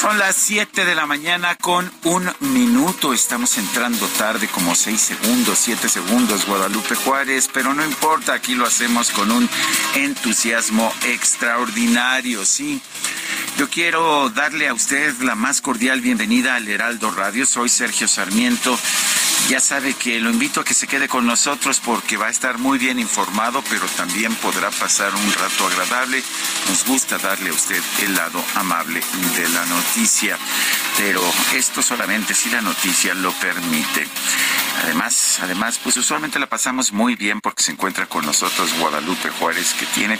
Son las 7 de la mañana con un minuto. Estamos entrando tarde, como 6 segundos, 7 segundos, Guadalupe Juárez, pero no importa, aquí lo hacemos con un entusiasmo extraordinario, sí. Yo quiero darle a usted la más cordial bienvenida al Heraldo Radio. Soy Sergio Sarmiento. Ya sabe que lo invito a que se quede con nosotros porque va a estar muy bien informado, pero también podrá pasar un rato agradable. Nos gusta darle a usted el lado amable de la noticia, pero esto solamente si la noticia lo permite. Además, además, pues usualmente la pasamos muy bien porque se encuentra con nosotros Guadalupe Juárez, que tiene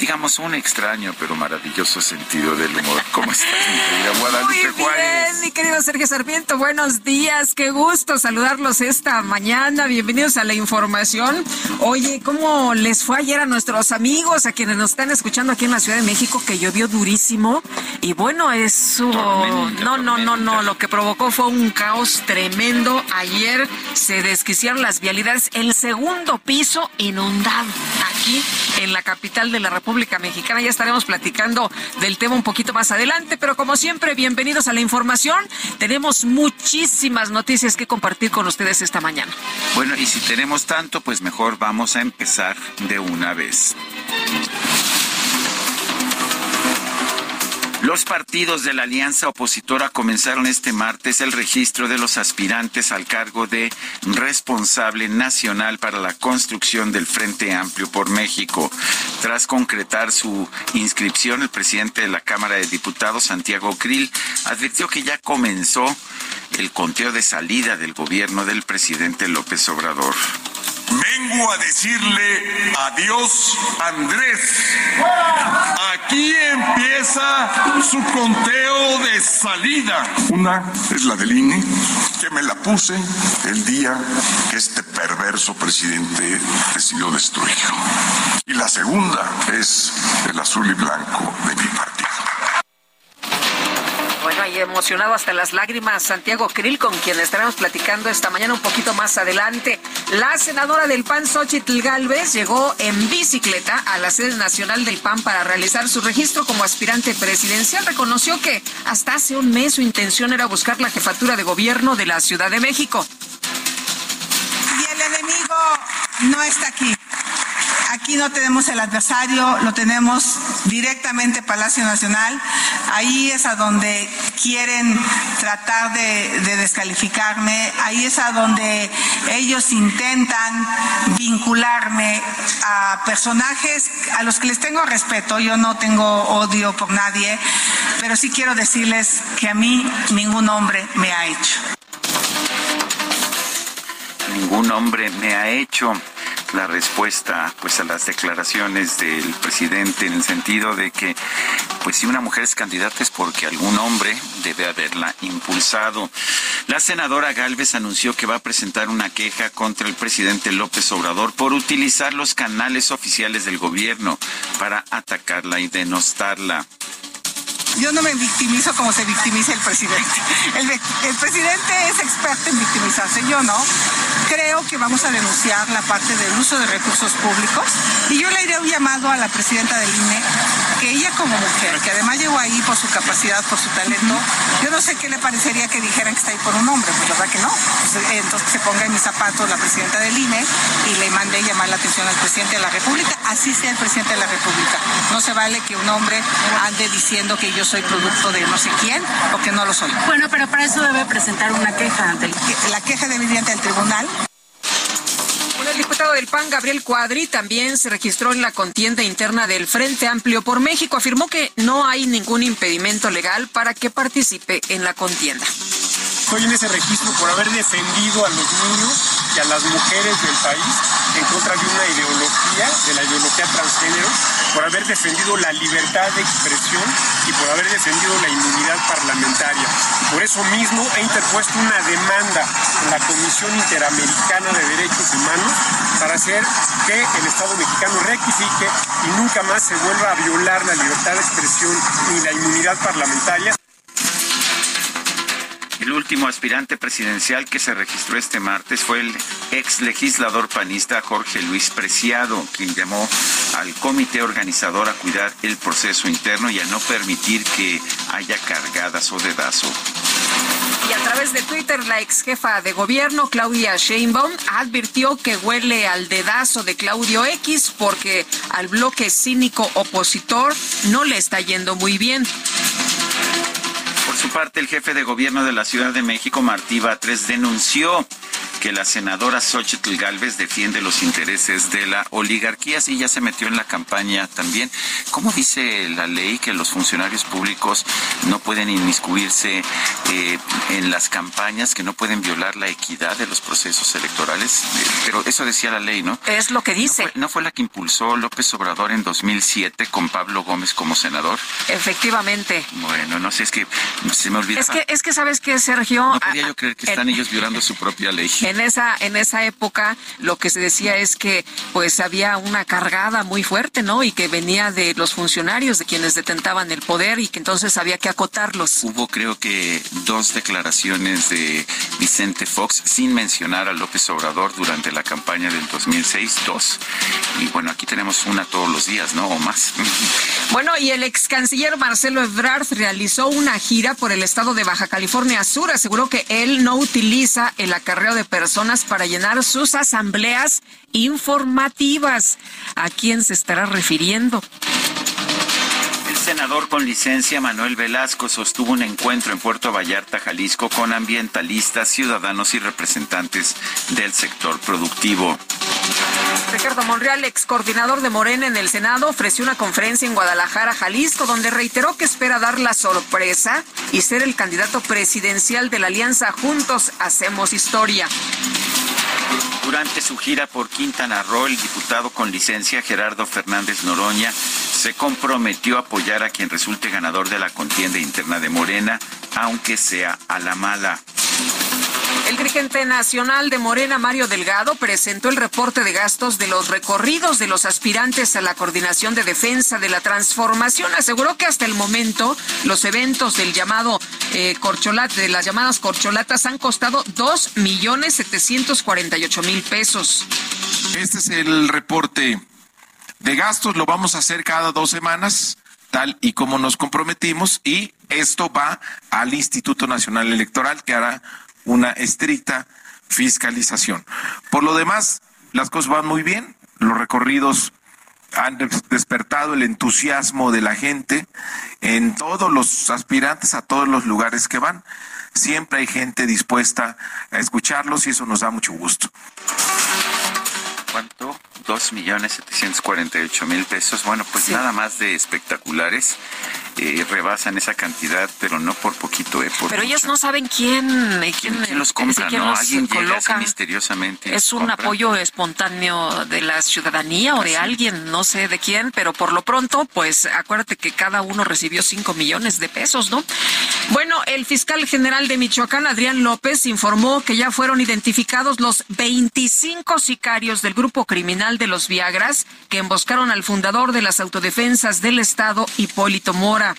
digamos, un extraño pero maravilloso sentido del humor. ¿Cómo estás, mi querida Guadalupe Muy bien, mi querido Sergio Sarmiento, buenos días, qué gusto saludarlos esta mañana, bienvenidos a la información. Oye, ¿cómo les fue ayer a nuestros amigos, a quienes nos están escuchando aquí en la Ciudad de México, que llovió durísimo? Y bueno, eso, no, no, no, no, lo que provocó fue un caos tremendo. Ayer se desquiciaron las vialidades, el segundo piso inundado aquí en la capital de la República Mexicana. Ya estaremos platicando del tema un poquito más adelante, pero como siempre, bienvenidos a la información. Tenemos muchísimas noticias que compartir con ustedes esta mañana. Bueno, y si tenemos tanto, pues mejor vamos a empezar de una vez. Los partidos de la alianza opositora comenzaron este martes el registro de los aspirantes al cargo de responsable nacional para la construcción del Frente Amplio por México. Tras concretar su inscripción, el presidente de la Cámara de Diputados, Santiago Krill, advirtió que ya comenzó el conteo de salida del gobierno del presidente López Obrador. Vengo a decirle adiós, Andrés. Aquí empieza su conteo de salida. Una es la del INE, que me la puse el día que este perverso presidente decidió destruir. Y la segunda es el azul y blanco de mi partido. Y emocionado hasta las lágrimas, Santiago Krill, con quien estaremos platicando esta mañana un poquito más adelante. La senadora del PAN, Xochitl Galvez, llegó en bicicleta a la sede nacional del PAN para realizar su registro como aspirante presidencial. Reconoció que hasta hace un mes su intención era buscar la jefatura de gobierno de la Ciudad de México. Y el enemigo no está aquí. Aquí no tenemos el adversario, lo tenemos directamente Palacio Nacional. Ahí es a donde quieren tratar de, de, descalificarme. Ahí es a donde ellos intentan vincularme a personajes a los que les tengo respeto. Yo no tengo odio por nadie, pero sí quiero decirles que a mí ningún hombre me ha hecho. Ningún hombre me ha hecho la respuesta pues a las declaraciones del presidente en el sentido de que pues si una mujer es candidata es porque algún hombre debe haberla impulsado. La senadora Galvez anunció que va a presentar una queja contra el presidente López Obrador por utilizar los canales oficiales del gobierno para atacarla y denostarla yo no me victimizo como se victimiza el presidente. El, el, presidente es experto en victimizarse, yo no. Creo que vamos a denunciar la parte del uso de recursos públicos y yo le iré un llamado a la presidenta del INE que ella como mujer, que además llegó ahí por su capacidad, por su talento, yo no sé qué le parecería que dijeran que está ahí por un hombre, pues la verdad que no. Pues, eh, entonces se ponga en mis zapatos la presidenta del INE y le mande llamar la atención al presidente de la República, así sea el presidente de la República. No se vale que un hombre ande diciendo que yo soy producto de no sé quién o que no lo soy. Bueno, pero para eso debe presentar una queja ante el... La queja debe ir ante el tribunal diputado del PAN, Gabriel Cuadri, también se registró en la contienda interna del Frente Amplio por México. Afirmó que no hay ningún impedimento legal para que participe en la contienda. Estoy en ese registro por haber defendido a los niños y a las mujeres del país en contra de una ideología, de la ideología transgénero, por haber defendido la libertad de expresión y por haber defendido la inmunidad parlamentaria. Por eso mismo he interpuesto una demanda en la Comisión Interamericana de Derechos Humanos para hacer que el Estado mexicano rectifique y nunca más se vuelva a violar la libertad de expresión ni la inmunidad parlamentaria. El último aspirante presidencial que se registró este martes fue el ex legislador panista Jorge Luis Preciado, quien llamó al comité organizador a cuidar el proceso interno y a no permitir que haya cargadas o dedazo. Y a través de Twitter, la ex jefa de gobierno, Claudia Sheinbaum, advirtió que huele al dedazo de Claudio X porque al bloque cínico opositor no le está yendo muy bien. Su parte, el jefe de gobierno de la Ciudad de México, Martí Batres, denunció que la senadora Xochitl Galvez defiende los intereses de la oligarquía y ya se metió en la campaña también. ¿Cómo dice la ley que los funcionarios públicos no pueden inmiscuirse eh, en las campañas, que no pueden violar la equidad de los procesos electorales? Eh, pero eso decía la ley, ¿no? Es lo que dice. ¿No fue, ¿No fue, la que impulsó López Obrador en 2007 con Pablo Gómez como senador? Efectivamente. Bueno, no sé, es que se me olvidó. Es que, es que sabes que, Sergio... No podía yo creer que están ellos violando su propia ley en esa en esa época lo que se decía es que pues había una cargada muy fuerte, ¿no? Y que venía de los funcionarios, de quienes detentaban el poder y que entonces había que acotarlos. Hubo creo que dos declaraciones de Vicente Fox sin mencionar a López Obrador durante la campaña del 2006, dos. Y bueno, aquí tenemos una todos los días, ¿no? O más. Bueno, y el ex canciller Marcelo Ebrard realizó una gira por el estado de Baja California Sur. Aseguró que él no utiliza el acarreo de personas para llenar sus asambleas informativas. ¿A quién se estará refiriendo? El senador con licencia Manuel Velasco sostuvo un encuentro en Puerto Vallarta, Jalisco, con ambientalistas, ciudadanos y representantes del sector productivo. Ricardo Monreal, ex coordinador de Morena en el Senado, ofreció una conferencia en Guadalajara, Jalisco, donde reiteró que espera dar la sorpresa y ser el candidato presidencial de la alianza Juntos Hacemos Historia. Durante su gira por Quintana Roo, el diputado con licencia Gerardo Fernández Noroña se comprometió a apoyar a quien resulte ganador de la contienda interna de Morena, aunque sea a la mala. El dirigente nacional de Morena, Mario Delgado, presentó el reporte de gastos de los recorridos de los aspirantes a la coordinación de defensa de la transformación. Aseguró que hasta el momento los eventos del llamado eh, de las llamadas corcholatas han costado dos millones setecientos cuarenta y ocho mil pesos. Este es el reporte de gastos, lo vamos a hacer cada dos semanas tal y como nos comprometimos y esto va al Instituto Nacional Electoral que hará una estricta fiscalización. Por lo demás, las cosas van muy bien, los recorridos han despertado el entusiasmo de la gente en todos los aspirantes a todos los lugares que van. Siempre hay gente dispuesta a escucharlos y eso nos da mucho gusto. ¿Cuánto? Dos millones setecientos cuarenta y ocho mil pesos. Bueno, pues nada más de espectaculares. Eh, rebasan esa cantidad, pero no por poquito. Eh, pero ellos no saben quién, eh, quién, los compra, ¿no? Alguien coloca. misteriosamente. Es un apoyo espontáneo de la ciudadanía o de alguien, no sé de quién, pero por lo pronto, pues acuérdate que cada uno recibió cinco millones de pesos, ¿no? Bueno, el fiscal general de Michoacán, Adrián López, informó que ya fueron identificados los 25 sicarios del grupo criminal de los Viagras que emboscaron al fundador de las autodefensas del Estado, Hipólito Mora.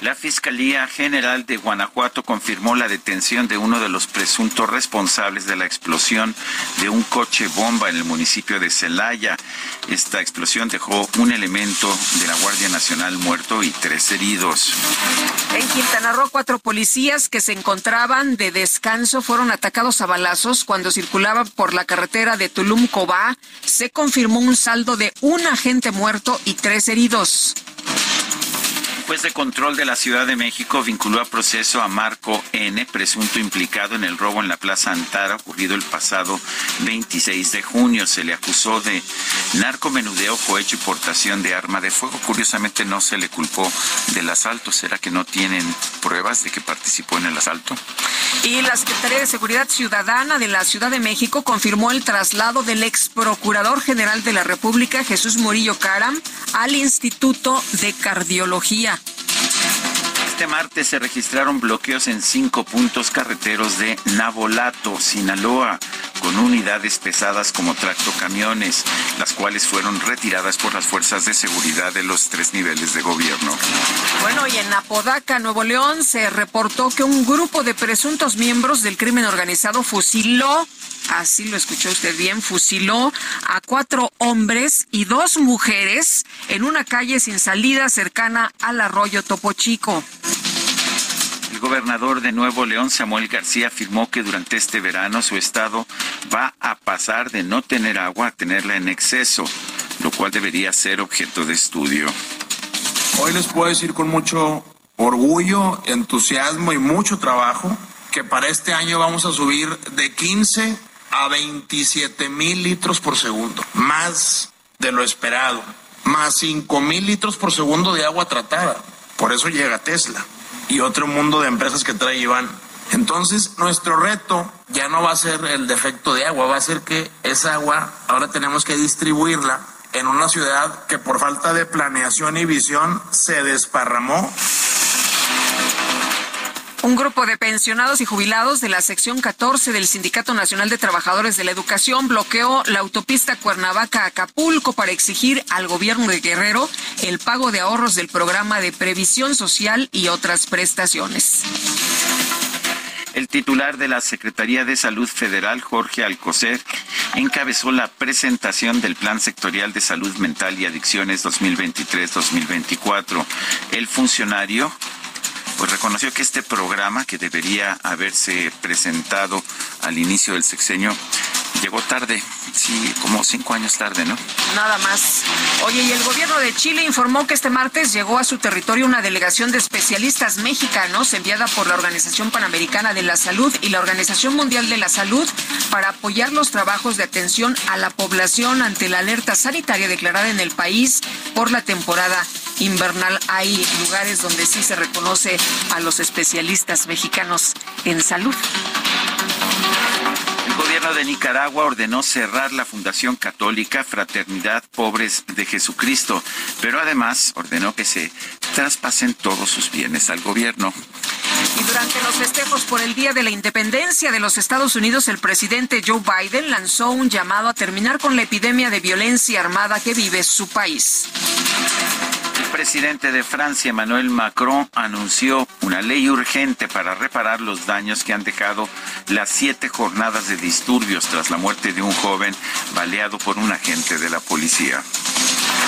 La Fiscalía General de Guanajuato confirmó la detención de uno de los presuntos responsables de la explosión de un coche bomba en el municipio de Celaya. Esta explosión dejó un elemento de la Guardia Nacional muerto y tres heridos. En Quintana Roo, cuatro policías que se encontraban de descanso fueron atacados a balazos cuando circulaban por la carretera de Tulum-Cobá. Se confirmó un saldo de un agente muerto y tres heridos juez de control de la Ciudad de México vinculó a proceso a Marco N., presunto implicado en el robo en la Plaza Antara ocurrido el pasado 26 de junio. Se le acusó de narcomenudeo, cohecho y portación de arma de fuego. Curiosamente no se le culpó del asalto. ¿Será que no tienen pruebas de que participó en el asalto? Y la Secretaría de Seguridad Ciudadana de la Ciudad de México confirmó el traslado del ex procurador general de la República, Jesús Murillo Caram, al Instituto de Cardiología. Bye. Este martes se registraron bloqueos en cinco puntos carreteros de Navolato, Sinaloa, con unidades pesadas como tractocamiones, las cuales fueron retiradas por las fuerzas de seguridad de los tres niveles de gobierno. Bueno, y en Apodaca, Nuevo León, se reportó que un grupo de presuntos miembros del crimen organizado fusiló así lo escuchó usted bien, fusiló a cuatro hombres y dos mujeres en una calle sin salida cercana al arroyo Topo Chico. El gobernador de Nuevo León, Samuel García, afirmó que durante este verano su estado va a pasar de no tener agua a tenerla en exceso, lo cual debería ser objeto de estudio. Hoy les puedo decir con mucho orgullo, entusiasmo y mucho trabajo que para este año vamos a subir de 15 a 27 mil litros por segundo, más de lo esperado, más 5 mil litros por segundo de agua tratada. Por eso llega Tesla y otro mundo de empresas que trae Iván. Entonces, nuestro reto ya no va a ser el defecto de agua, va a ser que esa agua ahora tenemos que distribuirla en una ciudad que por falta de planeación y visión se desparramó un grupo de pensionados y jubilados de la sección 14 del Sindicato Nacional de Trabajadores de la Educación bloqueó la autopista Cuernavaca-Acapulco para exigir al gobierno de Guerrero el pago de ahorros del programa de previsión social y otras prestaciones. El titular de la Secretaría de Salud Federal, Jorge Alcocer, encabezó la presentación del Plan Sectorial de Salud Mental y Adicciones 2023-2024. El funcionario pues reconoció que este programa, que debería haberse presentado al inicio del sexenio, llegó tarde, sí, como cinco años tarde, ¿no? Nada más. Oye, y el gobierno de Chile informó que este martes llegó a su territorio una delegación de especialistas mexicanos enviada por la Organización Panamericana de la Salud y la Organización Mundial de la Salud para apoyar los trabajos de atención a la población ante la alerta sanitaria declarada en el país por la temporada invernal. Hay lugares donde sí se reconoce a los especialistas mexicanos en salud. El gobierno de Nicaragua ordenó cerrar la Fundación Católica Fraternidad Pobres de Jesucristo, pero además ordenó que se traspasen todos sus bienes al gobierno. Y durante los festejos por el Día de la Independencia de los Estados Unidos, el presidente Joe Biden lanzó un llamado a terminar con la epidemia de violencia armada que vive su país. El presidente de Francia, Emmanuel Macron, anunció una ley urgente para reparar los daños que han dejado las siete jornadas de disturbios tras la muerte de un joven baleado por un agente de la policía.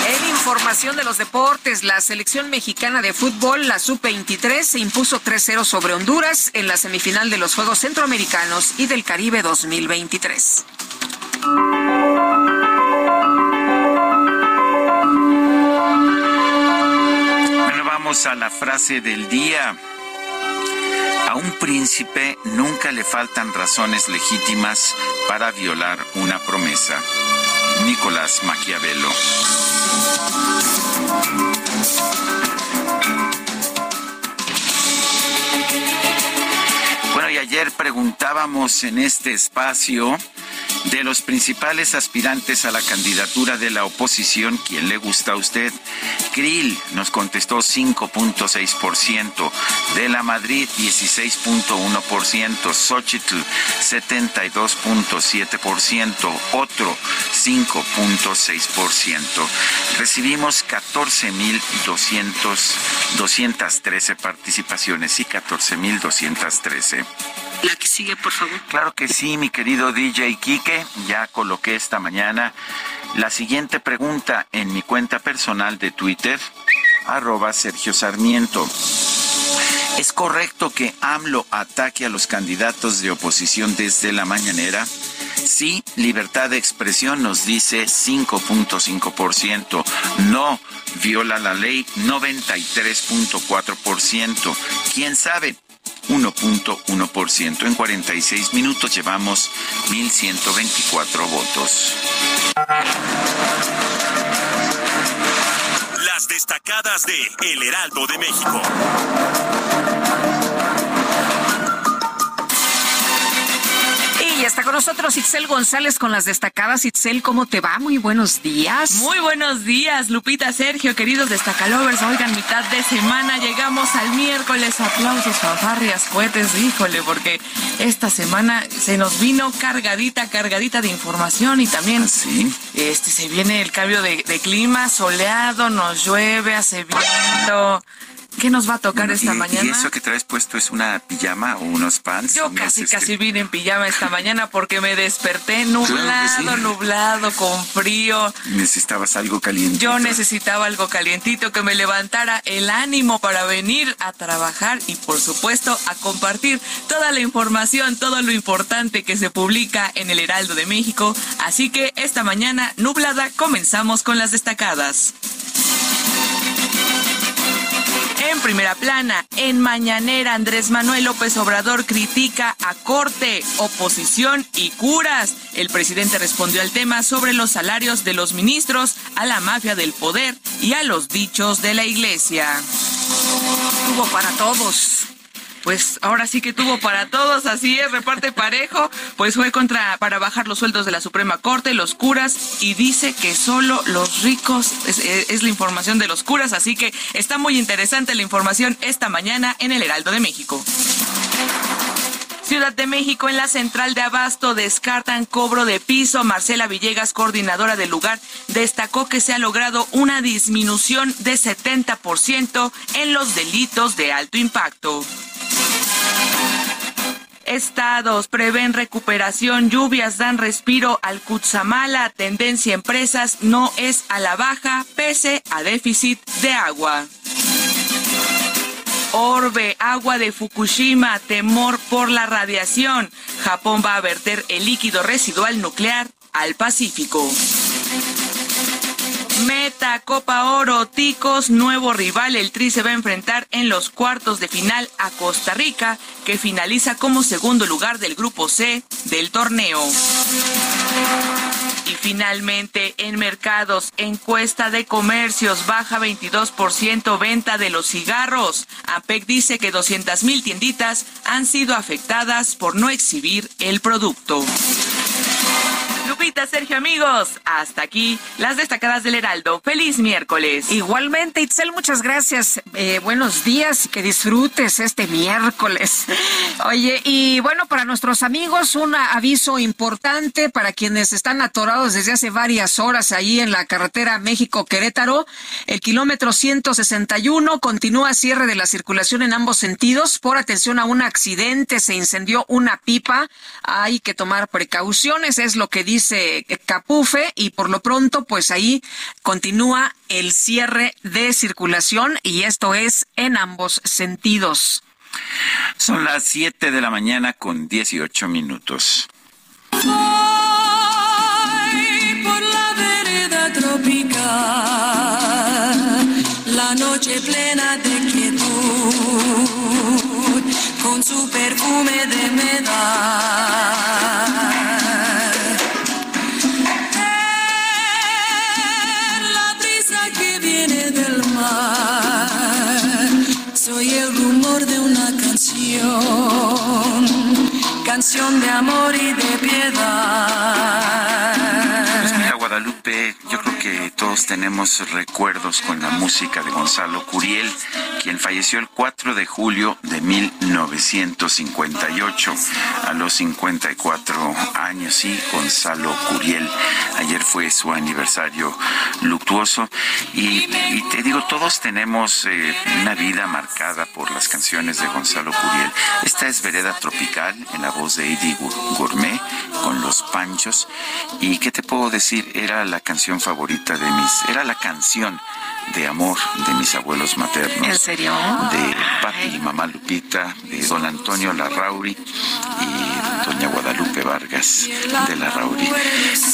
En información de los deportes, la selección mexicana de fútbol, la sub-23, se impuso 3-0 sobre Honduras en la semifinal de los Juegos Centroamericanos y del Caribe 2023. A la frase del día. A un príncipe nunca le faltan razones legítimas para violar una promesa. Nicolás Maquiavelo. Bueno, y ayer preguntábamos en este espacio De los principales aspirantes a la candidatura de la oposición, ¿quién le gusta a usted? Krill nos contestó 5.6%, de la Madrid 16.1%, Xochitl 72.7%, otro 5.6%. Recibimos 14.213 participaciones y 14.213. La que sigue, por favor. Claro que sí, mi querido DJ Quique. Ya coloqué esta mañana la siguiente pregunta en mi cuenta personal de Twitter, arroba Sergio Sarmiento. ¿Es correcto que AMLO ataque a los candidatos de oposición desde la mañanera? Sí, libertad de expresión nos dice 5.5%. No, viola la ley 93.4%. ¿Quién sabe? 1.1%. En 46 minutos llevamos 1.124 votos. Las destacadas de El Heraldo de México. Está con nosotros Itzel González con las destacadas. Itzel, ¿cómo te va? Muy buenos días. Muy buenos días, Lupita, Sergio, queridos destacalovers. Oigan, mitad de semana, llegamos al miércoles. Aplausos, fanfarrias, cohetes, híjole, porque esta semana se nos vino cargadita, cargadita de información y también ¿Sí? este se viene el cambio de, de clima, soleado, nos llueve, hace viento. ¿Qué nos va a tocar esta ¿Y, mañana? ¿Y eso que traes puesto es una pijama o unos pants? Yo casi, este, casi vine en pijama esta mañana porque me desperté nublado, Claro que sí. nublado, con frío. Necesitabas algo caliente. Yo necesitaba algo calientito que me levantara el ánimo para venir a trabajar y por supuesto a compartir toda la información, todo lo importante que se publica en el Heraldo de México. Así que esta mañana nublada comenzamos con las destacadas. En primera plana, en Mañanera, Andrés Manuel López Obrador critica a Corte, oposición y curas. El presidente respondió al tema sobre los salarios de los ministros, a la mafia del poder y a los dichos de la iglesia. Tuvo para todos. Pues ahora sí que tuvo para todos, así es, reparte parejo, pues fue contra para bajar los sueldos de la Suprema Corte, los curas, y dice que solo los ricos, es, es la información de los curas, así que está muy interesante la información esta mañana en el Heraldo de México. Ciudad de México, en la central de Abasto, descartan cobro de piso. Marcela Villegas, coordinadora del lugar, destacó que se ha logrado una disminución de 70% en los delitos de alto impacto. Estados prevén recuperación, lluvias dan respiro al Cutzamala, tendencia empresas no es a la baja pese a déficit de agua. Orbe, agua de Fukushima, temor por la radiación. Japón va a verter el líquido residual nuclear al Pacífico. Meta, Copa Oro, Ticos, nuevo rival. El Tri se va a enfrentar en los cuartos de final a Costa Rica, que finaliza como segundo lugar del grupo C del torneo. Y finalmente, en mercados, encuesta de comercios baja 22% venta de los cigarros. APEC dice que 200 mil tienditas han sido afectadas por no exhibir el producto. Lupita, Sergio, amigos, hasta aquí las destacadas del Heraldo. Feliz miércoles. Igualmente, Itzel, muchas gracias. Eh, buenos días y que disfrutes este miércoles. Oye, y bueno, para nuestros amigos, un aviso importante para quienes están atorados desde hace varias horas ahí en la carretera México-Querétaro. El kilómetro 161 continúa cierre de la circulación en ambos sentidos por atención a un accidente. Se incendió una pipa. Hay que tomar precauciones, es lo que dice Capufe y por lo pronto pues ahí continúa el cierre de circulación y esto es en ambos sentidos. Son las 7 de la mañana con 18 minutos. Voy por la vereda tropical, la noche plena de quietud, con su perfume de humedad. Canción canción de amor y de piedad. Pues mira, Guadalupe, yo creo que todos tenemos recuerdos con la música de Gonzalo Curiel, quien falleció el 4 de julio de 1958 a los 54 años. Sí, Gonzalo Curiel. Ayer fue su aniversario luctuoso y, te digo, todos tenemos eh, una vida marcada por las canciones de Gonzalo Curiel. Esta es Vereda Tropical en la voz de Eddie Gourmet con Los Panchos. ¿Y qué te puedo decir? Era la canción favorita de mis, era la canción de amor de mis abuelos maternos. ¿En serio? De papi y mamá Lupita, de don Antonio Larrauri y doña Guadalupe Vargas de Larrauri.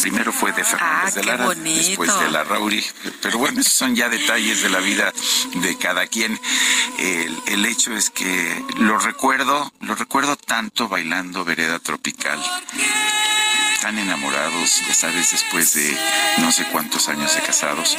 Primero fue de Fernández ah, de Lara, después de Larrauri. Pero bueno, esos son ya detalles de la vida de cada quien. El, el hecho es que lo recuerdo, lo recuerdo tanto bailando Vereda Tropical tan enamorados, ya sabes, después de no sé cuántos años de casados.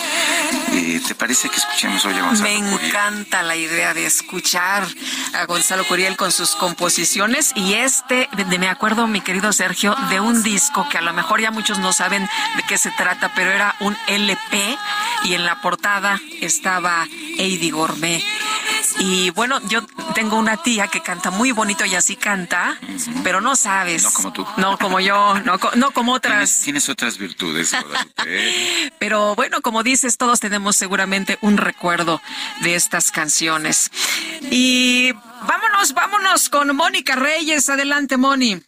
Eh, ¿Te parece que escuchemos hoy a Gonzalo Me encanta la idea de escuchar a Gonzalo Curiel con sus composiciones y este, de, me acuerdo, mi querido Sergio, de un disco que a lo mejor ya muchos no saben de qué se trata, pero era un LP y en la portada estaba Eddie Gourmet. Y bueno, yo tengo una tía que canta muy bonito y así canta, pero no sabes. No como tú. No como yo, no, no como otras. Tienes, otras virtudes, pero bueno, como dices, todos tenemos seguramente un recuerdo de estas canciones. Y vámonos, vámonos con Mónica Reyes. Adelante, Moni.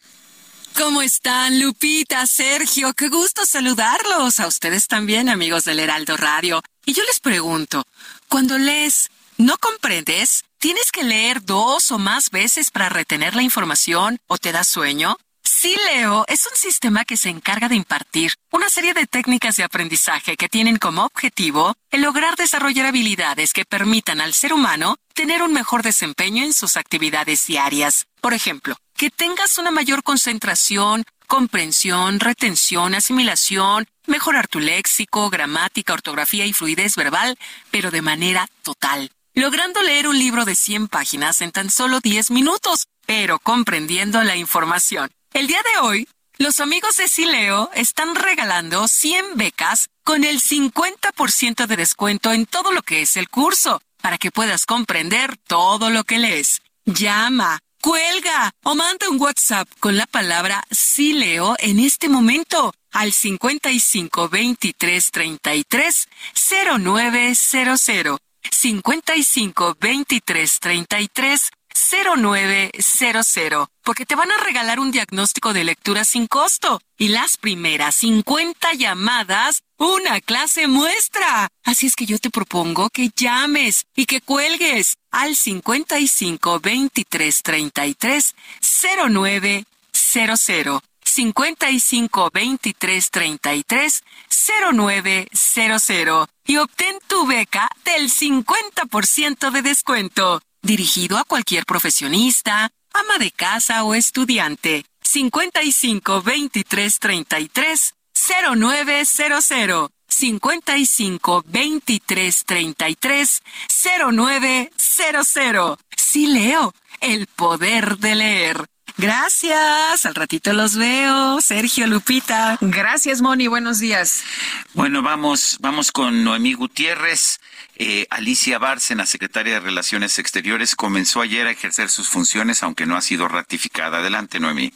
¿Cómo están, Lupita, Sergio? Qué gusto saludarlos. A ustedes también, amigos del Heraldo Radio. Y yo les pregunto, cuando lees ¿No comprendes? ¿Tienes que leer dos o más veces para retener la información o te da sueño? Sí, Leo es un sistema que se encarga de impartir una serie de técnicas de aprendizaje que tienen como objetivo el lograr desarrollar habilidades que permitan al ser humano tener un mejor desempeño en sus actividades diarias. Por ejemplo, que tengas una mayor concentración, comprensión, retención, asimilación, mejorar tu léxico, gramática, ortografía y fluidez verbal, pero de manera total logrando leer un libro de 100 páginas en tan solo 10 minutos, pero comprendiendo la información. El día de hoy, los amigos de Sileo están regalando 100 becas con el 50% de descuento en todo lo que es el curso, para que puedas comprender todo lo que lees. Llama, cuelga o manda un WhatsApp con la palabra Sileo en este momento al 55 23 33 0900 55 23 33 0900, porque te van a regalar un diagnóstico de lectura sin costo y las primeras 50 llamadas, una clase muestra. Así es que yo te propongo que llames y que cuelgues al 55 23 33 0900. 55 23 33 0900 y obtén tu beca del 50% de descuento, dirigido a cualquier profesionista, ama de casa o estudiante. 55 23 33 0900 55 23 33 0900. Sí leo, el poder de leer. Gracias, al ratito los veo. Sergio Lupita. Gracias, Moni, buenos días. Bueno, vamos, vamos con Noemí Gutiérrez. Eh, Alicia Bárcena, secretaria de Relaciones Exteriores, comenzó ayer a ejercer sus funciones, aunque no ha sido ratificada. Adelante, Noemí.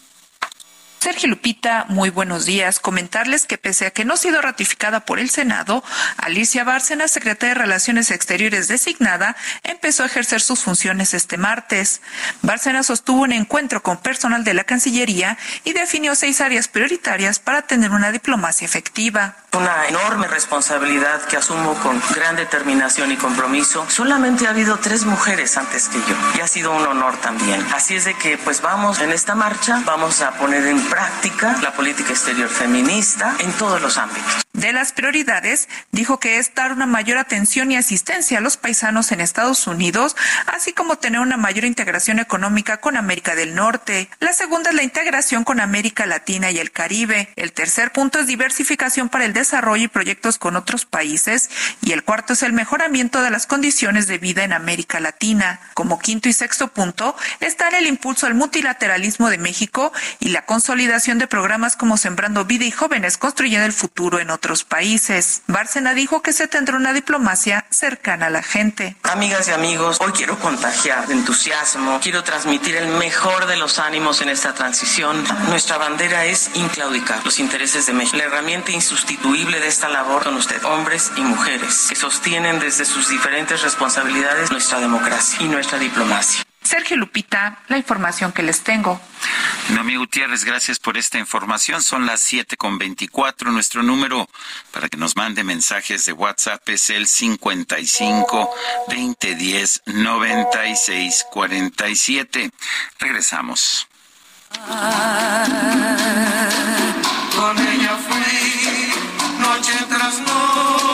Sergio Lupita, muy buenos días. Comentarles que pese a que no ha sido ratificada por el Senado, Alicia Bárcena, secretaria de Relaciones Exteriores designada, empezó a ejercer sus funciones este martes. Bárcena sostuvo un encuentro con personal de la Cancillería y definió seis áreas prioritarias para tener una diplomacia efectiva. Una enorme responsabilidad que asumo con gran determinación y compromiso. Solamente ha habido tres mujeres antes que yo y ha sido un honor también. Así es de que pues vamos en esta marcha, vamos a poner en práctica la política exterior feminista en todos los ámbitos. De las prioridades, dijo que es dar una mayor atención y asistencia a los paisanos en Estados Unidos, así como tener una mayor integración económica con América del Norte. La segunda es la integración con América Latina y el Caribe. El tercer punto es diversificación para el desarrollo y proyectos con otros países. Y el cuarto es el mejoramiento de las condiciones de vida en América Latina. Como quinto y sexto punto están el impulso al multilateralismo de México y la consolidación de programas como Sembrando Vida y Jóvenes Construyendo el Futuro en otros países. Bárcena dijo que se tendrá una diplomacia cercana a la gente. Amigas y amigos, hoy quiero contagiar de entusiasmo, quiero transmitir el mejor de los ánimos en esta transición. Nuestra bandera es inclaudicar los intereses de México. La herramienta insustituible de esta labor son ustedes, hombres y mujeres, que sostienen desde sus diferentes responsabilidades nuestra democracia y nuestra diplomacia. Sergio Lupita, la información que les tengo. Noemí Gutiérrez, gracias por esta información. Son las siete con veinticuatro. Nuestro número para que nos mande mensajes de WhatsApp es el 55 2010 96 47. Regresamos. Con ella fui noche tras noche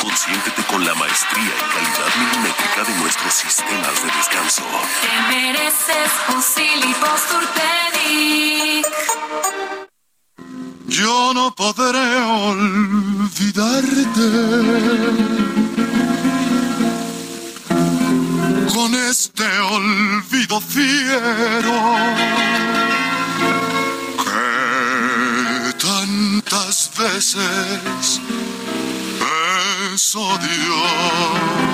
Consiéntete con la maestría y calidad milimétrica de nuestros sistemas de descanso. Te mereces un Yo no podré olvidarte. Con este olvido fiero que tantas veces El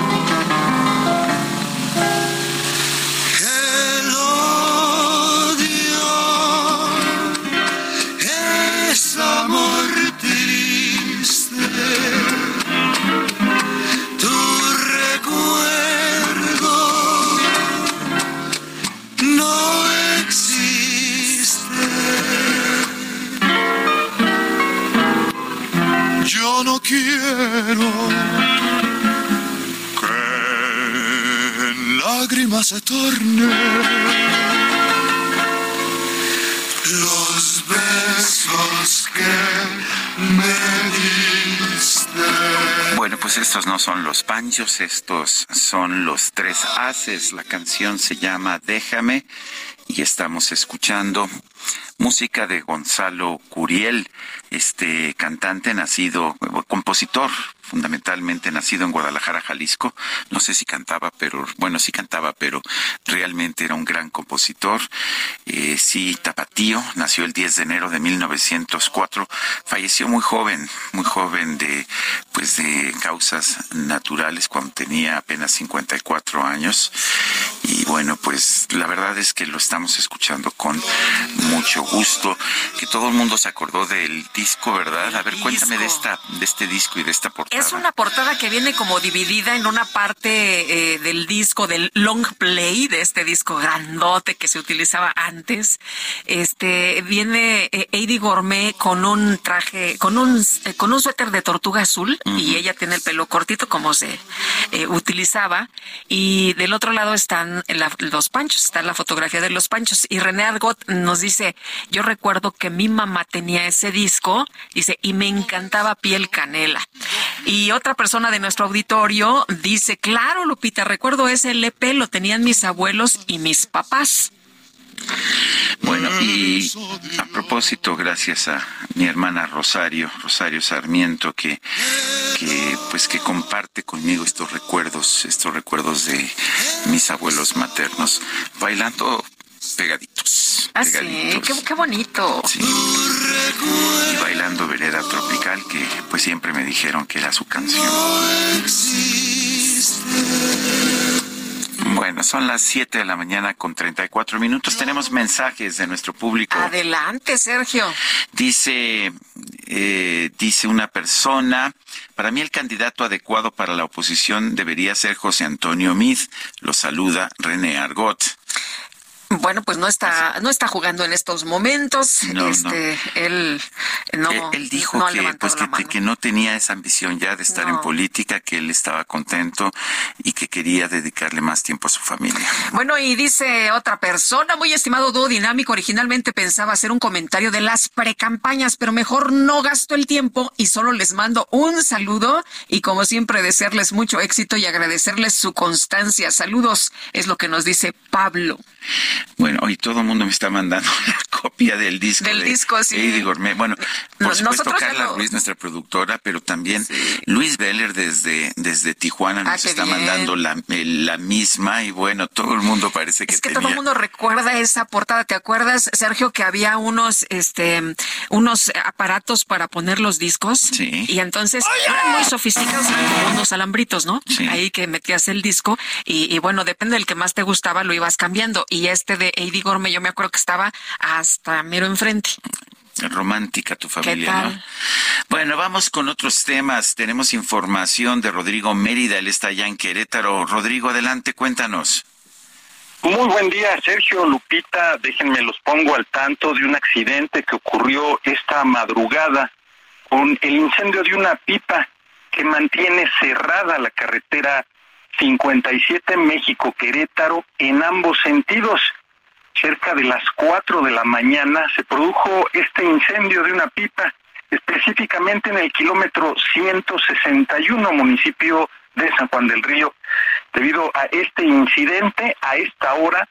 Yo no quiero lágrimas se tornen los besos que me diste. Bueno, pues estos no son los panchos, estos son los tres haces. La canción se llama Déjame y estamos escuchando música de Gonzalo Curiel, este cantante nacido, compositor, fundamentalmente nacido en Guadalajara, Jalisco. No sé si cantaba, pero bueno, sí cantaba, pero realmente era un gran compositor. Eh, sí, tapatío, nació el 10 de enero de 1904, falleció muy joven, muy joven de pues de causas naturales cuando tenía apenas 54 años. Y bueno, pues la verdad es que lo estamos escuchando con mucho gusto que todo el mundo se acordó del disco, ¿verdad? A ver, cuéntame de esta, de este disco y de esta portada. Es una portada que viene como dividida en una parte eh, del disco, del long play de este disco grandote que se utilizaba antes. Este viene eh, Eddie Gourmet con un traje, con un eh, con un suéter de tortuga azul y ella tiene el pelo cortito como se utilizaba y del otro lado están los panchos, está la fotografía de los panchos y René Argot nos dice, yo recuerdo que mi mamá tenía ese disco, dice, y me encantaba piel canela. Y otra persona de nuestro auditorio dice, claro, Lupita, recuerdo ese LP, lo tenían mis abuelos y mis papás. Bueno, y a propósito, gracias a mi hermana Rosario, Rosario Sarmiento, que, que pues que comparte conmigo estos recuerdos, estos recuerdos de mis abuelos maternos, bailando pegaditos. Ah, sí, qué, bonito. Sí. Y bailando Vereda Tropical, que pues siempre me dijeron que era su canción. Bueno, son las 7 de la mañana con 34 minutos. Tenemos mensajes de nuestro público. Adelante, Sergio. Dice, eh, dice una persona, para mí el candidato adecuado para la oposición debería ser José Antonio Mid. Lo saluda René Argot. Bueno, pues no está, no está jugando en estos momentos. este, él no. Él, dijo que, pues que, no tenía esa ambición ya de estar en política, que él estaba contento y que quería dedicarle más tiempo a su familia. Bueno, y dice otra persona, muy estimado dúo dinámico, originalmente pensaba hacer un comentario de las precampañas, pero mejor no gasto el tiempo y solo les mando un saludo y como siempre desearles mucho éxito y agradecerles su constancia. Saludos, es lo que nos dice Pablo. Bueno, hoy todo el mundo me está mandando la copia del disco. Del disco, sí. Bueno, por supuesto Carla Ruiz, nuestra productora, pero también Luis Beller desde, desde Tijuana ah, nos está mandando la, la misma y bueno, todo el mundo parece que Es que todo el mundo recuerda esa portada. ¿Te acuerdas, Sergio, que había unos, este, unos aparatos para poner los discos? Sí. Y entonces eran muy sofisticados, como unos alambritos, ¿no? Sí. Ahí que metías el disco y, y bueno, depende del que más te gustaba, lo ibas cambiando y este de Eddie Gorme, yo me acuerdo que estaba hasta mero enfrente. Romántica tu familia, ¿no? Bueno, vamos con otros temas. Tenemos información de Rodrigo Mérida, él está allá en Querétaro. Rodrigo, adelante, cuéntanos. Muy buen día, Sergio Lupita. Déjenme los pongo al tanto de un accidente que ocurrió esta madrugada con el incendio de una pipa que mantiene cerrada la carretera 57 México Querétaro en ambos sentidos. Cerca de las 4 de la mañana se produjo este incendio de una pipa, específicamente en el kilómetro 161 municipio de San Juan del Río. Debido a este incidente, a esta hora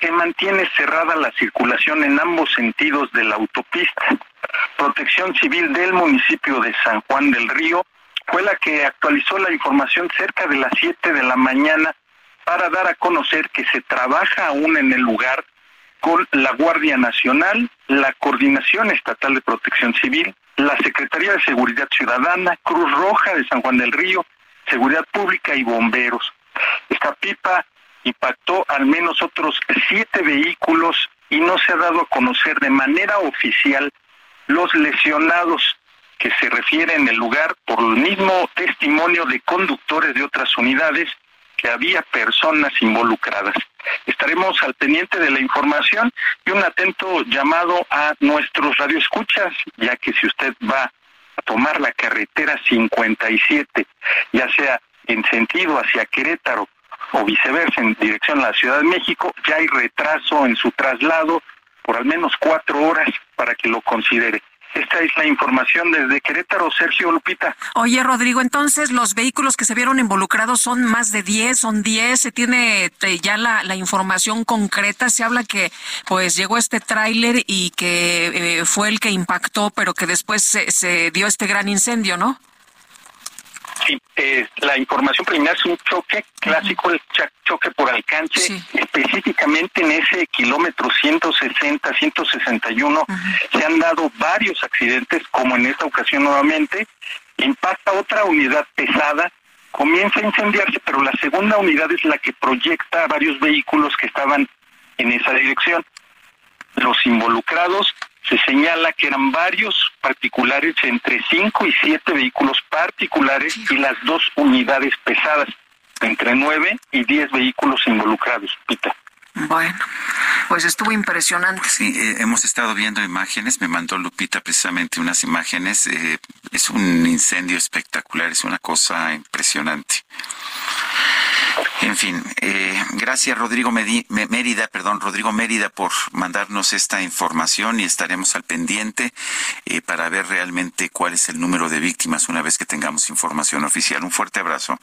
se mantiene cerrada la circulación en ambos sentidos de la autopista. Protección Civil del municipio de San Juan del Río fue la que actualizó la información cerca de las 7 de la mañana para dar a conocer que se trabaja aún en el lugar con la Guardia Nacional, la Coordinación Estatal de Protección Civil, la Secretaría de Seguridad Ciudadana, Cruz Roja de San Juan del Río, Seguridad Pública y Bomberos. Esta pipa impactó al menos otros siete vehículos y no se ha dado a conocer de manera oficial los lesionados que se refiere en el lugar por el mismo testimonio de conductores de otras unidades que había personas involucradas. Estaremos al pendiente de la información y un atento llamado a nuestros radioescuchas, ya que si usted va a tomar la carretera 57, ya sea en sentido hacia Querétaro o viceversa en dirección a la Ciudad de México, ya hay retraso en su traslado por al menos cuatro horas para que lo considere. Esta es la información desde Querétaro, Sergio Lupita. Oye, Rodrigo, entonces los vehículos que se vieron involucrados son más de 10, son 10, se tiene eh, ya la, información concreta, se habla que pues llegó este tráiler y que eh, fue el que impactó, pero que después se, se dio este gran incendio, ¿no? Sí, eh, la información preliminar es un choque clásico, el choque por alcance, específicamente en ese kilómetro 160, 161, se han dado varios accidentes, como en esta ocasión nuevamente, impacta otra unidad pesada, comienza a incendiarse, pero la segunda unidad es la que proyecta a varios vehículos que estaban en esa dirección. los involucrados se señala que eran varios particulares, entre 5 y 7 vehículos particulares y las dos unidades pesadas, entre 9 y 10 vehículos involucrados, Pita. Bueno, pues estuvo impresionante. Sí, eh, hemos estado viendo imágenes, me mandó Lupita precisamente unas imágenes, eh, es un incendio espectacular, es una cosa impresionante. En fin, eh, gracias Rodrigo Mérida, perdón, Rodrigo Mérida por mandarnos esta información y estaremos al pendiente eh, para ver realmente cuál es el número de víctimas una vez que tengamos información oficial. Un fuerte abrazo.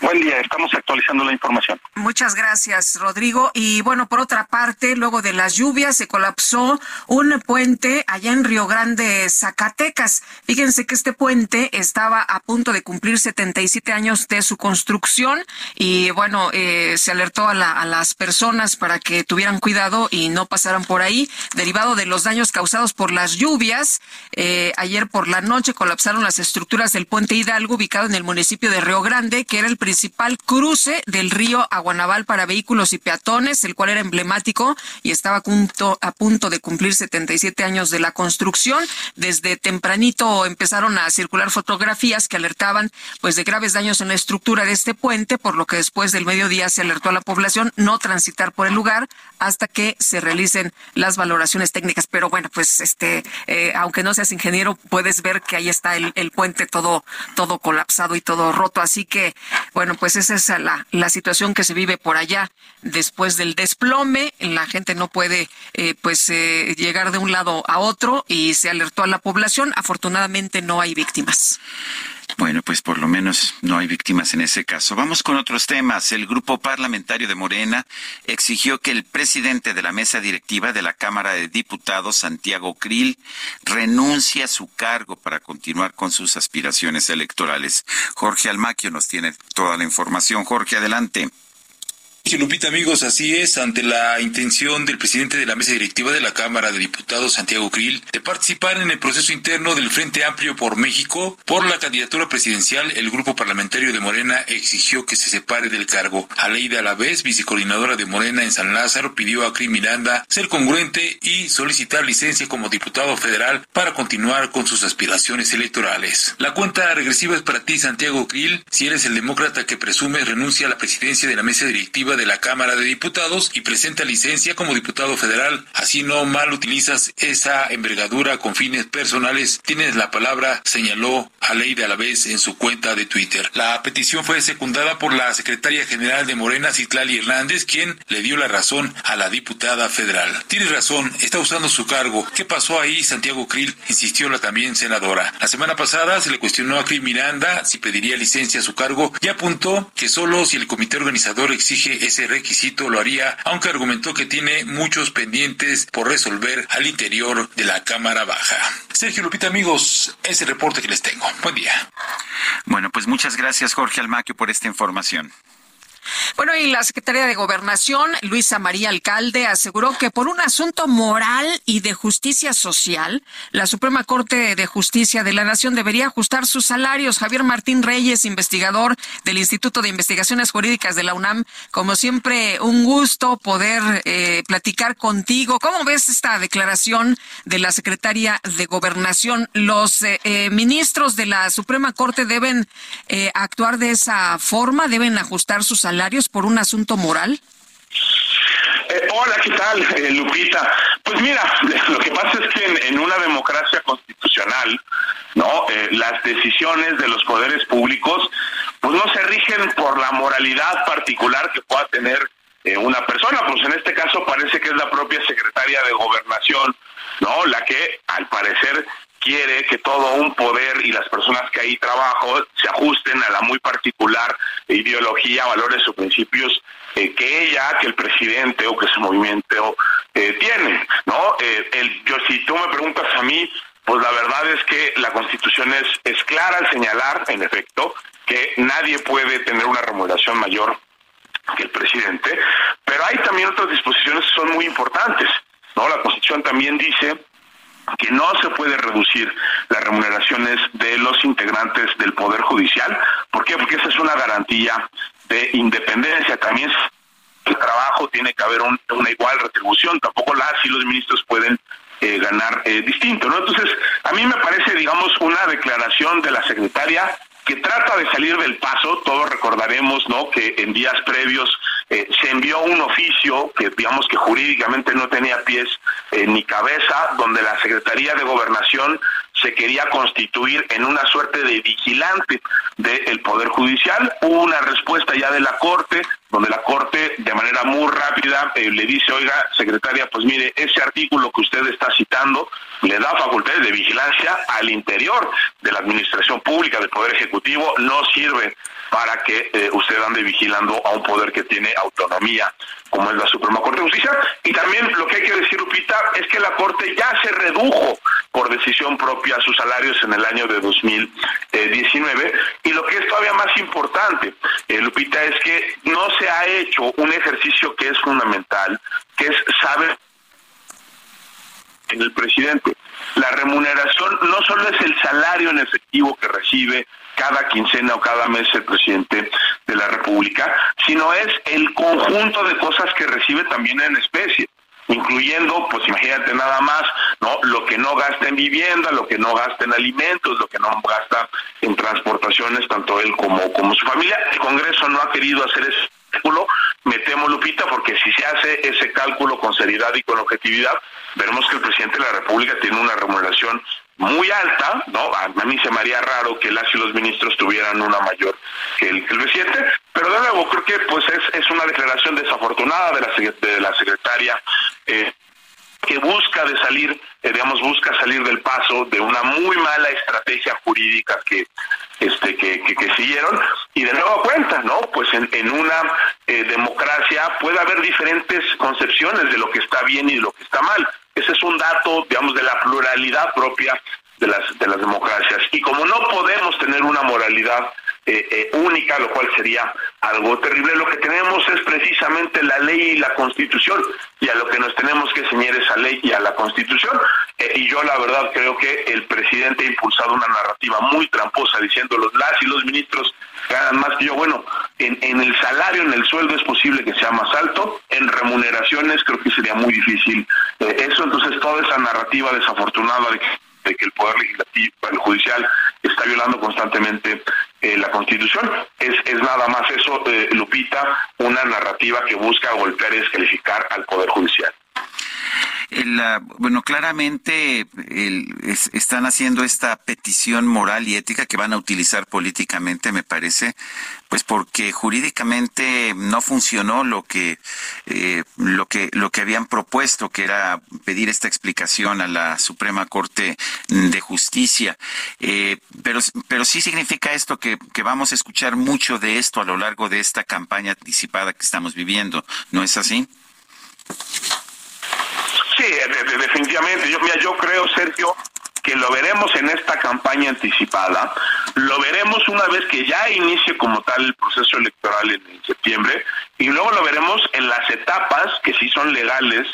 Buen día, estamos actualizando la información. Muchas gracias, Rodrigo. Y bueno, por otra parte, luego de las lluvias se colapsó un puente allá en Río Grande, Zacatecas. Fíjense que este puente estaba a punto de cumplir 77 años de su construcción y bueno, eh, se alertó a, las personas para que tuvieran cuidado y no pasaran por ahí, derivado de los daños causados por las lluvias. Eh, ayer por la noche colapsaron las estructuras del puente Hidalgo, ubicado en el municipio de Río Grande, que era el principal cruce del río Aguanaval para vehículos y peatones, el cual era emblemático y estaba a punto, de cumplir 77 años de la construcción. Desde tempranito empezaron a circular fotografías que alertaban pues de graves daños en la estructura de este puente, por lo que después del mediodía se alertó a la población no transitar por el lugar hasta que se realicen las valoraciones técnicas. Pero bueno, pues este, eh, aunque no seas ingeniero, puedes ver que ahí está el, el puente todo, todo colapsado y todo roto. Así que bueno, pues esa es la, la situación que se vive por allá después del desplome. La gente no puede eh, pues eh, llegar de un lado a otro y se alertó a la población. Afortunadamente no hay víctimas. Bueno, pues por lo menos no hay víctimas en ese caso. Vamos con otros temas. El grupo parlamentario de Morena exigió que el presidente de la mesa directiva de la Cámara de Diputados, Santiago Krill, renuncie a su cargo para continuar con sus aspiraciones electorales. Jorge Almaquio nos tiene toda la información. Jorge, adelante. Lupita, amigos, así es, ante la intención del presidente de la mesa directiva de la Cámara de Diputados, Santiago Krill, de participar en el proceso interno del Frente Amplio por México por la candidatura presidencial, el grupo parlamentario de Morena exigió que se separe del cargo. Aleida Alavés, vicecoordinadora de Morena en San Lázaro, pidió a Krill Miranda ser congruente y solicitar licencia como diputado federal para continuar con sus aspiraciones electorales. La cuenta regresiva es para ti, Santiago Krill. Si eres el demócrata que presume renuncia a la presidencia de la mesa directiva de la Cámara de Diputados y presenta licencia como diputado federal. Así no mal utilizas esa envergadura con fines personales. Tienes la palabra, señaló a ley de a la vez en su cuenta de Twitter. La petición fue secundada por la secretaria general de Morena, Citlali Hernández, quien le dio la razón a la diputada federal. Tienes razón, está usando su cargo. ¿Qué pasó ahí, Santiago Krill? Insistió la también senadora. La semana pasada se le cuestionó a Krill Miranda si pediría licencia a su cargo y apuntó que solo si el comité organizador exige ese requisito lo haría, aunque argumentó que tiene muchos pendientes por resolver al interior de la Cámara Baja. Sergio Lupita, amigos, ese reporte que les tengo. Buen día. Bueno, pues muchas gracias, Jorge Almaquio, por esta información. Bueno, y la secretaria de Gobernación, Luisa María Alcalde, aseguró que por un asunto moral y de justicia social, la Suprema Corte de Justicia de la Nación debería ajustar sus salarios. Javier Martín Reyes, investigador del Instituto de Investigaciones Jurídicas de la UNAM, como siempre, un gusto poder eh, platicar contigo. ¿Cómo ves esta declaración de la secretaria de Gobernación? ¿Los eh, eh, ministros de la Suprema Corte deben actuar de esa forma? ¿Deben ajustar sus salarios? Por un asunto moral? Eh, hola, ¿qué tal, eh, Lupita? Pues mira, lo que pasa es que en, una democracia constitucional, no, eh, las decisiones de los poderes públicos, pues no se rigen por la moralidad particular que pueda tener una persona. Pues en este caso parece que es la propia secretaria de Gobernación, no, la que al parecer quiere que todo un poder y las personas que ahí trabajan se ajusten a la muy particular ideología, valores o principios eh, que ella, que el presidente o que su movimiento eh, tiene, ¿no? Eh, el, yo si tú me preguntas a mí, pues la verdad es que la Constitución es, es clara al señalar, en efecto, que nadie puede tener una remuneración mayor que el presidente, pero hay también otras disposiciones que son muy importantes, ¿no? La Constitución también dice que no se puede reducir las remuneraciones de los integrantes del Poder Judicial. ¿Por qué? Porque esa es una garantía de independencia. También el trabajo tiene que haber una igual retribución, tampoco las y los ministros pueden eh, ganar eh, distinto, ¿no? Entonces, a mí me parece, digamos, una declaración de la secretaria que trata de salir del paso, todos recordaremos, ¿no?, que en días previos eh, se envió un oficio que, digamos, que jurídicamente no tenía pies ni cabeza, donde la Secretaría de Gobernación se quería constituir en una suerte de vigilante del Poder Judicial. Hubo una respuesta ya de la Corte, donde la Corte de manera muy rápida eh, le dice, oiga, secretaria, pues mire, ese artículo que usted está citando le da facultades de vigilancia al interior de la Administración Pública, del Poder Ejecutivo, no sirve para que eh, usted ande vigilando a un poder que tiene autonomía como es la Suprema Corte de Justicia. Y también lo que hay que decir, Lupita, es que la Corte ya se redujo por decisión propia sus salarios en el año de 2019. Y lo que es todavía más importante, eh, Lupita, es que no se ha hecho un ejercicio que es fundamental, que es saber en el presidente. La remuneración no solo es el salario en efectivo que recibe cada quincena o cada mes el presidente de la República, sino es el conjunto de cosas que recibe también en especie incluyendo, pues imagínate nada más, ¿no? Lo que no gasta en vivienda, lo que no gasta en alimentos, lo que no gasta en transportaciones, tanto él como, como su familia. El Congreso no ha querido hacer ese cálculo, me temo, Lupita, porque si se hace ese cálculo con seriedad y con objetividad, veremos que el presidente de la República tiene una remuneración muy alta, ¿no? A, mí se me haría raro que las y los ministros tuvieran una mayor que el, presidente, pero de nuevo creo que pues es, es una declaración desafortunada de la, de la secretaria eh, que busca de salir, eh, digamos, busca salir del paso de una muy mala estrategia jurídica que este que, que, siguieron y de nuevo cuenta, ¿no? Pues en, en una eh, democracia puede haber diferentes concepciones de lo que está bien y de lo que está mal ese es un dato, digamos, de la pluralidad propia de las, de las democracias. Y como no podemos tener una moralidad eh, eh, única, lo cual sería algo terrible, lo que tenemos es precisamente la ley y la constitución, y a lo que nos tenemos que ceñir esa ley y a la constitución. Eh, y yo la verdad creo que el presidente ha impulsado una narrativa muy tramposa diciendo los las y los ministros ganan más que yo. Bueno, en, en el salario, en el sueldo es posible que sea más alto, en remuneraciones creo que sería muy difícil eso, entonces toda esa narrativa desafortunada de que de que el Poder Legislativo, el Judicial, está violando constantemente eh, la Constitución. Es, es nada más eso, eh, Lupita, una narrativa que busca golpear y descalificar al Poder Judicial. El, bueno, claramente están haciendo esta petición moral y ética que van a utilizar políticamente, me parece, pues porque jurídicamente no funcionó lo que eh, lo que lo que habían propuesto, que era pedir esta explicación a la Suprema Corte de Justicia. Eh, pero pero sí significa esto que, que vamos a escuchar mucho de esto a lo largo de esta campaña anticipada que estamos viviendo, ¿no es así? Sí, definitivamente. Yo, mira, yo creo, Sergio, que lo veremos en esta campaña anticipada, lo veremos una vez que ya inicie como tal el proceso electoral en, septiembre, y luego lo veremos en las etapas que sí son legales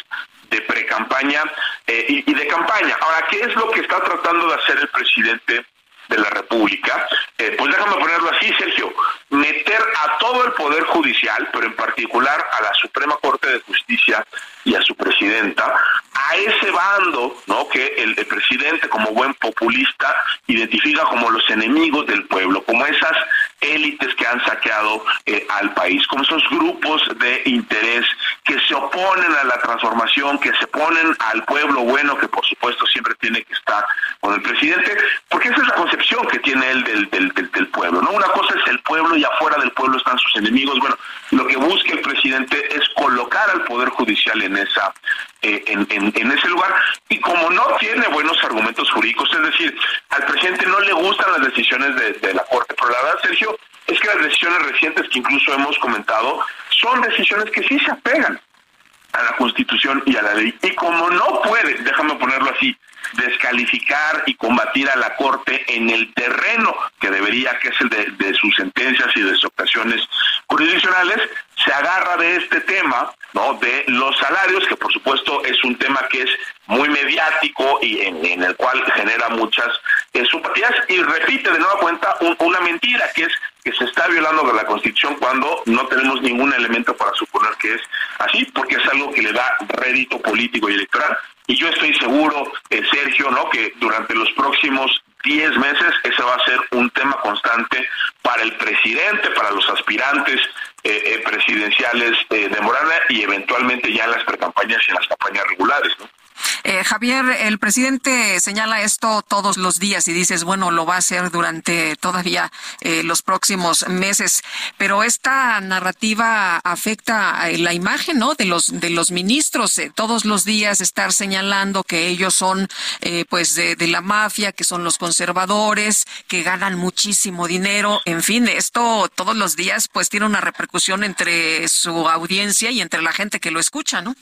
de pre-campaña eh, y, de campaña. Ahora, ¿qué es lo que está tratando de hacer el presidente de la República? Eh, pues déjame ponerlo así, Sergio, meter a todo el Poder Judicial, pero en particular a la Suprema Corte de Justicia y a su presidenta, a ese bando, ¿no? Que el, presidente, como buen populista, identifica como los enemigos del pueblo, como esas élites que han saqueado eh, al país, como esos grupos de interés que se oponen a la transformación, que se oponen al pueblo bueno, que por supuesto siempre tiene que estar con el presidente, porque esa es la concepción que tiene él del, del, del pueblo, ¿no? Una cosa es el pueblo y afuera del pueblo están sus enemigos. Bueno, lo que busca el presidente es colocar al Poder Judicial en esa eh, en, en, ese lugar. Y como no tiene buenos argumentos jurídicos, es decir, al presidente no le gustan las decisiones de, de la Corte, pero la verdad, Sergio, es que las decisiones recientes que incluso hemos comentado son decisiones que sí se apegan a la Constitución y a la ley. Y como no puede, déjame ponerlo así, descalificar y combatir a la Corte en el terreno que debería, que es el de, sus sentencias y de sus ocasiones jurisdiccionales, se agarra de este tema, ¿no? De los salarios, que por supuesto es un tema que es muy mediático y en, el cual genera muchas eh, simpatías y repite de nueva cuenta una mentira, que es que se está violando la Constitución cuando no tenemos ningún elemento para suponer que es así, porque es algo que le da rédito político y electoral. Y yo estoy seguro, eh, Sergio, ¿no? que durante los próximos 10 meses ese va a ser un tema constante para el presidente, para los aspirantes eh, eh, presidenciales de Morana y eventualmente ya en las precampañas y en las campañas regulares. ¿no? Eh, Javier, el presidente señala esto todos los días y dices, bueno, lo va a hacer durante todavía eh, los próximos meses, pero esta narrativa afecta la imagen, ¿no? De los de los ministros, eh, todos los días estar señalando que ellos son, pues, de, de la mafia, que son los conservadores, que ganan muchísimo dinero, en fin, esto todos los días, pues, tiene una repercusión entre su audiencia y entre la gente que lo escucha, ¿no?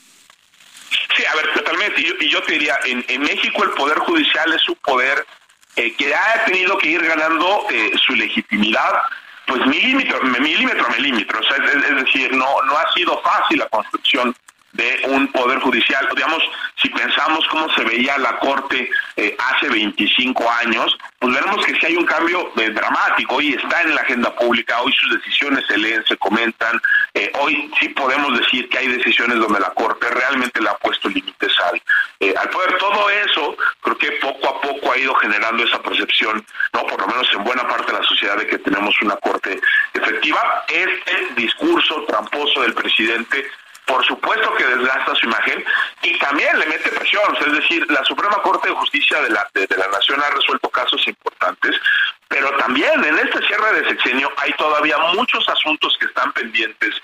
Sí, a ver, totalmente. Y yo, te diría, en, en, México el Poder Judicial es un poder eh, que ha tenido que ir ganando eh, su legitimidad, pues milímetro, milímetro milímetro. O sea, es, es, decir, no, no ha sido fácil la construcción de un poder judicial. Digamos, si pensamos cómo se veía la Corte eh, hace 25 años, pues veremos que sí hay un cambio eh, dramático. Hoy está en la agenda pública, hoy sus decisiones se leen, se comentan. Eh, hoy sí podemos decir que hay decisiones donde la Corte realmente le ha puesto límites al, eh, al poder. Todo eso creo que poco a poco ha ido generando esa percepción, no por lo menos en buena parte de la sociedad, de que tenemos una Corte efectiva. Este discurso tramposo del presidente por supuesto que desgasta su imagen y también le mete presión. es decir, la Suprema Corte de Justicia de la, de, la Nación ha resuelto casos importantes, pero también en este cierre de sexenio hay todavía muchos asuntos que están pendientes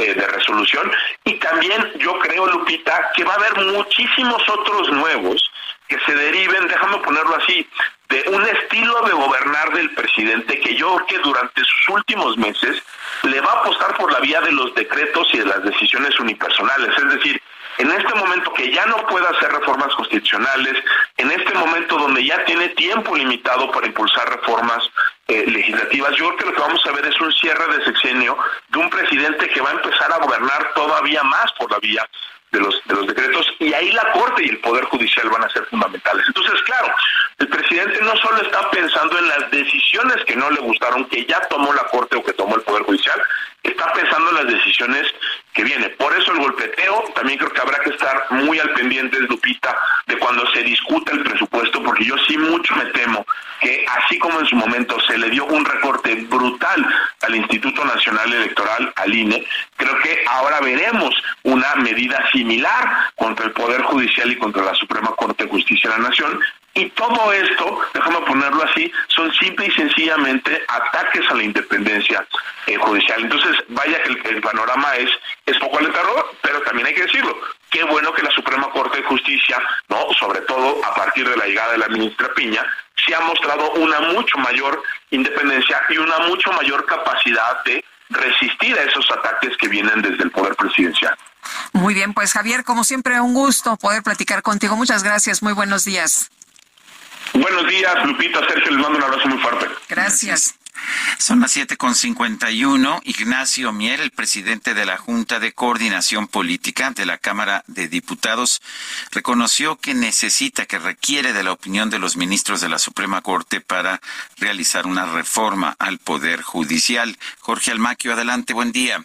eh, de resolución y también yo creo, Lupita, que va a haber muchísimos otros nuevos que se deriven, déjame ponerlo así, de un estilo de gobernar del presidente que yo creo que durante sus últimos meses le va a apostar por la vía de los decretos y de las decisiones unipersonales. Es decir, en este momento que ya no puede hacer reformas constitucionales, en este momento donde ya tiene tiempo limitado para impulsar reformas eh, legislativas, yo creo que lo que vamos a ver es un cierre de sexenio de un presidente que va a empezar a gobernar todavía más por la vía de los, de los decretos y ahí la Corte y el Poder Judicial van a ser fundamentales. Entonces, claro, el presidente no solo está pensando en las decisiones que no le gustaron, que ya tomó la Corte o que tomó el Poder Judicial, está pensando en las decisiones que vienen. Por eso el golpeteo, también creo que habrá que estar muy al pendiente, Lupita, de cuando se discuta el presupuesto, porque yo sí mucho me temo que así como en su momento se le dio un recorte brutal al Instituto Nacional Electoral, al INE, creo que ahora veremos una medida similar contra el Poder Judicial y contra la Suprema Corte de Justicia de la Nación, y todo esto, déjame ponerlo así, son simple y sencillamente ataques a la independencia eh, judicial. Entonces, vaya que el, panorama es, es poco alentador, pero también hay que decirlo. Qué bueno que la Suprema Corte de Justicia, no, sobre todo a partir de la llegada de la ministra Piña, se ha mostrado una mucho mayor independencia y una mucho mayor capacidad de resistir a esos ataques que vienen desde el poder presidencial. Muy bien, pues Javier, como siempre, un gusto poder platicar contigo. Muchas gracias, muy buenos días. Buenos días, Lupita, Sergio, les mando un abrazo muy fuerte. Gracias. Son las siete con cincuenta y uno. Ignacio Mier, el presidente de la Junta de Coordinación Política de la Cámara de Diputados, reconoció que necesita, que requiere de la opinión de los ministros de la Suprema Corte para realizar una reforma al Poder Judicial. Jorge Almaquio, adelante, buen día.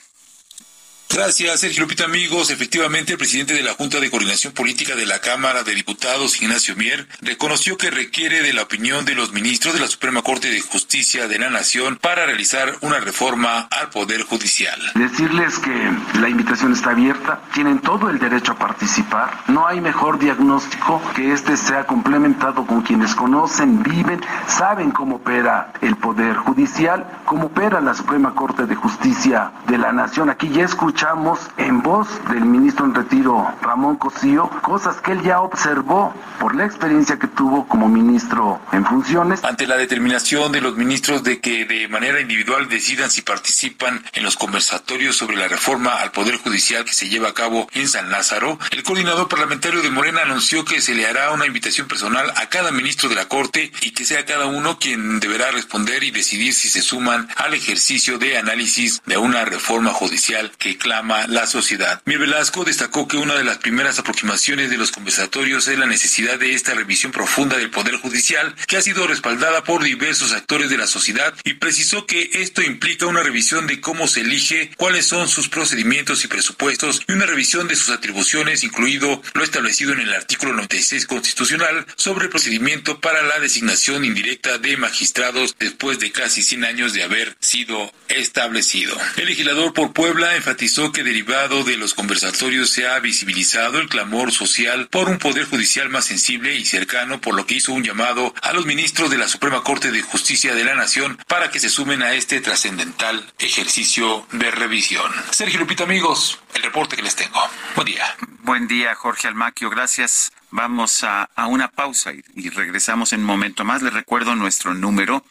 Gracias, Sergio Lupita, amigos. Efectivamente, el presidente de la Junta de Coordinación Política de la Cámara de Diputados, Ignacio Mier, reconoció que requiere de la opinión de los ministros de la Suprema Corte de Justicia de la Nación para realizar una reforma al Poder Judicial. Decirles que la invitación está abierta, tienen todo el derecho a participar. No hay mejor diagnóstico que este sea complementado con quienes conocen, viven, saben cómo opera el Poder Judicial, cómo opera la Suprema Corte de Justicia de la Nación. Aquí ya escuché escuchamos en voz del ministro en retiro Ramón Cosío cosas que él ya observó por la experiencia que tuvo como ministro en funciones. Ante la determinación de los ministros de que de manera individual decidan si participan en los conversatorios sobre la reforma al Poder Judicial que se lleva a cabo en San Lázaro, el coordinador parlamentario de Morena anunció que se le hará una invitación personal a cada ministro de la Corte y que sea cada uno quien deberá responder y decidir si se suman al ejercicio de análisis de una reforma judicial que reclama la sociedad. Mir Velasco destacó que una de las primeras aproximaciones de los conversatorios es la necesidad de esta revisión profunda del Poder Judicial, que ha sido respaldada por diversos actores de la sociedad y precisó que esto implica una revisión de cómo se elige, cuáles son sus procedimientos y presupuestos y una revisión de sus atribuciones, incluido lo establecido en el artículo 96 constitucional sobre el procedimiento para la designación indirecta de magistrados después de casi 100 años de haber sido establecido. El legislador por Puebla enfatizó que derivado de los conversatorios se ha visibilizado el clamor social por un poder judicial más sensible y cercano, por lo que hizo un llamado a los ministros de la Suprema Corte de Justicia de la Nación para que se sumen a este trascendental ejercicio de revisión. Sergio Lupita, amigos, el reporte que les tengo. Buen día. Buen día, Jorge Almaquio. Gracias. Vamos a, a, una pausa y, y, regresamos en un momento más. Les recuerdo nuestro número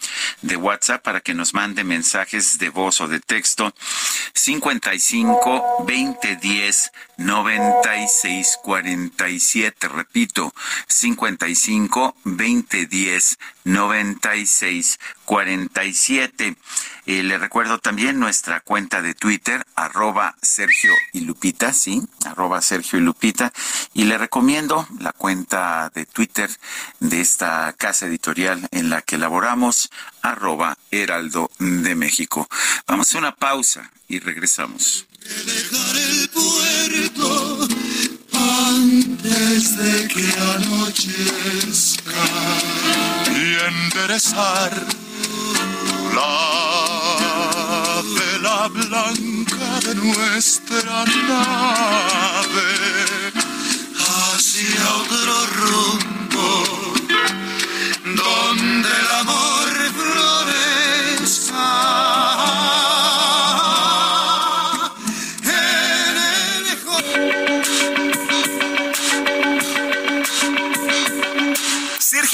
de WhatsApp para que nos mande mensajes de voz o de texto 55 20 10 96 47. Repito, 55 20 10 96 47. Eh, le recuerdo también nuestra cuenta de Twitter, arroba Sergio y Lupita, sí, arroba Sergio y Lupita. Y le recomiendo la cuenta de Twitter de esta casa editorial en la que elaboramos, arroba Heraldo de México. Vamos a una pausa y regresamos. Dejar el puerto antes de que anochezca enderezar la vela blanca de nuestra nave hacia otro rumbo donde el amor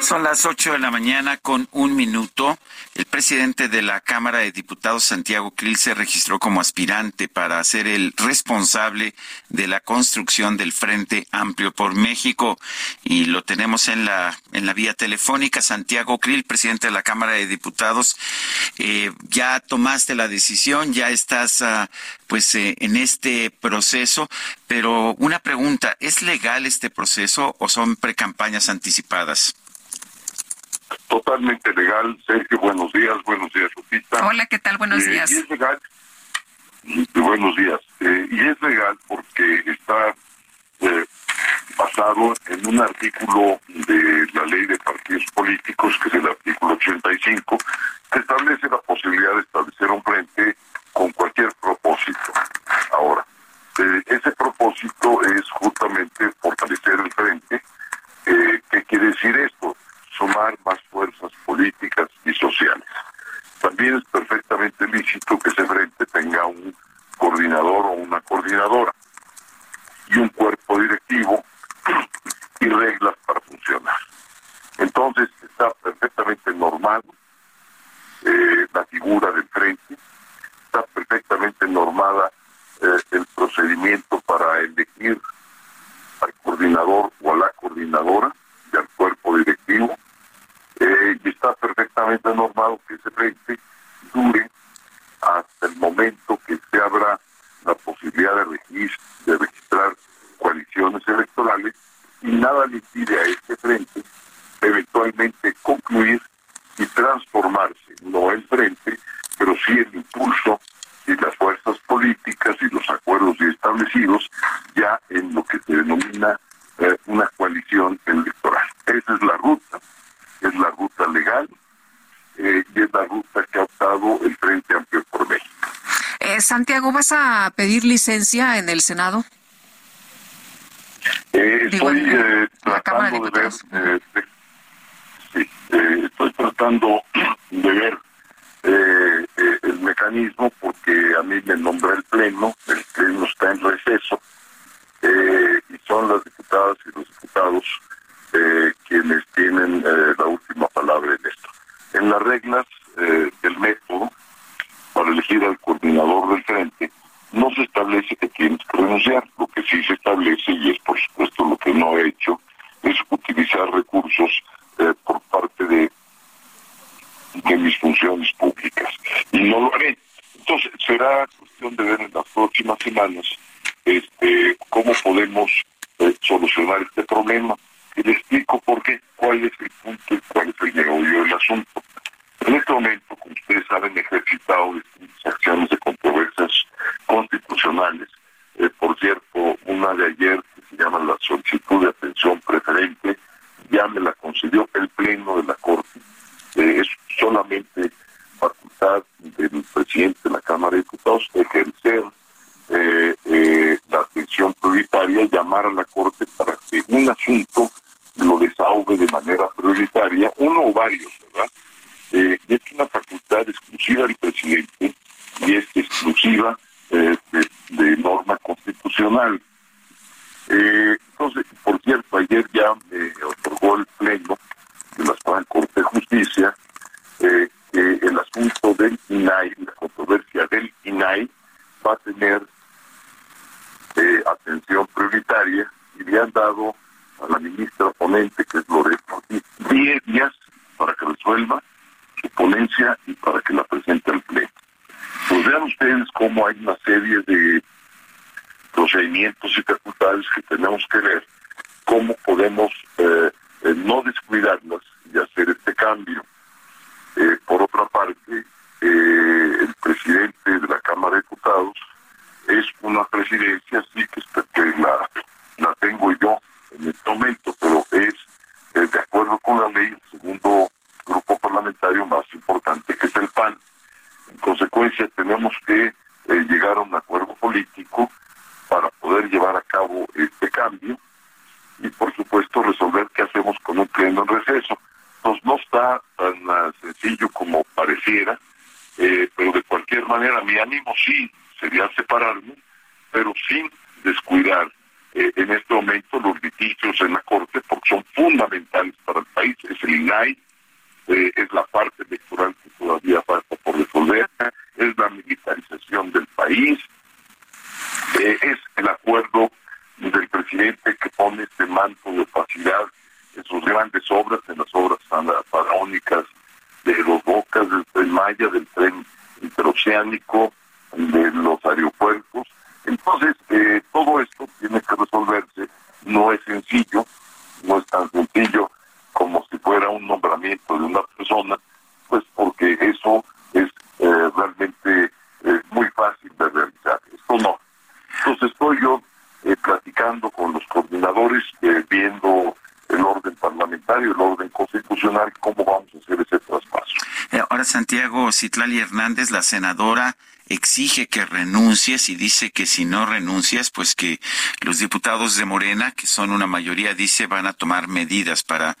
Son las 8 de la mañana con un minuto. El presidente de la Cámara de Diputados, Santiago Krill, se registró como aspirante para ser el responsable de la construcción del Frente Amplio por México. Y lo tenemos en la, en la vía telefónica. Santiago Krill, presidente de la Cámara de Diputados, eh, ya tomaste la decisión, ya estás uh, pues eh, en este proceso. Pero una pregunta, ¿es legal este proceso o son precampañas anticipadas? Totalmente legal. Sergio, buenos días, buenos días, Lupita. Hola, ¿qué tal? Buenos Eh, días. y es legal, buenos días. Eh, y es legal porque está eh, basado en un artículo de la ley de partidos políticos, que es el artículo 85, que establece la posibilidad de establecer un frente con cualquier propósito. Ahora, eh, ese propósito es justamente fortalecer el frente. Eh, ¿Qué quiere decir esto? Sumar más fuerzas políticas y sociales. También es perfectamente lícito que ese frente tenga un coordinador o una coordinadora y un cuerpo directivo y reglas para funcionar. Entonces está perfectamente normal eh, la figura del frente, está perfectamente normada eh, el procedimiento para elegir al coordinador o a la coordinadora y al cuerpo directivo, eh, y está perfectamente normado que ese frente dure hasta el momento que se abra la posibilidad de, regis- de registrar coaliciones electorales y nada le impide a este frente eventualmente concluir y transformarse, no el frente, pero sí el impulso y las fuerzas políticas y los acuerdos establecidos ya en lo que se denomina eh, una coalición electoral. Esa es la ruta, es la ruta legal eh, y es la ruta que ha optado el Frente Amplio por México. Eh, Santiago, ¿vas a pedir licencia en el Senado? Eh, Digo, estoy en- eh, de tratando de ver, de- sí, eh, estoy tratando de ver el mecanismo porque a mí me nombra el pleno, el pleno está en receso y son las diputadas y los diputados eh, quienes tienen eh, la última palabra en esto. En las reglas eh, del método para elegir al coordinador del frente no se establece que tienes que renunciar. Lo que sí se establece, y es por supuesto lo que no he hecho, es utilizar recursos eh, por parte de, mis funciones públicas. Y no lo haré. Entonces, será cuestión de ver en las próximas semanas este, cómo podemos eh, solucionar este problema. Y le explico por qué, cuál es el punto y cuál es el meollo del asunto. En este momento, como ustedes saben, he ejercitado distintas acciones de controversias constitucionales. Eh, por cierto, una de ayer que se llama la solicitud de atención preferente, ya me la concedió el Pleno de la Corte. Eh, es solamente facultad del presidente de la Cámara de Diputados ejercer eh, eh, la atención prioritaria, llamar a la Corte para que un asunto lo desahogue de manera prioritaria, uno o varios, ¿verdad? Eh, es una facultad exclusiva del presidente y es exclusiva eh, de, de norma constitucional. Eh, entonces, por cierto, ayer ya me otorgó el Pleno de la Suprema Corte de Justicia eh, que el asunto del INAI, la controversia del INAI, va a tener eh, atención prioritaria y le han dado a la ministra ponente, que es Loreto Ortiz, 10 días para que resuelva su ponencia y para que la presente al Pleno. Pues vean ustedes cómo hay una serie de procedimientos y facultades que tenemos que ver, cómo podemos eh, eh, no descuidarlas y hacer este cambio. Eh, por otra parte, eh, el presidente de la Cámara de Diputados es una presidencia, sí, que, que la, la tengo yo en este momento, pero es eh, de acuerdo con la ley el segundo grupo parlamentario más importante, que es el PAN. En consecuencia, tenemos que eh, llegar a un acuerdo político para poder llevar a cabo este cambio y, por supuesto, resolver qué hacemos con un pleno en receso. Entonces, no está tan ah, sencillo como pareciera, eh, pero de cualquier manera, mi ánimo sí sería separarme, pero sin descuidar eh, en este momento los litigios en la Corte, porque son fundamentales para el país. Es el INAI, eh, es la parte electoral que todavía falta por resolver, es la militarización del país, eh, es el acuerdo del presidente que pone este manto de opacidad en sus grandes obras, en las obras fara- faraónicas de los bocas, del tren Maya, del tren interoceánico, de los aeropuertos. Entonces, eh, todo esto tiene que resolverse, no es sencillo, no es tan sencillo como si fuera un nombramiento de una persona, pues porque eso es eh, realmente eh, muy fácil de realizar. Esto no. Entonces estoy yo eh, platicando con los coordinadores, eh, viendo el orden parlamentario, el orden constitucional, cómo vamos a hacer ese traspaso. Eh, Ahora Santiago Citlali Hernández, la senadora, exige que renuncies y dice que si no renuncias, pues que los diputados de Morena, que son una mayoría, dice, van a tomar medidas para,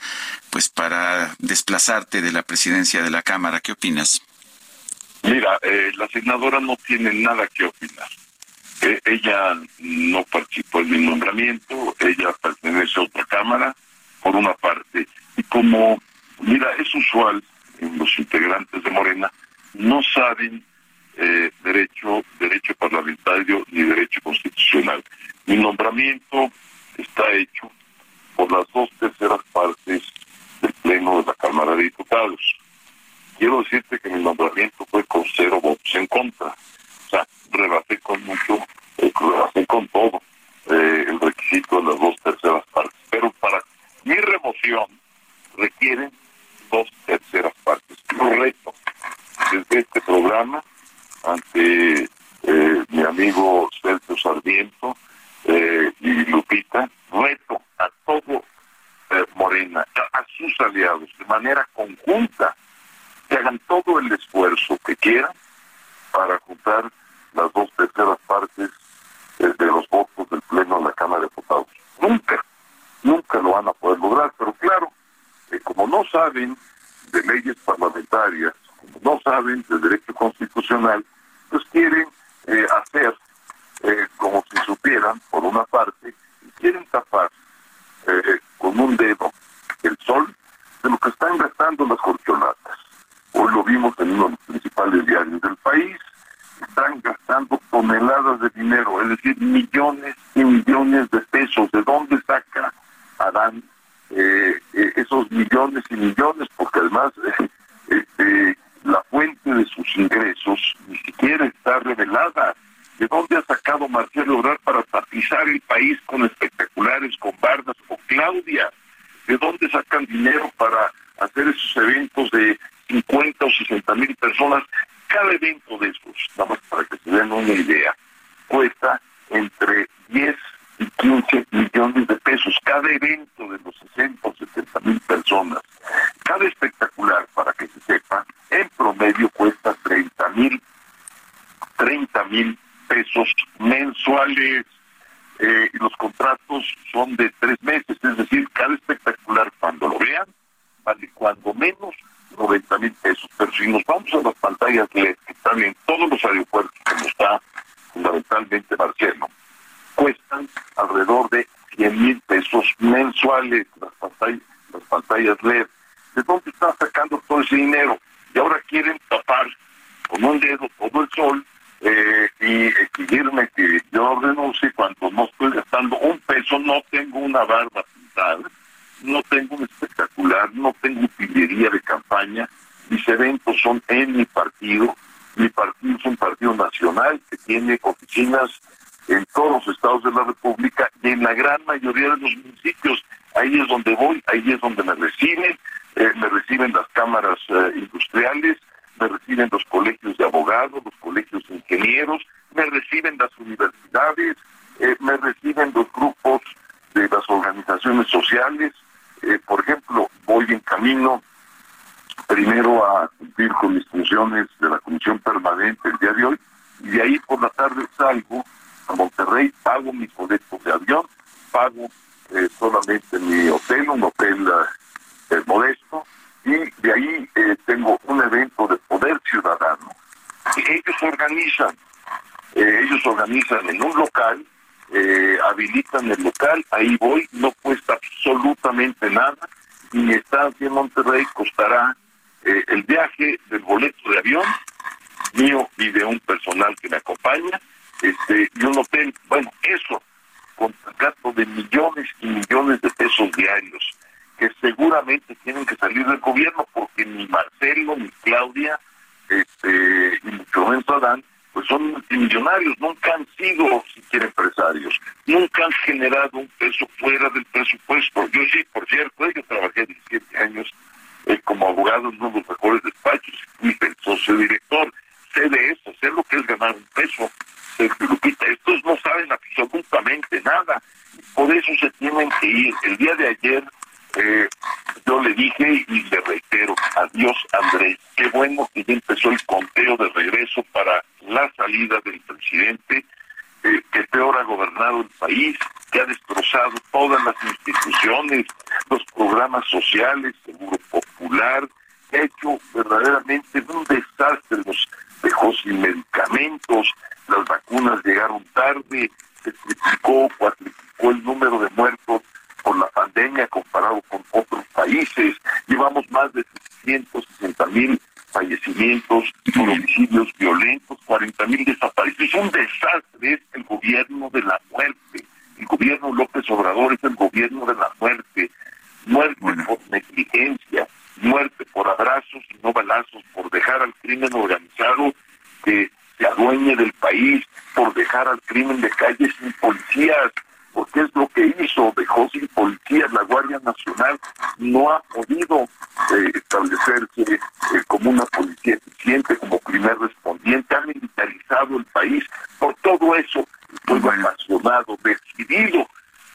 pues para desplazarte de la presidencia de la Cámara. ¿Qué opinas? Mira, eh, la senadora no tiene nada que opinar. Eh, ella no participó en mi nombramiento, ella pertenece a otra cámara, por una parte. Y como, mira, es usual en los integrantes de Morena no saben eh, derecho, derecho parlamentario ni derecho constitucional. Mi nombramiento está hecho por las dos terceras partes del Pleno de la Cámara de Diputados. Quiero decirte que mi nombramiento fue con cero votos en contra. O sea, rebasé con mucho, eh, rebasé con todo eh, el requisito de las dos terceras partes. Pero para mi remoción requieren dos terceras partes. Yo reto desde este programa ante eh, mi amigo Sergio Sarmiento eh, y Lupita, reto a todo eh, Morena, a, sus aliados, de manera conjunta, que hagan todo el esfuerzo que quieran para juntar las dos terceras partes eh, de los votos del Pleno de la Cámara de Diputados. Nunca, nunca lo van a poder lograr, pero claro, como no saben de leyes parlamentarias, no saben de derecho constitucional, pues quieren eh, hacer eh, como si supieran, por una parte, y quieren tapar eh, con un dedo el sol de lo que están gastando las corcholatas. Hoy lo vimos en uno de los principales diarios del país, están gastando toneladas de dinero, es decir, millones y millones de pesos. ¿De dónde saca Adán eh, eh, esos millones y millones? Porque además eh, la fuente de sus ingresos ni siquiera está revelada. ¿De dónde ha sacado Marcelo Obrador para tapizar el país con espectaculares, con bardas? O Claudia, ¿de dónde sacan dinero para hacer esos eventos de 50 o 60 mil personas? Cada evento de esos, nada más para que se den una idea, cuesta entre 10 y 15 millones de pesos. Cada evento de los 60 o 70 mil personas. Cada espectacular, para que se sepa, en promedio cuesta 30 mil 30 mil pesos mensuales. Eh, los contratos son de tres meses, es decir, cada espectacular cuando lo vean vale cuando menos 90 mil pesos. Pero si nos vamos a las pantallas LED que están en todos los aeropuertos, como está fundamentalmente Marcelo, cuestan alrededor de 100 mil pesos mensuales las pantallas, las pantallas LED. ¿De dónde están sacando todo ese dinero? Y ahora quieren tapar con un dedo todo el sol eh, y exigirme que yo renuncie cuando no estoy gastando un peso, no tengo una barba pintada, no tengo un espectacular, no tengo utilería de campaña, mis eventos son en mi partido, mi partido es un partido nacional que tiene oficinas en todos los estados de la República y en la gran mayoría de los municipios. Ahí es donde voy, ahí es donde me reciben, eh, me reciben las cámaras eh, industriales, me reciben los colegios de abogados, los colegios de ingenieros, me reciben las universidades, eh, me reciben los grupos de las organizaciones sociales. Por ejemplo, voy en camino primero a cumplir con mis funciones de la comisión permanente el día de hoy y de ahí por la tarde salgo a Monterrey, pago mis boletos de avión, pago eh, solamente mi hotel, un hotel eh, modesto, y de ahí eh, tengo un evento de poder ciudadano. Y ellos organizan, eh, ellos organizan en un local, eh, habilitan el local, ahí voy, no cuesta absolutamente nada, y mi estancia en Monterrey costará eh, el viaje del boleto de avión, mío y de un personal que me acompaña, este, y un hotel, bueno, eso, con gasto de millones y millones de pesos diarios, que seguramente tienen que salir del gobierno, porque ni Marcelo, ni Claudia, este, mucho menos Adán, pues son multimillonarios, nunca han sido siquiera empresarios, nunca han generado un peso fuera del presupuesto. Yo sí, por cierto, yo trabajé 17 años eh, como abogado en uno de los mejores despachos, y socio director, sé de eso, sé lo que es ganar un peso. Estos no saben absolutamente nada, por eso se tienen que ir. El día de ayer eh, yo le dije y le reitero, adiós Andrés, qué bueno que ya empezó el conteo de regreso para la salida del presidente, eh, que peor ha gobernado el país, que ha destrozado todas las instituciones, los programas sociales, seguro popular, que ha hecho verdaderamente un desastre, los dejó sin medicamentos, las vacunas llegaron tarde, se triplicó, cuatriplicó el número de muertos por la pandemia comparado con otros países. Llevamos más de 660 mil fallecimientos por homicidios violentos, 40 mil desaparecidos. Es un desastre, es el gobierno de la muerte. El gobierno López Obrador es el gobierno de la muerte. Muerte por negligencia, muerte por abrazos y no balazos, por dejar al crimen organizado que se adueñe del país, por dejar al crimen de calles sin policías, porque es lo que hizo, dejó sin policías, la Guardia Nacional no ha podido eh, establecerse eh, como una policía eficiente, como primer respondiente, ha militarizado el país, por todo eso estoy apasionado, decidido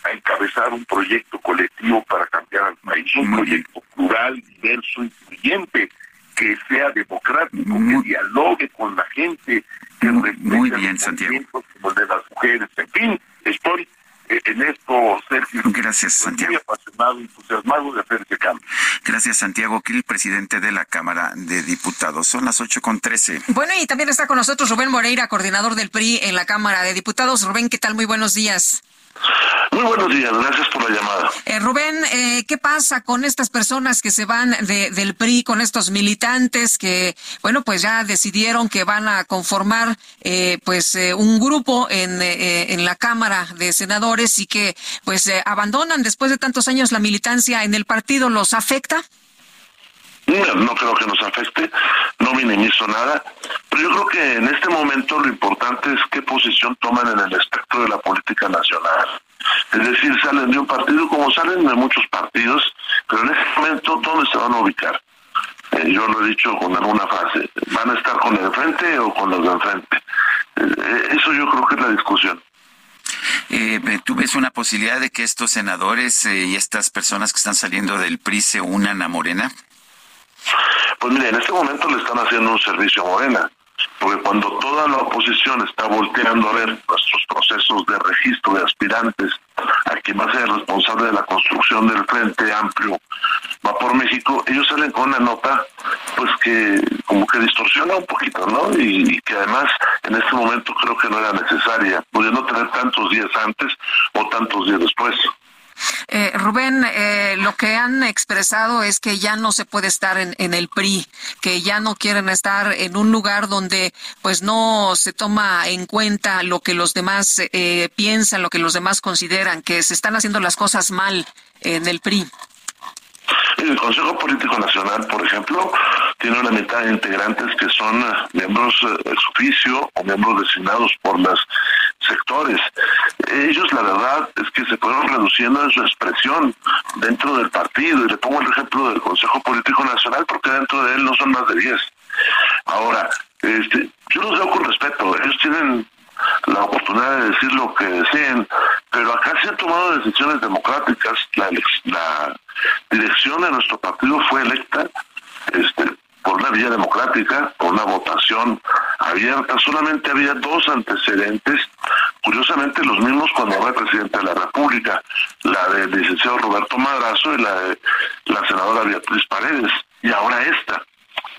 a encabezar un proyecto colectivo para cambiar al país, un proyecto plural, diverso, incluyente, que sea democrático, que dialogue con la gente, que muy bien, Santiago. como el de las mujeres. En fin, estoy eh, en esto, Sergio. Gracias, Santiago. Muy apasionado, entusiasmado de hacer este cambio. Gracias, Santiago Krill, presidente de la Cámara de Diputados. Son las ocho con trece. Bueno, y también está con nosotros Rubén Moreira, coordinador del PRI en la Cámara de Diputados. Rubén, ¿qué tal? Muy buenos días. Muy buenos días, gracias por la llamada. Eh, Rubén, eh, ¿qué pasa con estas personas que se van de, del PRI, con estos militantes que, bueno, pues ya decidieron que van a conformar, eh, pues, eh, un grupo en, eh, en la Cámara de Senadores y que, pues, eh, abandonan después de tantos años la militancia en el partido? ¿Los afecta? No, creo que nos afecte, no minimizo nada, pero yo creo que en este momento lo importante es qué posición toman en el espectro de la política nacional. Es decir, salen de un partido como salen de muchos partidos, pero en este momento, ¿dónde se van a ubicar? Eh, yo lo he dicho con alguna frase, ¿van a estar con el enfrente o con los de enfrente? Eh, eso yo creo que es la discusión. Eh, ¿Tú ves una posibilidad de que estos senadores eh, y estas personas que están saliendo del PRI se unan a Morena? Pues mire, en este momento le están haciendo un servicio a Morena, porque cuando toda la oposición está volteando a ver nuestros procesos de registro de aspirantes a quien va a ser responsable de la construcción del Frente Amplio va por México, ellos salen con una nota pues que como que distorsiona un poquito, ¿no? Y que además en este momento creo que no era necesaria, pudiendo tener tantos días antes o tantos días después. Eh, Rubén, eh, lo que han expresado es que ya no se puede estar en, en, el PRI, que ya no quieren estar en un lugar donde pues no se toma en cuenta lo que los demás eh, piensan, lo que los demás consideran, que se están haciendo las cosas mal en el PRI. El Consejo Político Nacional, por ejemplo, tiene una mitad de integrantes que son miembros ex oficio o miembros designados por los sectores. Ellos, la verdad, es que se fueron reduciendo en su expresión dentro del partido. Y le pongo el ejemplo del Consejo Político Nacional porque dentro de él no son más de 10. Ahora, este, yo los veo con respeto. Ellos tienen la oportunidad de decir lo que deseen, pero acá se han tomado decisiones democráticas. La, la dirección de nuestro partido fue electa este, por una vía democrática, por una votación abierta. Solamente había dos antecedentes, curiosamente los mismos cuando fue presidente de la República, la del licenciado Roberto Madrazo y la de la senadora Beatriz Paredes, y ahora esta.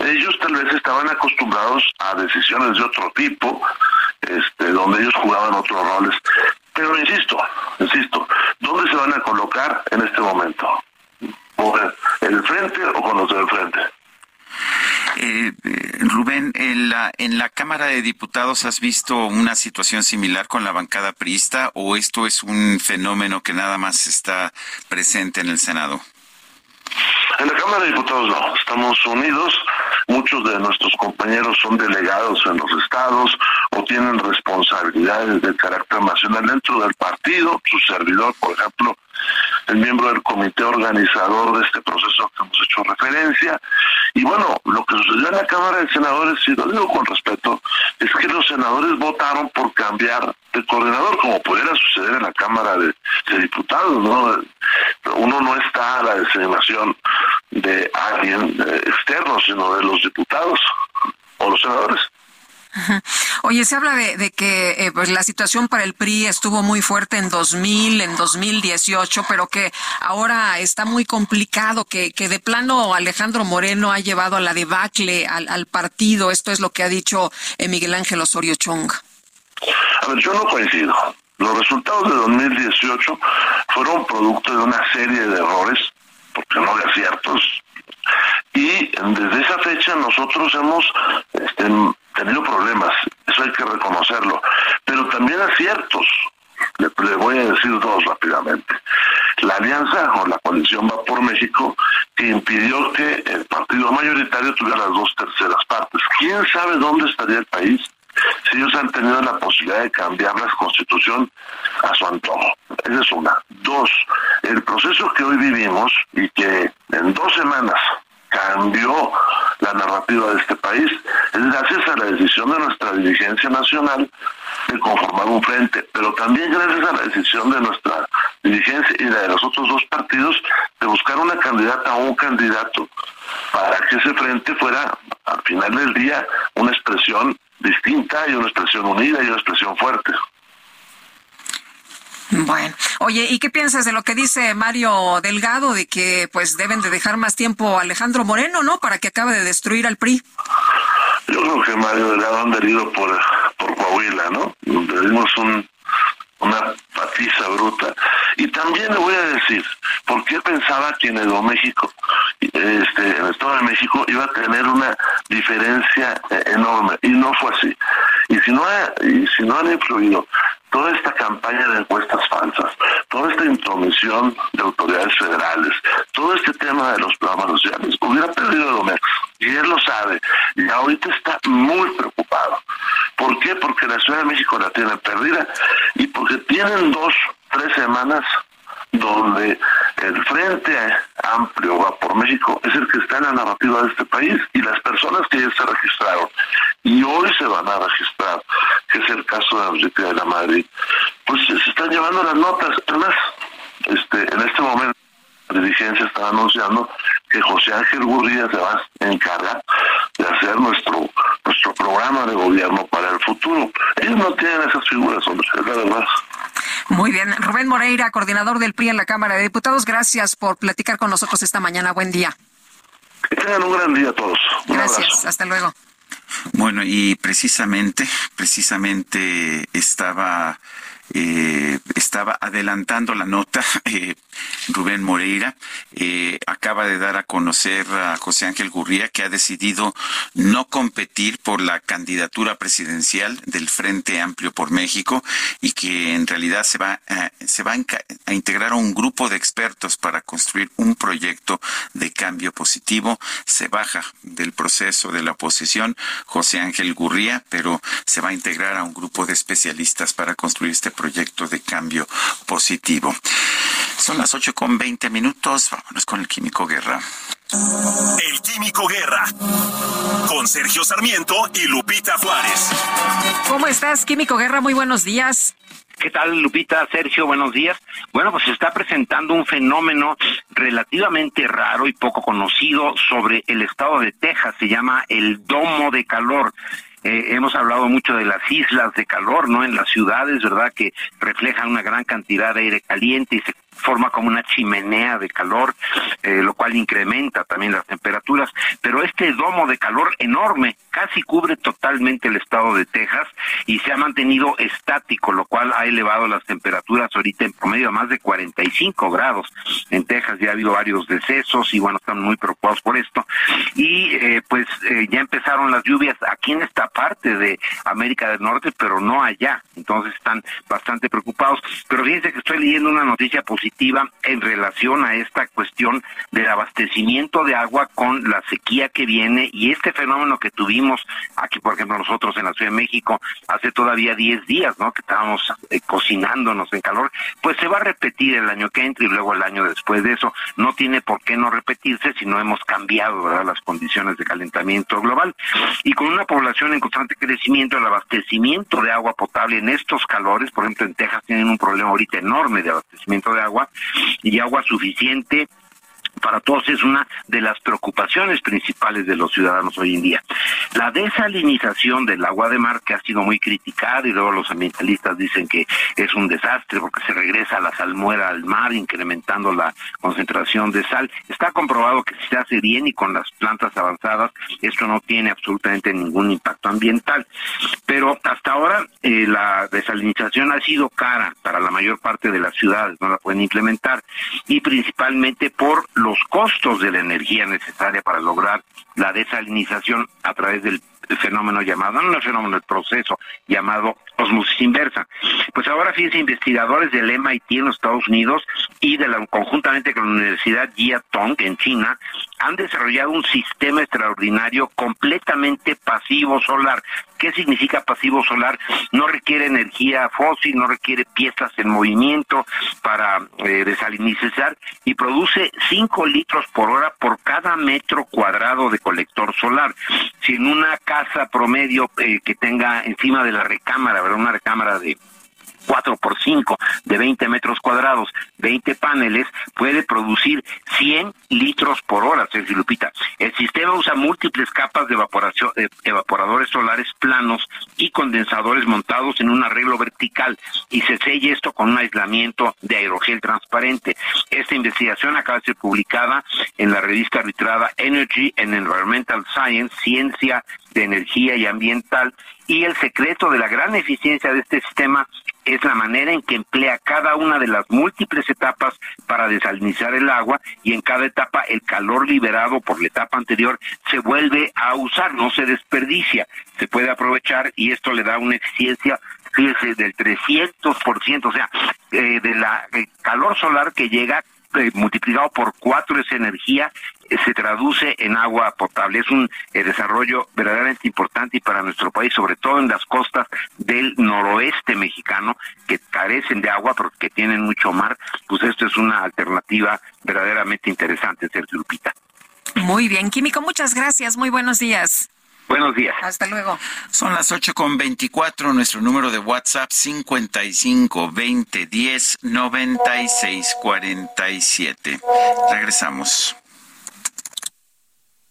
Ellos tal vez estaban acostumbrados a decisiones de otro tipo, este, donde ellos jugaban otros roles. Pero insisto, insisto, ¿dónde se van a colocar en este momento? ¿Por el frente o con los del frente? Eh, Rubén, en la, en la Cámara de Diputados has visto una situación similar con la bancada priista o esto es un fenómeno que nada más está presente en el Senado? En la Cámara de Diputados no, estamos unidos, muchos de nuestros compañeros son delegados en los estados o tienen responsabilidades de carácter nacional dentro del partido, su servidor, por ejemplo, el miembro del comité organizador de este proceso que hemos hecho referencia. Y bueno, lo que sucedió en la Cámara de Senadores, y lo digo con respeto, es que los senadores votaron por cambiar de coordinador, como pudiera suceder en la Cámara de, Diputados, ¿no? Uno no está a la designación de alguien eh, externo, sino de los diputados o los senadores. Oye, se habla de, que eh, pues la situación para el PRI estuvo muy fuerte en 2000, en 2018, pero que ahora está muy complicado, que, de plano Alejandro Moreno ha llevado a la debacle al, partido. Esto es lo que ha dicho eh, Miguel Ángel Osorio Chong. A ver, yo no coincido. Los resultados de 2018 fueron producto de una serie de errores, porque no de aciertos, y desde esa fecha nosotros hemos este, tenido problemas, eso hay que reconocerlo, pero también aciertos. Le, le voy a decir dos rápidamente. La alianza o la coalición va por México que impidió que el partido mayoritario tuviera las dos terceras partes. ¿Quién sabe dónde estaría el país si ellos han tenido la posibilidad de cambiar la constitución a su antojo. Esa es una. Dos, el proceso que hoy vivimos y que en dos semanas cambió la narrativa de este país es gracias a la decisión de nuestra dirigencia nacional de conformar un frente, pero también gracias a la decisión de nuestra dirigencia y de los otros dos partidos de buscar una candidata o un candidato para que ese frente fuera al final del día una expresión distinta y una expresión unida y una expresión fuerte. Bueno, oye, ¿y qué piensas de lo que dice Mario Delgado de que pues deben de dejar más tiempo a Alejandro Moreno, ¿no? Para que acabe de destruir al PRI. Yo creo que Mario Delgado han herido por, Coahuila, ¿no? Donde dimos un, una patiza bruta. Y también le voy a decir, ¿por qué pensaba que en Nuevo México, este, en el Estado de México, iba a tener una diferencia eh, enorme? Y no fue así. Y si no, ha- y si no han influido toda esta campaña de encuestas falsas, toda esta intromisión de autoridades federales, todo este tema de los programas sociales, hubiera perdido Edomex. Y él lo sabe. Y ahorita está muy preocupado. ¿Por qué? Porque la Ciudad de México la tiene perdida y porque tienen dos, tres semanas donde el Frente Amplio va por México es el que está en la narrativa de este país y las personas que ya se registraron y hoy se van a registrar, que es el caso de Enrique de la Madrid, pues se están llevando las notas. Además, este, en este momento la dirigencia está anunciando que José Ángel Gurría se va a encargar de hacer nuestro nuestro programa de gobierno para el futuro. Ellos no tienen esas figuras, hombre, es la verdad. Muy bien, Rubén Moreira, coordinador del PRI en la Cámara de Diputados, gracias por platicar con nosotros esta mañana. Buen día. Que tengan un gran día a todos. Un Gracias, abrazo. hasta luego. Bueno, y precisamente, precisamente estaba, eh, estaba adelantando la nota eh, Rubén Moreira. eh, acaba de dar a conocer a José Ángel Gurría que ha decidido no competir por la candidatura presidencial del Frente Amplio por México y que en realidad se va, se va a integrar a un grupo de expertos para construir un proyecto de cambio positivo. Se baja del proceso de la oposición José Ángel Gurría, pero se va a integrar a un grupo de especialistas para construir este proyecto de cambio positivo. Son las 8 con 20 minutos. Vámonos con el Químico Guerra. El Químico Guerra. Con Sergio Sarmiento y Lupita Juárez. ¿Cómo estás, Químico Guerra? Muy buenos días. ¿Qué tal, Lupita? Sergio, buenos días. Bueno, pues se está presentando un fenómeno relativamente raro y poco conocido sobre el estado de Texas. Se llama el domo de calor. Eh, hemos hablado mucho de las islas de calor, ¿no? En las ciudades, ¿verdad? Que reflejan una gran cantidad de aire caliente y se forma como una chimenea de calor, eh, lo cual incrementa también las temperaturas. Pero este domo de calor enorme casi cubre totalmente el estado de Texas y se ha mantenido estático, lo cual ha elevado las temperaturas ahorita en promedio a más de 45 grados. En Texas ya ha habido varios decesos y bueno, están muy preocupados por esto. Y eh, pues eh, ya empezaron las lluvias aquí en esta parte de América del Norte, pero no allá. Entonces están bastante preocupados. Pero fíjense que estoy leyendo una noticia positiva en relación a esta cuestión del abastecimiento de agua con la sequía que viene y este fenómeno que tuvimos aquí, por ejemplo, nosotros en la Ciudad de México hace todavía 10 días, ¿no? Que estábamos eh, cocinándonos en calor, pues se va a repetir el año que entra y luego el año después de eso. No tiene por qué no repetirse si no hemos cambiado, ¿verdad? Las condiciones de calentamiento global. Y con una población en constante crecimiento, el abastecimiento de agua potable en estos calores, por ejemplo, en Texas tienen un problema ahorita enorme de abastecimiento de agua y agua suficiente para todos es una de las preocupaciones principales de los ciudadanos hoy en día. La desalinización del agua de mar, que ha sido muy criticada, y luego los ambientalistas dicen que es un desastre porque se regresa la salmuera al mar, incrementando la concentración de sal. Está comprobado que si se hace bien y con las plantas avanzadas, esto no tiene absolutamente ningún impacto ambiental. Pero hasta ahora eh, la desalinización ha sido cara para la mayor parte de las ciudades, no la pueden implementar, y principalmente por los costos de la energía necesaria para lograr la desalinización a través del fenómeno llamado, no el fenómeno, el proceso llamado osmosis inversa. Pues ahora fíjense, investigadores del MIT en los Estados Unidos y de conjuntamente con la Universidad Jia Tong en China han desarrollado un sistema extraordinario completamente pasivo solar. ¿Qué significa pasivo solar? No requiere energía fósil, no requiere piezas en movimiento para eh, desalinizar y produce 5 litros por hora por cada metro cuadrado de colector solar. Si en una casa promedio eh, que tenga encima de la recámara, ¿verdad? Una recámara de 4 por 5 de 20 metros cuadrados, 20 paneles, puede producir 100 litros por hora, Sergio Lupita. El sistema usa múltiples capas de evaporación, de evaporadores solares planos y condensadores montados en un arreglo vertical y se sella esto con un aislamiento de aerogel transparente. Esta investigación acaba de ser publicada en la revista arbitrada Energy and Environmental Science, Ciencia de Energía y Ambiental, y el secreto de la gran eficiencia de este sistema es la manera en que emplea cada una de las múltiples etapas para desalinizar el agua y en cada etapa el calor liberado por la etapa anterior se vuelve a usar, no se desperdicia, se puede aprovechar y esto le da una eficiencia fíjese, del 300%, o sea, eh, de la calor solar que llega eh, multiplicado por cuatro esa energía se traduce en agua potable. Es un eh, desarrollo verdaderamente importante y para nuestro país, sobre todo en las costas del noroeste mexicano, que carecen de agua pero que tienen mucho mar, pues esto es una alternativa verdaderamente interesante, Sergio Lupita. Muy bien, Químico, muchas gracias. Muy buenos días. Buenos días. Hasta luego. Son las ocho con veinticuatro. Nuestro número de WhatsApp 55 20 10 96 47. Regresamos.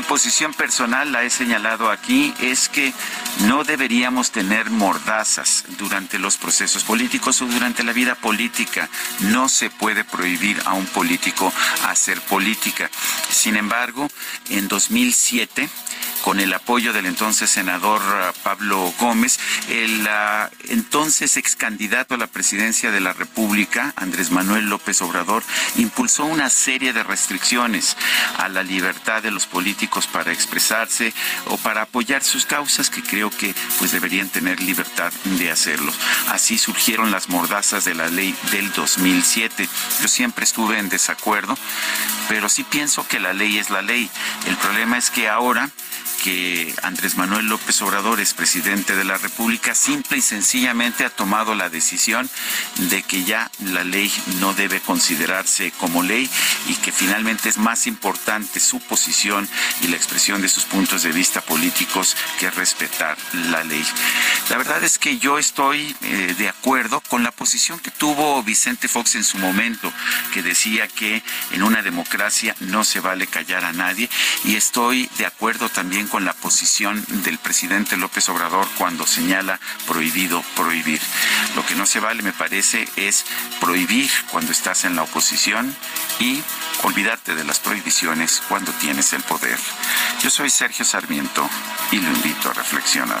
Mi posición personal, la he señalado aquí, es que no deberíamos tener mordazas durante los procesos políticos o durante la vida política. No se puede prohibir a un político hacer política. Sin embargo, en 2007 con el apoyo del entonces senador uh, Pablo Gómez, el entonces ex candidato a la presidencia de la República, Andrés Manuel López Obrador, impulsó una serie de restricciones a la libertad de los políticos para expresarse o para apoyar sus causas que creo que pues deberían tener libertad de hacerlo. Así surgieron las mordazas de la ley del 2007. Yo siempre estuve en desacuerdo, pero sí pienso que la ley es la ley. El problema es que ahora que Andrés Manuel López Obrador es presidente de la República, simple y sencillamente ha tomado la decisión de que ya la ley no debe considerarse como ley y que finalmente es más importante su posición y la expresión de sus puntos de vista políticos que respetar la ley. La verdad es que yo estoy eh, de acuerdo con la posición que tuvo Vicente Fox en su momento, que decía que en una democracia no se vale callar a nadie y estoy de acuerdo también con la posición del presidente López Obrador cuando señala prohibido prohibir. Lo que no se vale, me parece, es prohibir cuando estás en la oposición y olvidarte de las prohibiciones cuando tienes el poder. Yo soy Sergio Sarmiento y lo invito a reflexionar.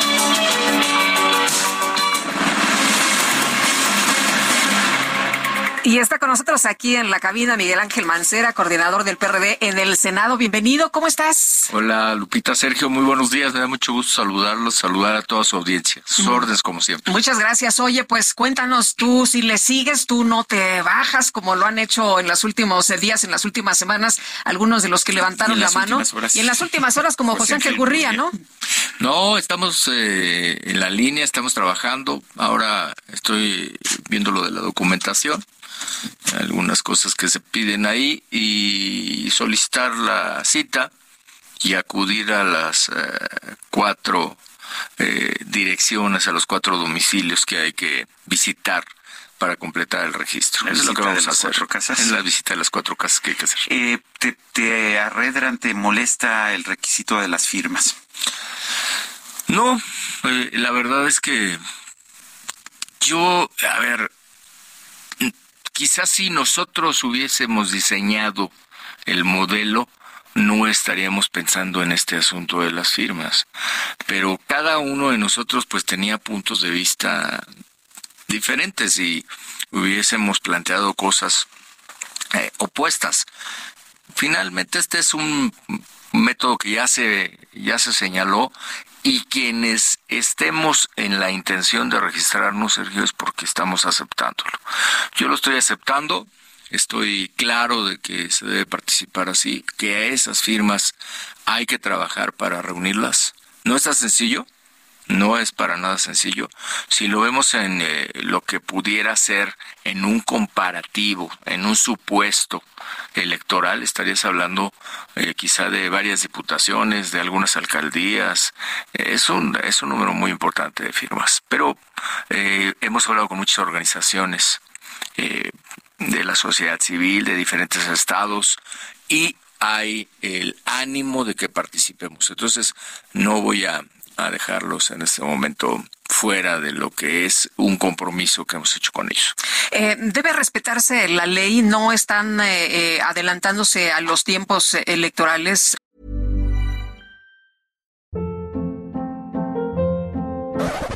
Y está con nosotros aquí en la cabina Miguel Ángel Mancera, coordinador del PRD en el Senado. Bienvenido, ¿cómo estás? Hola Lupita, Sergio, muy buenos días. Me da mucho gusto saludarlos, saludar a toda su audiencia. Sus órdenes como siempre. Muchas gracias. Oye, pues cuéntanos tú, si le sigues, tú no te bajas como lo han hecho en los últimos eh, días, en las últimas semanas, algunos de los que levantaron la mano. horas. Y en las últimas horas como José José Ángel Gurría, ¿no? No, estamos eh, en la línea, estamos trabajando. Ahora estoy viendo lo de la documentación, algunas cosas que se piden ahí y solicitar la cita y acudir a las eh, cuatro eh, direcciones, a los cuatro domicilios que hay que visitar para completar el registro. La Eso es lo que vamos a hacer. casas. Es la visita de las cuatro casas que hay que hacer. Eh, te, te arredran, te molesta el requisito de las firmas. No, eh, la verdad es que yo, a ver, quizás si nosotros hubiésemos diseñado el modelo, no estaríamos pensando en este asunto de las firmas. Pero cada uno de nosotros pues tenía puntos de vista diferentes y hubiésemos planteado cosas eh, opuestas. Finalmente este es un método que ya se ya se señaló y quienes estemos en la intención de registrarnos, Sergio, es porque estamos aceptándolo. Yo lo estoy aceptando, estoy claro de que se debe participar así, que a esas firmas hay que trabajar para reunirlas. No es tan sencillo, no es para nada sencillo. Si lo vemos en eh, lo que pudiera ser en un comparativo, en un supuesto electoral, estarías hablando eh, quizá de varias diputaciones, de algunas alcaldías. Es, un, es un número muy importante de firmas. Pero eh, hemos hablado con muchas organizaciones eh, de la sociedad civil, de diferentes estados, y hay el ánimo de que participemos. Entonces, no voy a a dejarlos en este momento fuera de lo que es un compromiso que hemos hecho con ellos. Eh, debe respetarse la ley, no están eh, eh, adelantándose a los tiempos electorales.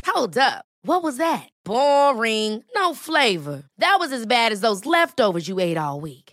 Hold up. What was that? Boring. No flavor. That was as bad as those leftovers you ate all week.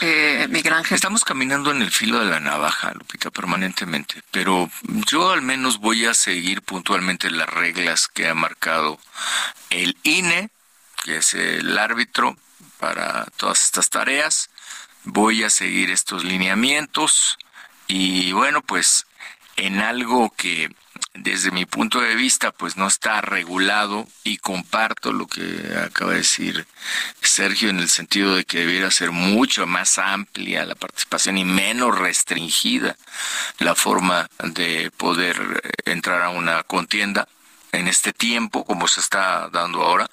Eh. Estamos caminando en el filo de la navaja, Lupita, permanentemente, pero yo al menos voy a seguir puntualmente las reglas que ha marcado el INE, que es el árbitro para todas estas tareas. Voy a seguir estos lineamientos y bueno, pues en algo que desde mi punto de vista pues no está regulado y comparto lo que acaba de decir Sergio en el sentido de que debiera ser mucho más amplia la participación y menos restringida la forma de poder eh, entrar a una contienda en este tiempo como se está dando ahora.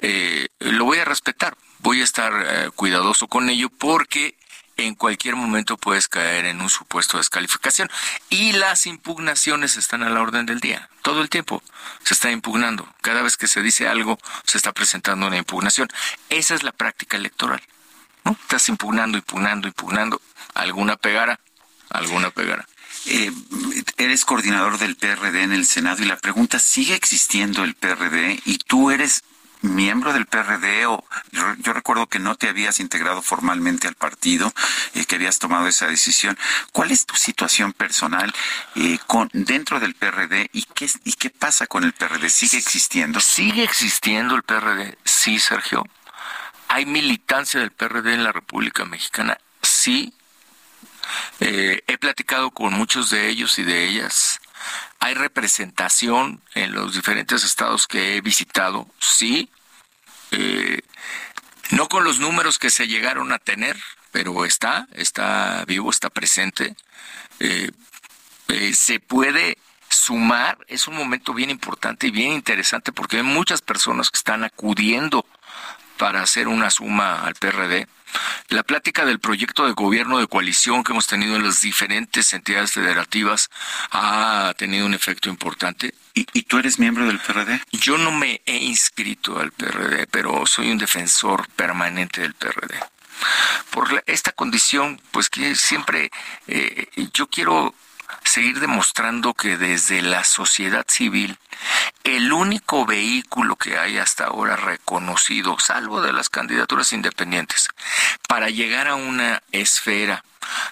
Eh, lo voy a respetar voy a estar eh, cuidadoso con ello porque en cualquier momento puedes caer en un supuesto de descalificación. Y las impugnaciones están a la orden del día. Todo el tiempo se está impugnando. Cada vez que se dice algo, se está presentando una impugnación. Esa es la práctica electoral. ¿no? Estás impugnando, impugnando, impugnando. Alguna pegará, alguna pegará. Eh, eres coordinador del PRD en el Senado y la pregunta, ¿sigue existiendo el PRD y tú eres miembro del PRD o yo, recuerdo que no te habías integrado formalmente al partido, eh, que habías tomado esa decisión. ¿Cuál es tu situación personal eh, con dentro del PRD y qué y qué pasa con el PRD? ¿Sigue existiendo? ¿Sigue existiendo el PRD? Sí, Sergio. ¿Hay militancia del PRD en la República Mexicana? Sí. Eh, he platicado con muchos de ellos y de ellas. ¿Hay representación en los diferentes estados que he visitado? Sí. Eh, no con los números que se llegaron a tener, pero está, está vivo, está presente. Eh, eh, se puede sumar, es un momento bien importante y bien interesante porque hay muchas personas que están acudiendo para hacer una suma al PRD. La plática del proyecto de gobierno de coalición que hemos tenido en las diferentes entidades federativas ha tenido un efecto importante. ¿Y, y tú eres miembro del PRD? Yo no me he inscrito al PRD, pero soy un defensor permanente del PRD. Por la- esta condición, pues que siempre eh, yo quiero seguir demostrando que desde la sociedad civil, el único vehículo que hay hasta ahora reconocido, salvo de las candidaturas independientes, para llegar a una esfera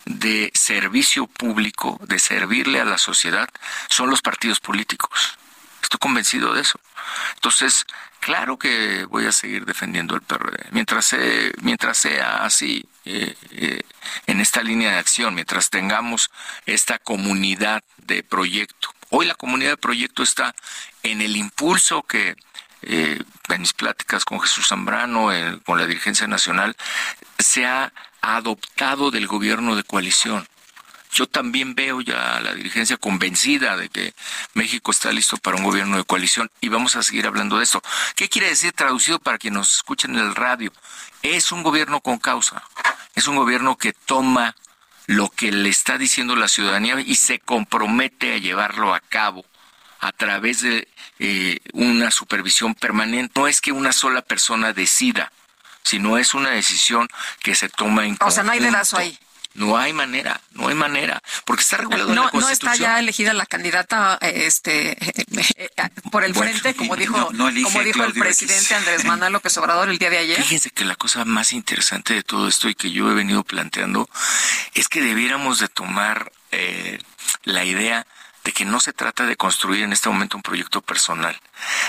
de servicio público, de servirle a la sociedad, son los partidos políticos. Estoy convencido de eso. Entonces, claro que voy a seguir defendiendo el PRD. Mientras, mientras sea así, eh, eh, en esta línea de acción, mientras tengamos esta comunidad de proyecto. Hoy la comunidad de proyecto está en el impulso que eh, en mis pláticas con Jesús Zambrano, con la dirigencia nacional, se ha adoptado del gobierno de coalición. Yo también veo ya a la dirigencia convencida de que México está listo para un gobierno de coalición y vamos a seguir hablando de esto. ¿Qué quiere decir traducido para quienes nos escuchen en el radio? Es un gobierno con causa. Es un gobierno que toma lo que le está diciendo la ciudadanía y se compromete a llevarlo a cabo a través de eh, una supervisión permanente. No es que una sola persona decida, sino es una decisión que se toma en O sea, no hay dedazo ahí. No hay manera, no hay manera, porque está regulado en No, la no Constitución. está ya elegida la candidata eh, este eh, eh, por el Bueno, frente, como dijo, no- no elige como dijo el X. presidente Andrés Manuel López Obrador el día de ayer. Fíjense que la cosa más interesante de todo esto y que yo he venido planteando es que debiéramos de tomar eh, la idea de que no se trata de construir en este momento un proyecto personal.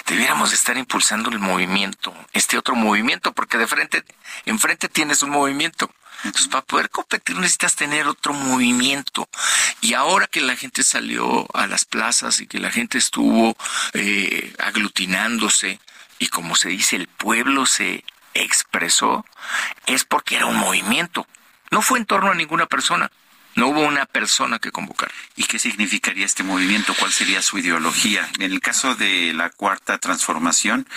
Debiéramos de estar impulsando el movimiento, este otro movimiento, porque de frente, enfrente tienes un movimiento. Entonces, para poder competir necesitas tener otro movimiento. Y ahora que la gente salió a las plazas y que la gente estuvo eh, aglutinándose, y como se dice, el pueblo se expresó, es porque era un movimiento. No fue en torno a ninguna persona. No hubo una persona que convocar. ¿Y qué significaría este movimiento? ¿Cuál sería su ideología? En el caso de la cuarta transformación,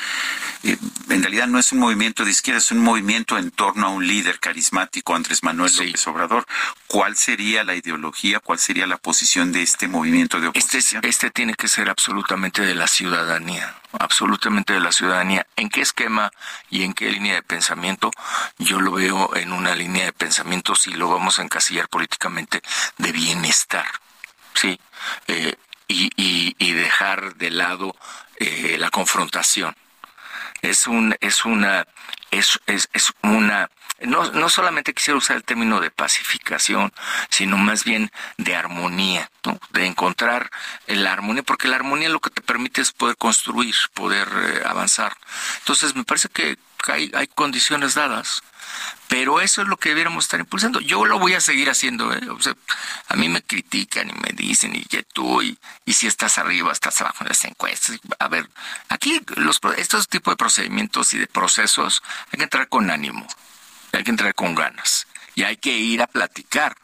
eh, en realidad no es un movimiento de izquierda, es un movimiento en torno a un líder carismático, Andrés Manuel López Obrador. ¿Cuál sería la ideología? ¿Cuál sería la posición de este movimiento de Este, es- oposición? este tiene que ser absolutamente de la ciudadanía, absolutamente de la ciudadanía. ¿En qué esquema y en qué línea de pensamiento? Yo lo veo en una línea de pensamiento, si lo vamos a encasillar políticamente, de bienestar, ¿sí? Eh, y, y- y dejar de lado eh, la confrontación. Es un, es una, es, es, es una, no, no solamente quisiera usar el término de pacificación, sino más bien de armonía, ¿no? De encontrar la armonía, porque la armonía lo que te permite es poder construir, poder eh, avanzar. Entonces, me parece que hay, hay condiciones dadas. Pero eso es lo que debiéramos estar impulsando. Yo lo voy a seguir haciendo. ¿eh? O sea, a mí me critican y me dicen, y que tú, y, y si estás arriba, estás abajo en las encuestas. A ver, aquí los, estos tipos de procedimientos y de procesos hay que entrar con ánimo, hay que entrar con ganas, y hay que ir a platicar,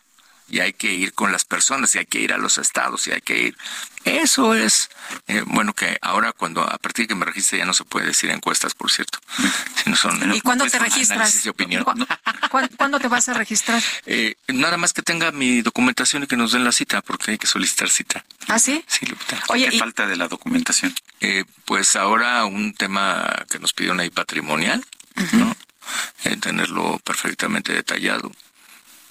y hay que ir con las personas, y hay que ir a los estados, y hay que ir. Eso es, eh, bueno, que ahora cuando, a partir de que me registre ya no se puede decir encuestas, por cierto. Son ¿Y cuándo te registras? análisis de opinión. ¿Cu- ¿Cuándo, cuándo te vas a registrar? Eh, nada más que tenga mi documentación y que nos den la cita, porque hay que solicitar cita. ¿Ah, sí? Sí, Lupita. Oye, ¿Qué y- falta de la documentación? Eh, pues ahora un tema que nos pidieron ahí patrimonial, ¿no? Eh, tenerlo perfectamente detallado.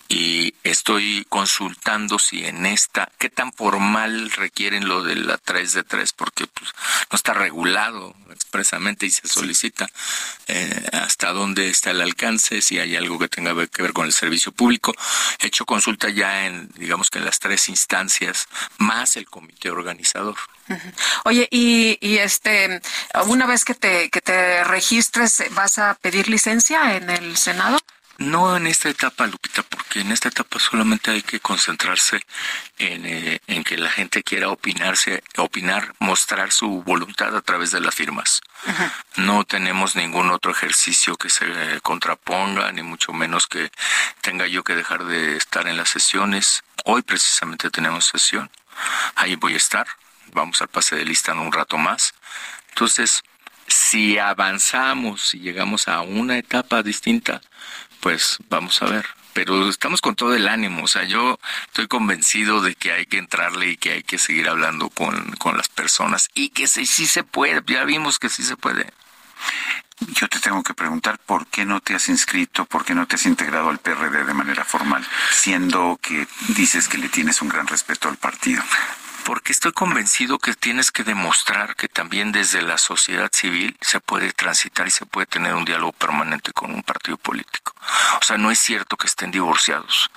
Y estoy consultando si en esta, qué tan formal requieren lo de la 3 de 3, porque pues, no está regulado expresamente y se solicita eh, hasta dónde está el alcance, si hay algo que tenga que ver con el servicio público. He hecho consulta ya en, digamos que en las tres instancias, más el comité organizador. Oye, y, y este, una vez que te, que te registres, ¿vas a pedir licencia en el Senado? No en esta etapa, Lupita, porque en esta etapa solamente hay que concentrarse en, eh, en que la gente quiera opinarse, opinar, mostrar su voluntad a través de las firmas. No tenemos ningún otro ejercicio que se eh, contraponga, ni mucho menos que tenga yo que dejar de estar en las sesiones. Hoy precisamente tenemos sesión. ahí voy a estar. Vamos al pase de lista en un rato más. Entonces, si avanzamos y llegamos a una etapa distinta, pues vamos a ver. Pero estamos con todo el ánimo, o sea, yo estoy convencido de que hay que entrarle y que hay que seguir hablando con, con las personas y que sí, sí se puede, ya vimos que sí se puede. Yo te tengo que preguntar por qué no te has inscrito, por qué no te has integrado al PRD de manera formal, siendo que dices que le tienes un gran respeto al partido porque estoy convencido que tienes que demostrar que también desde la sociedad civil se puede transitar y se puede tener un diálogo permanente con un partido político. O sea, no es cierto que estén divorciados,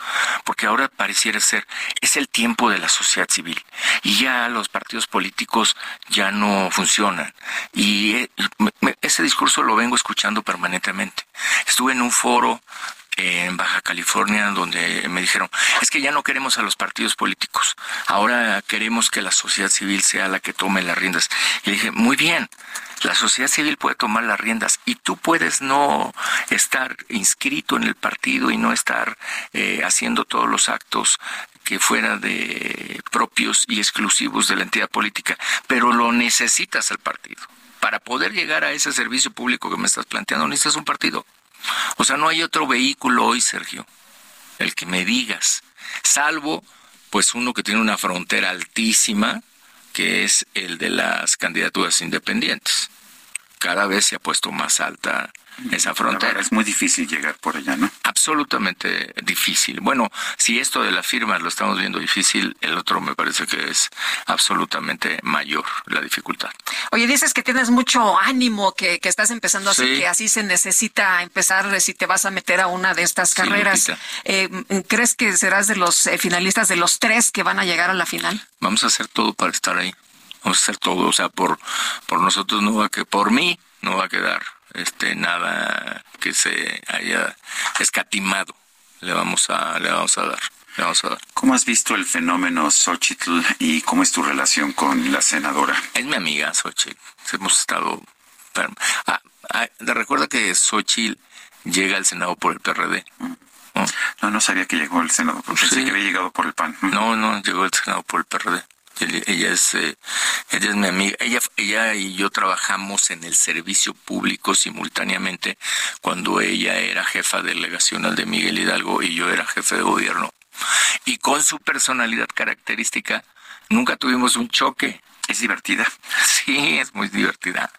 porque ahora pareciera ser, es el tiempo de la sociedad civil y ya los partidos políticos ya no funcionan. Y eh, ese discurso lo vengo escuchando permanentemente. Estuve en un foro en Baja California, donde me dijeron, es que ya no queremos a los partidos políticos, ahora queremos que la sociedad civil sea la que tome las riendas. Y dije, muy bien, la sociedad civil puede tomar las riendas y tú puedes no estar inscrito en el partido y no estar eh, haciendo todos los actos que fuera de propios y exclusivos de la entidad política, pero lo necesitas al partido. Para poder llegar a ese servicio público que me estás planteando, necesitas un partido. O sea, no hay otro vehículo hoy, Sergio, el que me digas, salvo pues uno que tiene una frontera altísima, que es el de las candidaturas independientes. Cada vez se ha puesto más alta esa frontera. Es muy difícil llegar por allá, ¿no? Absolutamente difícil. Bueno, si esto de la firma lo estamos viendo difícil, el otro me parece que es absolutamente mayor la dificultad. Oye, dices que tienes mucho ánimo, que, que estás empezando así, que así se necesita empezar si te vas a meter a una de estas carreras. Eh, ¿Crees que serás de los eh, finalistas, de los tres que van a llegar a la final? Vamos a hacer todo para estar ahí. Vamos a hacer todo, o sea, por, por nosotros no va a que, por mí no va a quedar este nada que se haya escatimado le vamos a le vamos a dar le vamos a dar. Cómo has visto el fenómeno Xochitl y cómo es tu relación con la senadora es mi amiga Xochitl. Hemos estado ah, ah, recuerda que Xochitl llega al senado por el PRD no no sabía que llegó al senado pensé que había llegado por el PAN no no llegó al senado por el PRD ella es, eh, ella es mi amiga. Ella, ella y yo trabajamos en el servicio público simultáneamente cuando ella era jefa delegacional de Miguel Hidalgo y yo era jefe de gobierno. Y con su personalidad característica, nunca tuvimos un choque. Es divertida. Sí, es muy divertida.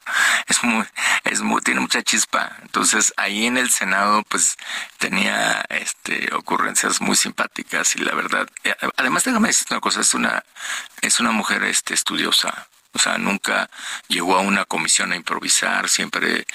Es muy, es muy, tiene mucha chispa. Entonces, ahí en el Senado, pues, tenía, este, ocurrencias muy simpáticas y la verdad, eh, además déjame decir una cosa, es una, es una mujer, este, estudiosa. O sea, nunca llegó a una comisión a improvisar, siempre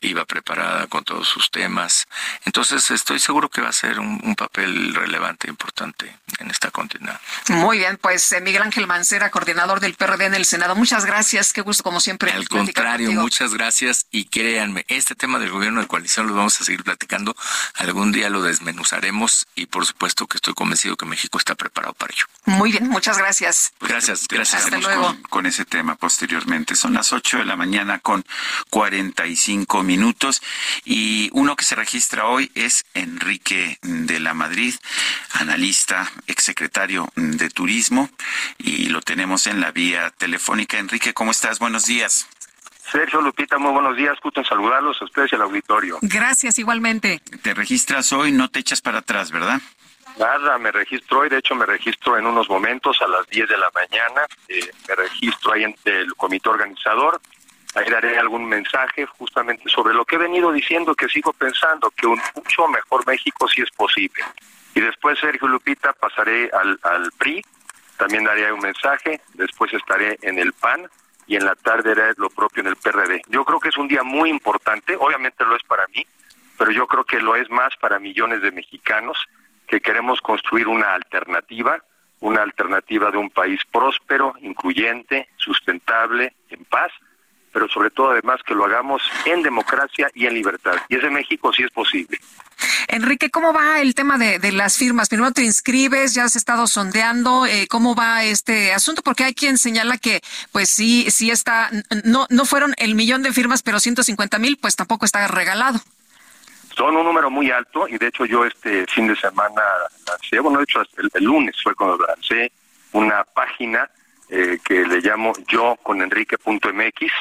iba preparada con todos sus temas. Entonces, estoy seguro que va a ser un, papel relevante, importante en esta contienda. Muy bien, pues eh, Miguel Ángel Mancera, coordinador del PRD en el Senado. Muchas gracias, qué gusto como siempre. Al contrario, muchas gracias y créanme, este tema del gobierno de coalición lo vamos a seguir platicando. Algún día lo desmenuzaremos y por supuesto que estoy convencido que México está preparado para ello. Muy bien, muchas gracias. Gracias, gracias. Hasta luego. con ese tema posteriormente. Son las 8 de la mañana con 45 minutos y uno que se registra hoy es Enrique de la Madrid, analista, exsecretario de Turismo y lo tenemos en la vía telefónica. Enrique, ¿cómo estás? Buenos días. Sergio Lupita, muy buenos días. Gusto en saludarlos a ustedes y al auditorio. Gracias, igualmente. Te registras hoy, no te echas para atrás, ¿verdad? Nada, me registro hoy, de hecho me registro en unos momentos a las 10 de la mañana, eh, me registro ahí en el comité organizador, ahí daré algún mensaje justamente sobre lo que he venido diciendo, que sigo pensando que un mucho mejor México sí es posible. Y después, Sergio Lupita, pasaré al, al PRI, también daré un mensaje, después estaré en el PAN y en la tarde haré lo propio en el PRD. Yo creo que es un día muy importante, obviamente lo es para mí, pero yo creo que lo es más para millones de mexicanos que queremos construir una alternativa, una alternativa de un país próspero, incluyente, sustentable, en paz, pero sobre todo además que lo hagamos en democracia y en libertad. Y ese México sí es posible. Enrique, ¿cómo va el tema de, las firmas? Primero te inscribes, ya has estado sondeando, eh, ¿cómo va este asunto? Porque hay quien señala que, pues sí, sí está, no, no fueron el millón de firmas, pero 150 mil, pues tampoco está regalado. Son un número muy alto y de hecho yo este fin de semana lancé, bueno, de hecho el, lunes fue cuando lancé una página eh, que le llamo yo con enrique.mx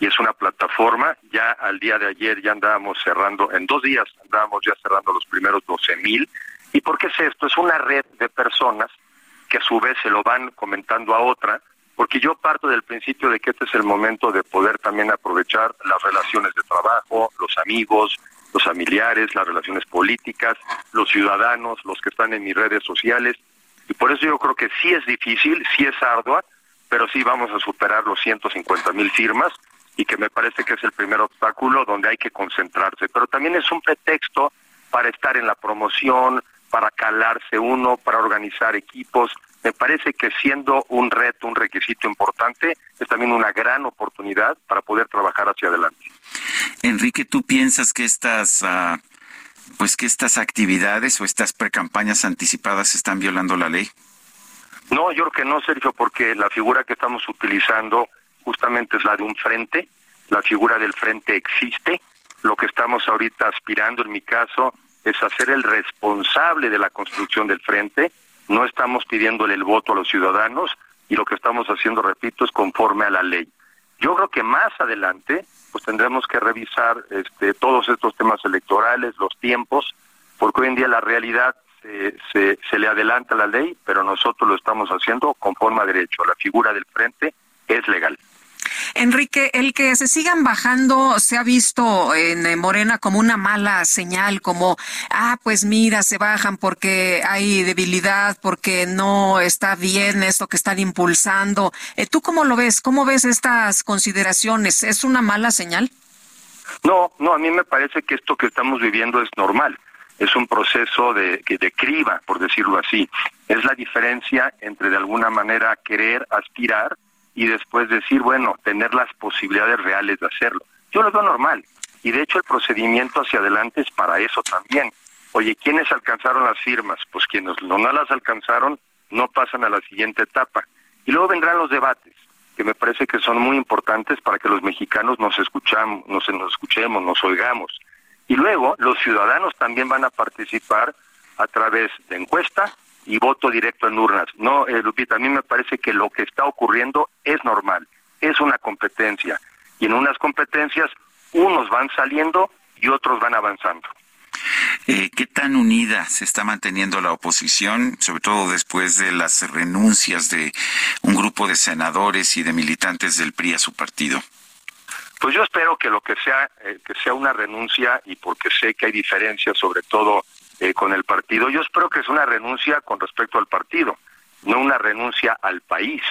y es una plataforma. Ya al día de ayer ya andábamos cerrando, en dos días andábamos ya cerrando los primeros 12 mil. ¿Y por qué es esto? Es una red de personas que a su vez se lo van comentando a otra, porque yo parto del principio de que este es el momento de poder también aprovechar las relaciones de trabajo, los amigos, los familiares, las relaciones políticas, los ciudadanos, los que están en mis redes sociales. Y por eso yo creo que sí es difícil, sí es ardua, pero sí vamos a superar los 150 mil firmas y que me parece que es el primer obstáculo donde hay que concentrarse. Pero también es un pretexto para estar en la promoción, para calarse uno, para organizar equipos. Me parece que siendo un reto, un requisito importante, es también una gran oportunidad para poder trabajar hacia adelante. Enrique, ¿tú piensas que estas, ah, pues que estas actividades o estas precampañas anticipadas están violando la ley? No, yo creo que no, Sergio, porque la figura que estamos utilizando justamente es la de un frente. La figura del frente existe. Lo que estamos ahorita aspirando, en mi caso, es hacer el responsable de la construcción del frente. No estamos pidiéndole el voto a los ciudadanos y lo que estamos haciendo, repito, es conforme a la ley. Yo creo que más adelante, pues tendremos que revisar este, todos estos temas electorales, los tiempos, porque hoy en día la realidad se, se, le adelanta la ley, pero nosotros lo estamos haciendo conforme a derecho. La figura del frente es legal. Enrique, el que se sigan bajando se ha visto en Morena como una mala señal, como, ah, pues mira, se bajan porque hay debilidad, porque no está bien esto que están impulsando. Eh, ¿Tú cómo lo ves? ¿Cómo ves estas consideraciones? ¿Es una mala señal? No, no, a mí me parece que esto que estamos viviendo es normal es un proceso de, de criba, por decirlo así. Es la diferencia entre de alguna manera querer aspirar y después decir, bueno, tener las posibilidades reales de hacerlo. Yo lo veo normal. Y de hecho el procedimiento hacia adelante es para eso también. Oye, ¿quiénes alcanzaron las firmas? Pues quienes no, las alcanzaron no pasan a la siguiente etapa. Y luego vendrán los debates, que me parece que son muy importantes para que los mexicanos nos escuchamos, nos, nos escuchemos, nos oigamos. Y luego los ciudadanos también van a participar a través de encuesta y voto directo en urnas. No, eh, Lupita, a mí me parece que lo que está ocurriendo es normal, es una competencia. Y en unas competencias unos van saliendo y otros van avanzando. Eh, ¿Qué tan unida se está manteniendo la oposición, sobre todo después de las renuncias de un grupo de senadores y de militantes del PRI a su partido? Pues yo espero que lo que sea, eh, que sea una renuncia y porque sé que hay diferencias, sobre todo eh, con el partido, yo espero que es una renuncia con respecto al partido, no una renuncia al país,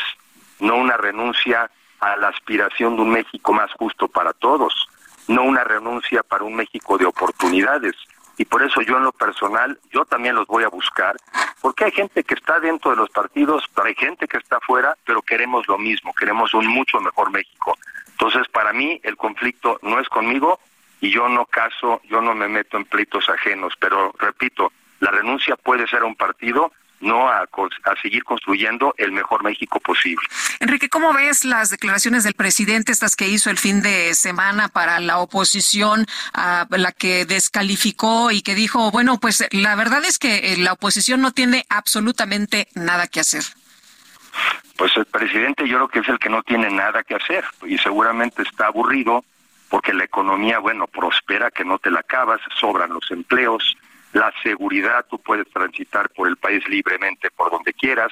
no una renuncia a la aspiración de un México más justo para todos, no una renuncia para un México de oportunidades. Y por eso yo en lo personal, yo también los voy a buscar, porque hay gente que está dentro de los partidos, pero hay gente que está fuera, pero queremos lo mismo, queremos un mucho mejor México. Entonces, para mí, el conflicto no es conmigo y yo no caso, yo no me meto en pleitos ajenos, pero repito, la renuncia puede ser a un partido, no a, a, seguir construyendo el mejor México posible. Enrique, ¿cómo ves las declaraciones del presidente, estas que hizo el fin de semana para la oposición, a la que descalificó y que dijo, bueno, pues la verdad es que eh, la oposición no tiene absolutamente nada que hacer? Pues el presidente yo creo que es el que no tiene nada que hacer y seguramente está aburrido porque la economía, bueno, prospera, que no te la acabas, sobran los empleos, la seguridad, tú puedes transitar por el país libremente por donde quieras,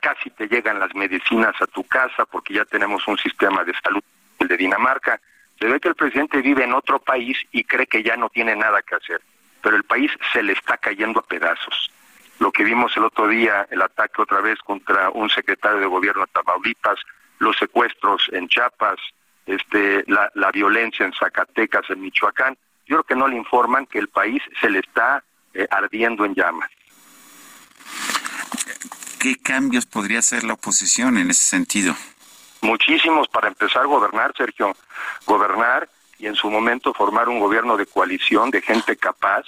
casi te llegan las medicinas a tu casa porque ya tenemos un sistema de salud de Dinamarca. Se ve que el presidente vive en otro país y cree que ya no tiene nada que hacer, pero el país se le está cayendo a pedazos lo que vimos el otro día, el ataque otra vez contra un secretario de gobierno de Tamaulipas, los secuestros en Chiapas, este, la, la violencia en Zacatecas, en Michoacán, yo creo que no le informan que el país se le está eh, ardiendo en llamas. ¿Qué cambios podría hacer la oposición en ese sentido? Muchísimos para empezar a gobernar, Sergio. Gobernar y en su momento formar un gobierno de coalición de gente capaz,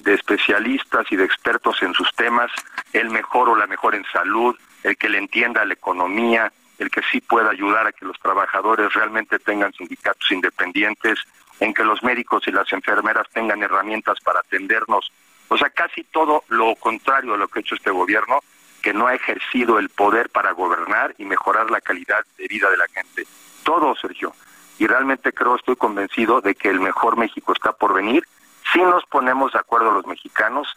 de especialistas y de expertos en sus temas, el mejor o la mejor en salud, el que le entienda la economía, el que sí pueda ayudar a que los trabajadores realmente tengan sindicatos independientes, en que los médicos y las enfermeras tengan herramientas para atendernos. O sea, casi todo lo contrario a lo que ha hecho este gobierno, que no ha ejercido el poder para gobernar y mejorar la calidad de vida de la gente. Todo, Sergio. Y realmente creo, estoy convencido de que el mejor México está por venir si nos ponemos de acuerdo los mexicanos,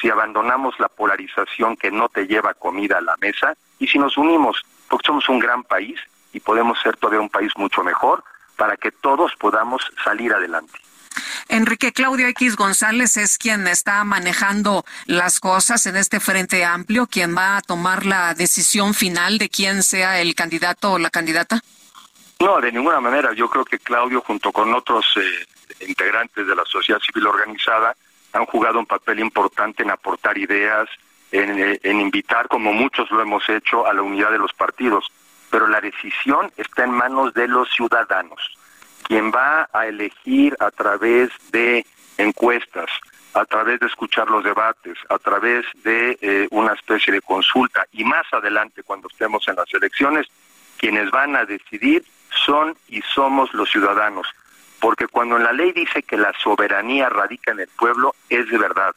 si abandonamos la polarización que no te lleva comida a la mesa y si nos unimos, porque somos un gran país y podemos ser todavía un país mucho mejor para que todos podamos salir adelante. Enrique Claudio X González es quien está manejando las cosas en este frente amplio, quien va a tomar la decisión final de quién sea el candidato o la candidata. No, de ninguna manera. Yo creo que Claudio, junto con otros eh, integrantes de la sociedad civil organizada, han jugado un papel importante en aportar ideas, en, eh, en invitar, como muchos lo hemos hecho, a la unidad de los partidos. Pero la decisión está en manos de los ciudadanos quien va a elegir a través de encuestas, a través de escuchar los debates, a través de eh, una especie de consulta y más adelante cuando estemos en las elecciones, quienes van a decidir son y somos los ciudadanos. Porque cuando la ley dice que la soberanía radica en el pueblo, es de verdad.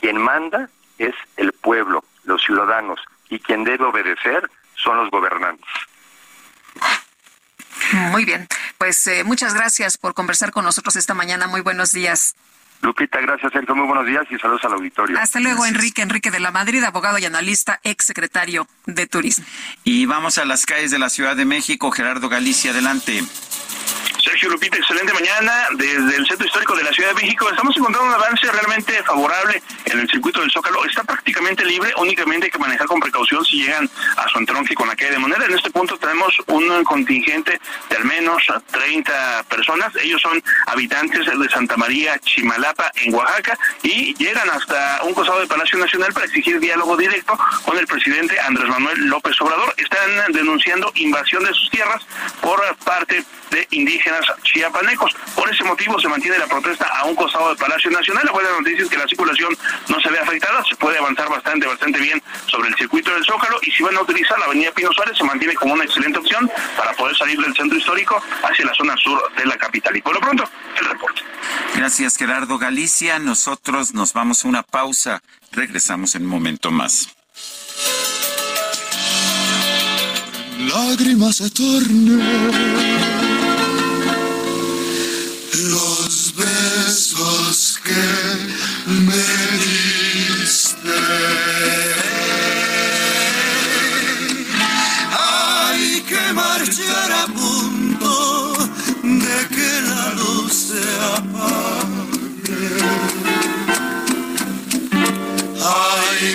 Quien manda es el pueblo, los ciudadanos, y quien debe obedecer son los gobernantes. Muy bien, pues eh, muchas gracias por conversar con nosotros esta mañana. Muy buenos días. Lupita, gracias, Sergio. Muy buenos días y saludos al auditorio. Hasta luego, Enrique. Enrique de la Madrid, abogado y analista, ex secretario de Turismo. Y vamos a las calles de la Ciudad de México. Gerardo Galicia, adelante. Sergio Lupita, excelente mañana desde el Centro Histórico de la Ciudad de México. Estamos encontrando un avance realmente favorable en el circuito del Zócalo. Está prácticamente libre, únicamente hay que manejar con precaución si llegan a su entronque con la calle de moneda. En este punto tenemos un contingente de al menos 30 personas. Ellos son habitantes de Santa María Chimalapa, en Oaxaca, y llegan hasta un costado del Palacio Nacional para exigir diálogo directo con el presidente Andrés Manuel López Obrador. Están denunciando invasión de sus tierras por parte de indígenas chiapanecos. Por ese motivo se mantiene la protesta a un costado del Palacio Nacional. La buena noticia es que la circulación no se ve afectada, se puede avanzar bastante, bastante bien sobre el circuito del Zócalo y si van a utilizar la avenida Pino Suárez se mantiene como una excelente opción para poder salir del centro histórico hacia la zona sur de la capital. Y por lo pronto, el reporte. Gracias, Gerardo Galicia. Nosotros nos vamos a una pausa. Regresamos en un momento más. Lágrimas eternas que me diste. Hay que marchar a punto de que la luz se apague. Hay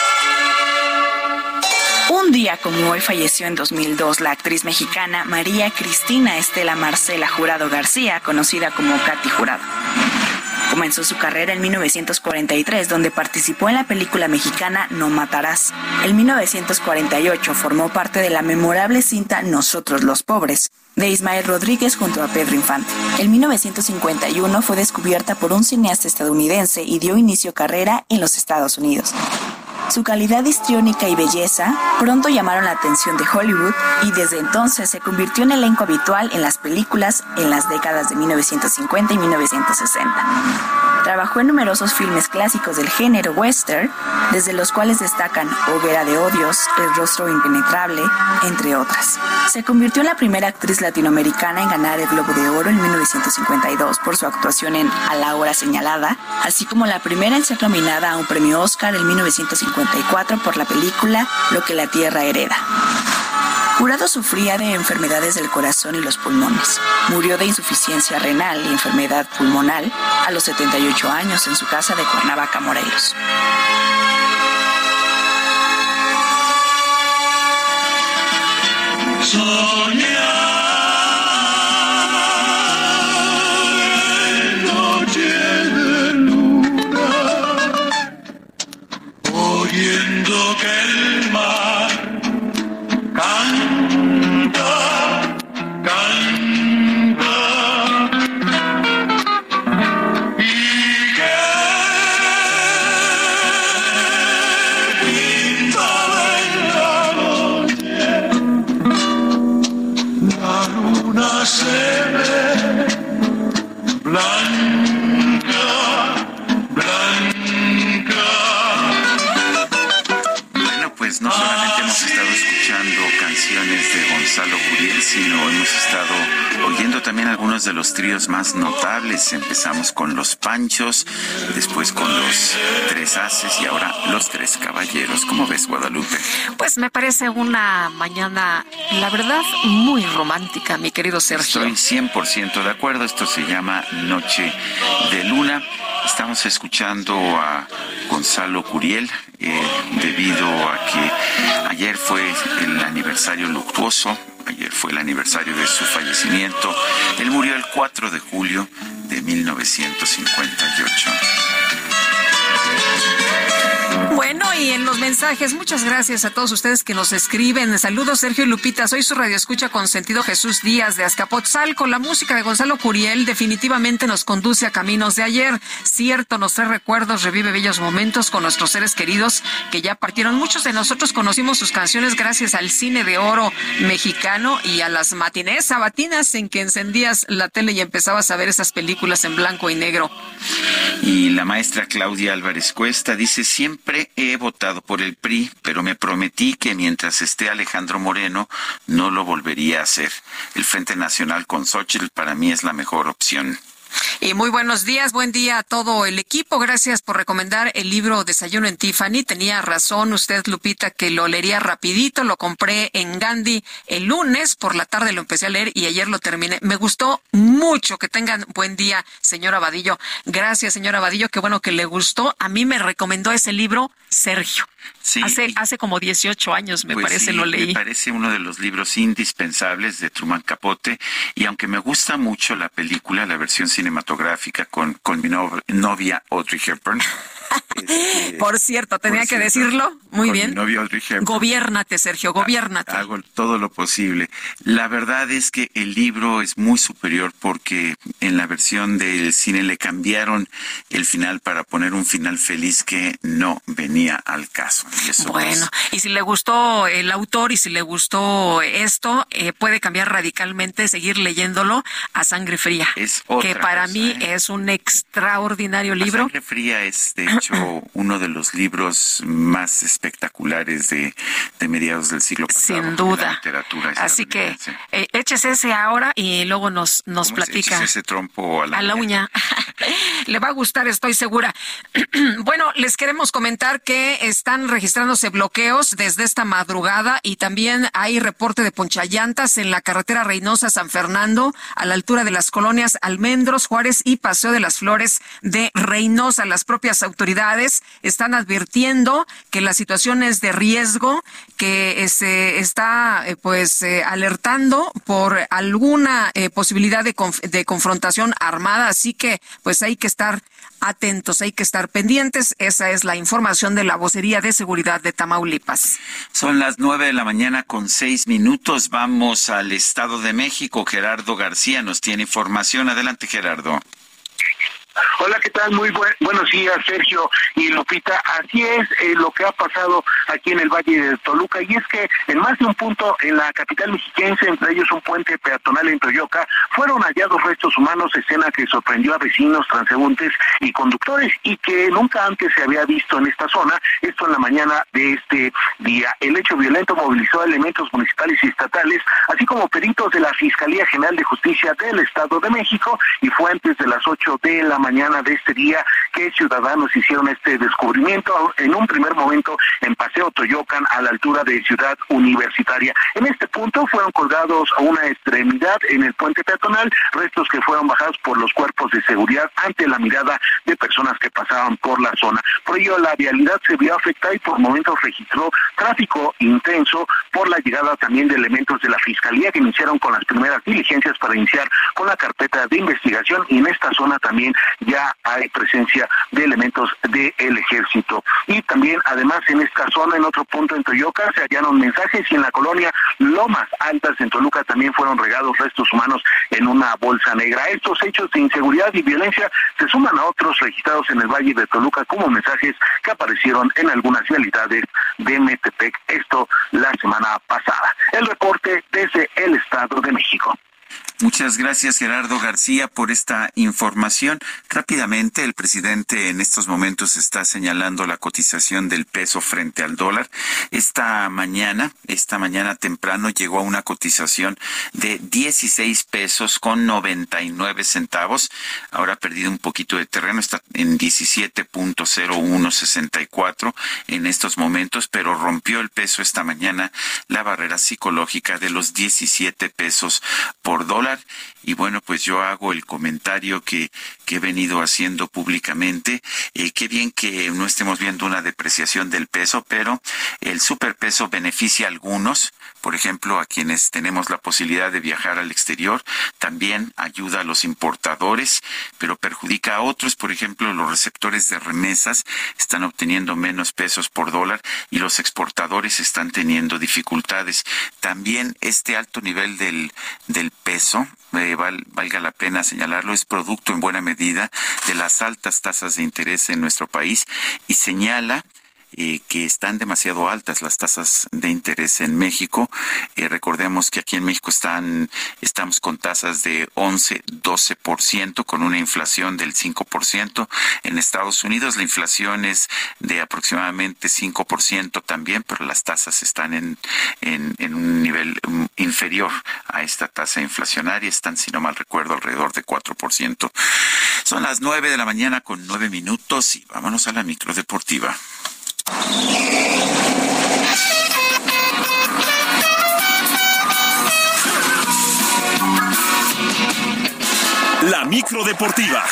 Un día como hoy falleció en 2002 la actriz mexicana María Cristina Estela Marcela Jurado García, conocida como Katy Jurado. Comenzó su carrera en 1943, donde participó en la película mexicana No Matarás. En 1948 formó parte de la memorable cinta Nosotros los Pobres, de Ismael Rodríguez junto a Pedro Infante. En 1951 fue descubierta por un cineasta estadounidense y dio inicio carrera en los Estados Unidos. Su calidad histriónica y belleza pronto llamaron la atención de Hollywood y desde entonces se convirtió en elenco habitual en las películas en las décadas de 1950 y 1960. Trabajó en numerosos filmes clásicos del género western, desde los cuales destacan Hoguera de Odios, El Rostro Impenetrable, entre otras. Se convirtió en la primera actriz latinoamericana en ganar el Globo de Oro en 1952 por su actuación en A la hora señalada, así como la primera en ser nominada a un premio Oscar en 1954 por la película Lo que la Tierra hereda. Jurado sufría de enfermedades del corazón y los pulmones. Murió de insuficiencia renal y enfermedad pulmonar a los 78 años en su casa de Cuernavaca, Morelos. en no solamente hemos estado escuchando canciones de Gonzalo Curiel, sino hemos estado oyendo también algunos de los tríos más notables. Empezamos con Los Panchos, después con Los Tres Haces y ahora Los Tres Caballeros. ¿Cómo ves, Guadalupe? Pues me parece una mañana, la verdad, muy romántica, mi querido Sergio. Estoy 100% de acuerdo. Esto se llama Noche de Luna. Estamos escuchando a Gonzalo Curiel eh, debido a que ayer fue el aniversario luctuoso. Ayer fue el aniversario de su fallecimiento. Él murió el 4 de julio de 1958. Bueno, y en los mensajes, muchas gracias a todos ustedes que nos escriben. Saludos, Sergio Lupita. Soy su radioescucha con sentido Jesús Díaz de Azcapotzalco. La música de Gonzalo Curiel definitivamente nos conduce a caminos de ayer. Cierto, nos trae recuerdos, revive bellos momentos con nuestros seres queridos que ya partieron. Muchos de nosotros conocimos sus canciones gracias al cine de oro mexicano y a las matinés sabatinas en que encendías la tele y empezabas a ver esas películas en blanco y negro. Y la maestra Claudia Álvarez Cuesta dice, siempre he votado por el PRI, pero me prometí que mientras esté Alejandro Moreno no lo volvería a hacer. El Frente Nacional con Xochitl para mí es la mejor opción. Y muy buenos días, buen día a todo el equipo. Gracias por recomendar el libro Desayuno en Tiffany. Tenía razón usted, Lupita, que lo leería rapidito. Lo compré en Gandhi el lunes, por la tarde lo empecé a leer y ayer lo terminé. Me gustó mucho. Que tengan buen día, señora Vadillo. Gracias, señora Vadillo. Qué bueno que le gustó. A mí me recomendó ese libro Sergio. Sí. Hace, hace como 18 años, me Pues parece, sí, lo leí. Me parece uno de los libros indispensables de Truman Capote y aunque me gusta mucho la película, la versión cinematográfica con, con mi no- novia Audrey Hepburn. Este, Por cierto, tenía por que cierto, decirlo. Muy con bien. Mi. Gobiérnate, Sergio, gobiérnate. Hago todo lo posible. La verdad es que el libro es muy superior porque en la versión del cine le cambiaron el final para poner un final feliz que no venía al caso. Y eso Bueno, y si le gustó el autor y si le gustó esto, eh, puede cambiar radicalmente, seguir leyéndolo a sangre fría. Es otra que para cosa, mí ¿eh? es un extraordinario libro. Sangre Fría es, de hecho, uno de los libros más espectaculares de, de mediados del siglo pasado. Sin la duda. literatura Así que eh, échese ese ahora y luego nos, nos ¿Cómo se platica. echa ese trompo a la, a la uña. Le va a gustar, estoy segura. bueno, les queremos comentar que están registrándose bloqueos desde esta madrugada y también hay reporte de ponchallantas en la carretera Reynosa San Fernando a la altura de las colonias Almendros, Juárez y Paseo de las Flores de Reynosa. Las propias autoridades están advirtiendo que la situación es de riesgo, que eh, se está eh, pues eh, alertando por alguna posibilidad de confrontación armada, así que pues hay que estar atentos, hay que estar pendientes. Esa es la información de la vocería de seguridad de Tamaulipas. Son las nueve de la mañana con seis minutos. Vamos al Estado de México. Gerardo García nos tiene información. Adelante, Gerardo. Hola, ¿qué tal? Muy buen, buenos días, Sergio y Lupita. Así es eh, lo que ha pasado aquí en el Valle de Toluca, y es que en más de un punto en la capital mexiquense, entre ellos un puente peatonal en Toyoca, fueron hallados restos humanos, escena que sorprendió a vecinos, transeúntes y conductores, y que nunca antes se había visto en esta zona, esto en la mañana de este día. El hecho violento movilizó a elementos municipales y estatales, así como peritos de la Fiscalía General de Justicia del Estado de México, y fue antes de las 8 de la mañana de este día que ciudadanos hicieron este descubrimiento en un primer momento en Paseo Toyocan a la altura de Ciudad Universitaria. En este punto fueron colgados a una extremidad en el puente peatonal, restos que fueron bajados por los cuerpos de seguridad ante la mirada de personas que pasaban por la zona. Por ello la vialidad se vio afectada y por momentos registró tráfico intenso por la llegada también de elementos de la Fiscalía que iniciaron con las primeras diligencias para iniciar con la carpeta de investigación y en esta zona también ya hay presencia de elementos del ejército. Y también, además, en esta zona, en otro punto en Toyoca, se hallaron mensajes y en la colonia Lomas Altas en Toluca también fueron regados restos humanos en una bolsa negra. Estos hechos de inseguridad y violencia se suman a otros registrados en el Valle de Toluca como mensajes que aparecieron en algunas vialidades de Metepec, esto la semana pasada. El reporte desde el Estado de México. Muchas gracias, Gerardo García, por esta información. Rápidamente, el presidente en estos momentos está señalando la cotización del peso frente al dólar. Esta mañana, esta mañana temprano, llegó a una cotización de 16 pesos con 99 centavos. Ahora ha perdido un poquito de terreno, está en 17.0164 en estos momentos, pero rompió el peso esta mañana la barrera psicológica de los 17 pesos por dólar. Y bueno, pues yo hago el comentario que, que he venido haciendo públicamente. Eh, qué bien que no estemos viendo una depreciación del peso, pero el superpeso beneficia a algunos, por ejemplo, a quienes tenemos la posibilidad de viajar al exterior, también ayuda a los importadores, pero perjudica a otros, por ejemplo, los receptores de remesas están obteniendo menos pesos por dólar y los exportadores están teniendo dificultades. También este alto nivel del, del peso, eh, val- valga la pena señalarlo, es producto en buena medida de las altas tasas de interés en nuestro país y señala eh, que están demasiado altas las tasas de interés en México. Eh, recordemos que aquí en México están, estamos con tasas de 11, 12%, con una inflación del 5%. En Estados Unidos la inflación es de aproximadamente 5% también, pero las tasas están en, en, en un nivel mm, inferior a esta tasa inflacionaria. Están, si no mal recuerdo, alrededor de 4%. Son las 9 de la mañana con 9 minutos y vámonos a la micro deportiva. La micro deportiva.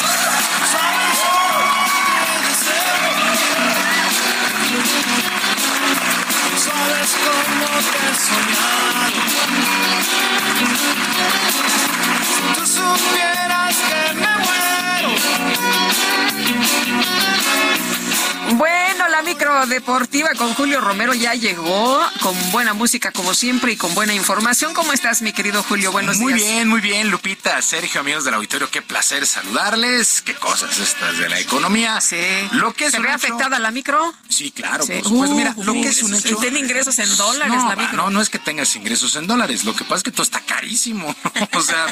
Sabes cómo te. Si tú supieras Bueno, la micro deportiva con Julio Romero ya llegó, con buena música como siempre y con buena información. ¿Cómo estás, mi querido Julio? Buenos muy días. bien, muy bien, Lupita, Sergio, amigos del auditorio, qué placer saludarles. Qué cosas estas de la economía. Sí. Lo que es ¿Se ve hecho- afectada la micro? Sí, claro, Sí. supuesto. Mira, Uh, lo que uh, es un hecho. Tiene ingresos en dólares no, la va, micro. no, no es que tengas ingresos en dólares. Lo que pasa es que todo está carísimo. o sea,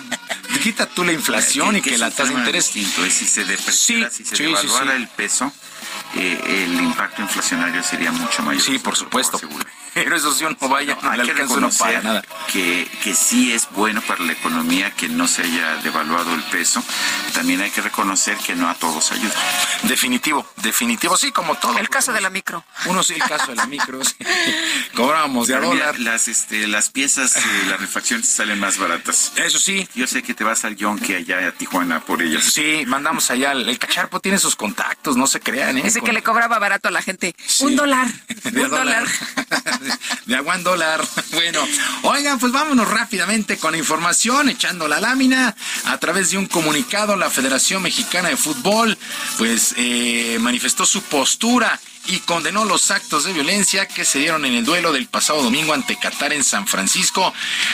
quita tú la inflación y que, la tasa de interés. distinto es si se depreciara, si se sí, sí, devaluara sí. el peso, eh, el impacto inflacionario sería mucho mayor. Sí, por supuesto. Pero eso sí, no vaya, no, hay que uno reconocer nada. que, que sí es bueno para la economía que no se haya devaluado el peso. También hay que reconocer que no a todos ayuda. Definitivo, definitivo, sí, como todo. El caso de la micro. Uno sí, el caso de la micro. sí. Cobrábamos de a dólar. las, este, las piezas, eh, las refacciones salen más baratas. Eso sí. Yo sé que te vas al Yonke allá a Tijuana por ellas. Sí, mandamos allá. El, el cacharpo tiene sus contactos, no se crean, ¿eh? Ese que le cobraba barato a la gente. Sí. Un dólar. De un dólar. A one dólar. Bueno, oigan, pues vámonos rápidamente con información, echando la lámina. A través de un comunicado, la Federación Mexicana de Fútbol, pues eh, manifestó su postura y condenó los actos de violencia que se dieron en el duelo del pasado domingo ante Qatar en San Francisco,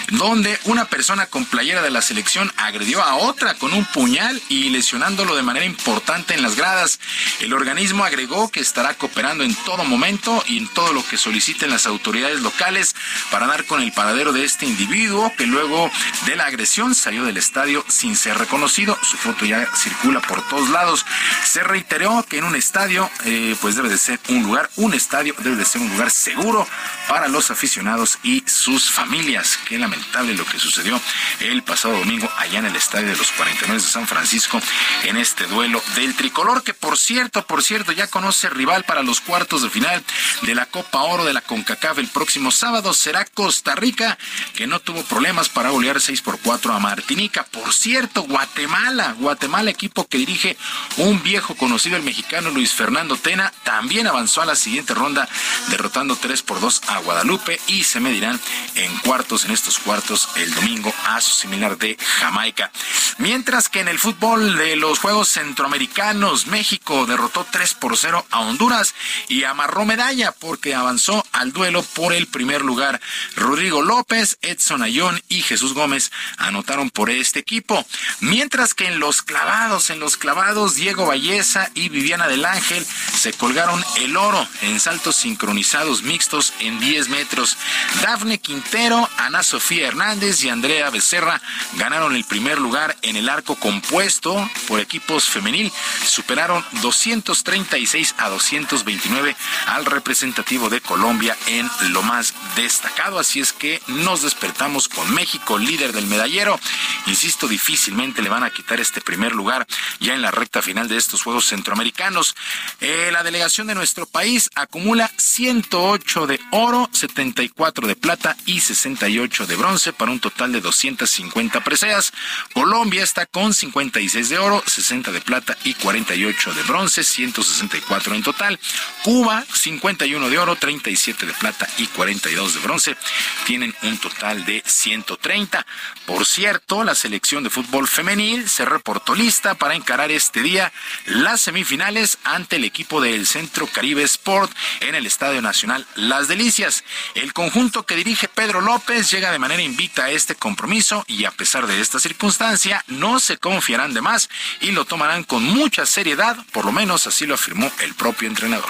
donde una persona con playera de la selección agredió a otra con un puñal y lesionándolo de manera importante en las gradas. El organismo agregó que estará cooperando en todo momento y en todo lo que soliciten las autoridades locales para dar con el paradero de este individuo que luego de la agresión salió del estadio sin ser reconocido. Su foto ya circula por todos lados. Se reiteró que en un estadio eh, pues debe de ser un lugar, un estadio debe de ser un lugar seguro para los aficionados y sus familias. Qué lamentable lo que sucedió el pasado domingo allá en el estadio de los 49 de San Francisco en este duelo del tricolor que por cierto, por cierto ya conoce rival para los cuartos de final de la Copa Oro de la CONCACAF el próximo sábado será Costa Rica que no tuvo problemas para golear 6 por 4 a Martinica. Por cierto, Guatemala, Guatemala equipo que dirige un viejo conocido el mexicano Luis Fernando Tena también avanzó a la siguiente ronda derrotando 3 por 2 a Guadalupe y se medirán en cuartos en estos cuartos el domingo a su similar de Jamaica. Mientras que en el fútbol de los Juegos Centroamericanos, México derrotó 3 por 0 a Honduras y amarró medalla porque avanzó al duelo por el primer lugar. Rodrigo López, Edson Ayón y Jesús Gómez anotaron por este equipo. Mientras que en los clavados, en los clavados, Diego Valleza y Viviana del Ángel se colgaron el oro en saltos sincronizados mixtos en 10 metros. Dafne Quintero, Ana Sofía Hernández y Andrea Becerra ganaron el primer lugar en el arco compuesto por equipos femenil. Superaron 236 a 229 al representativo de Colombia en lo más destacado. Así es que nos despertamos con México, líder del medallero. Insisto, difícilmente le van a quitar este primer lugar ya en la recta final de estos Juegos Centroamericanos. Eh, la delegación de nuestro país acumula 108 de oro, 74 de plata y 68 de bronce para un total de 250 preseas. Colombia está con 56 de oro, 60 de plata y 48 de bronce, 164 en total. Cuba, 51 de oro, 37 de plata y 42 de bronce. Tienen un total de 130. Por cierto, la selección de fútbol femenil se reportó lista para encarar este día las semifinales ante el equipo del Centro Caribe Sport en el Estadio Nacional Las Delicias. El conjunto que dirige Pedro López llega de manera invicta a este compromiso y a pesar de esta circunstancia no se confiarán de más y lo tomarán con mucha seriedad, por lo menos así lo afirmó el propio entrenador.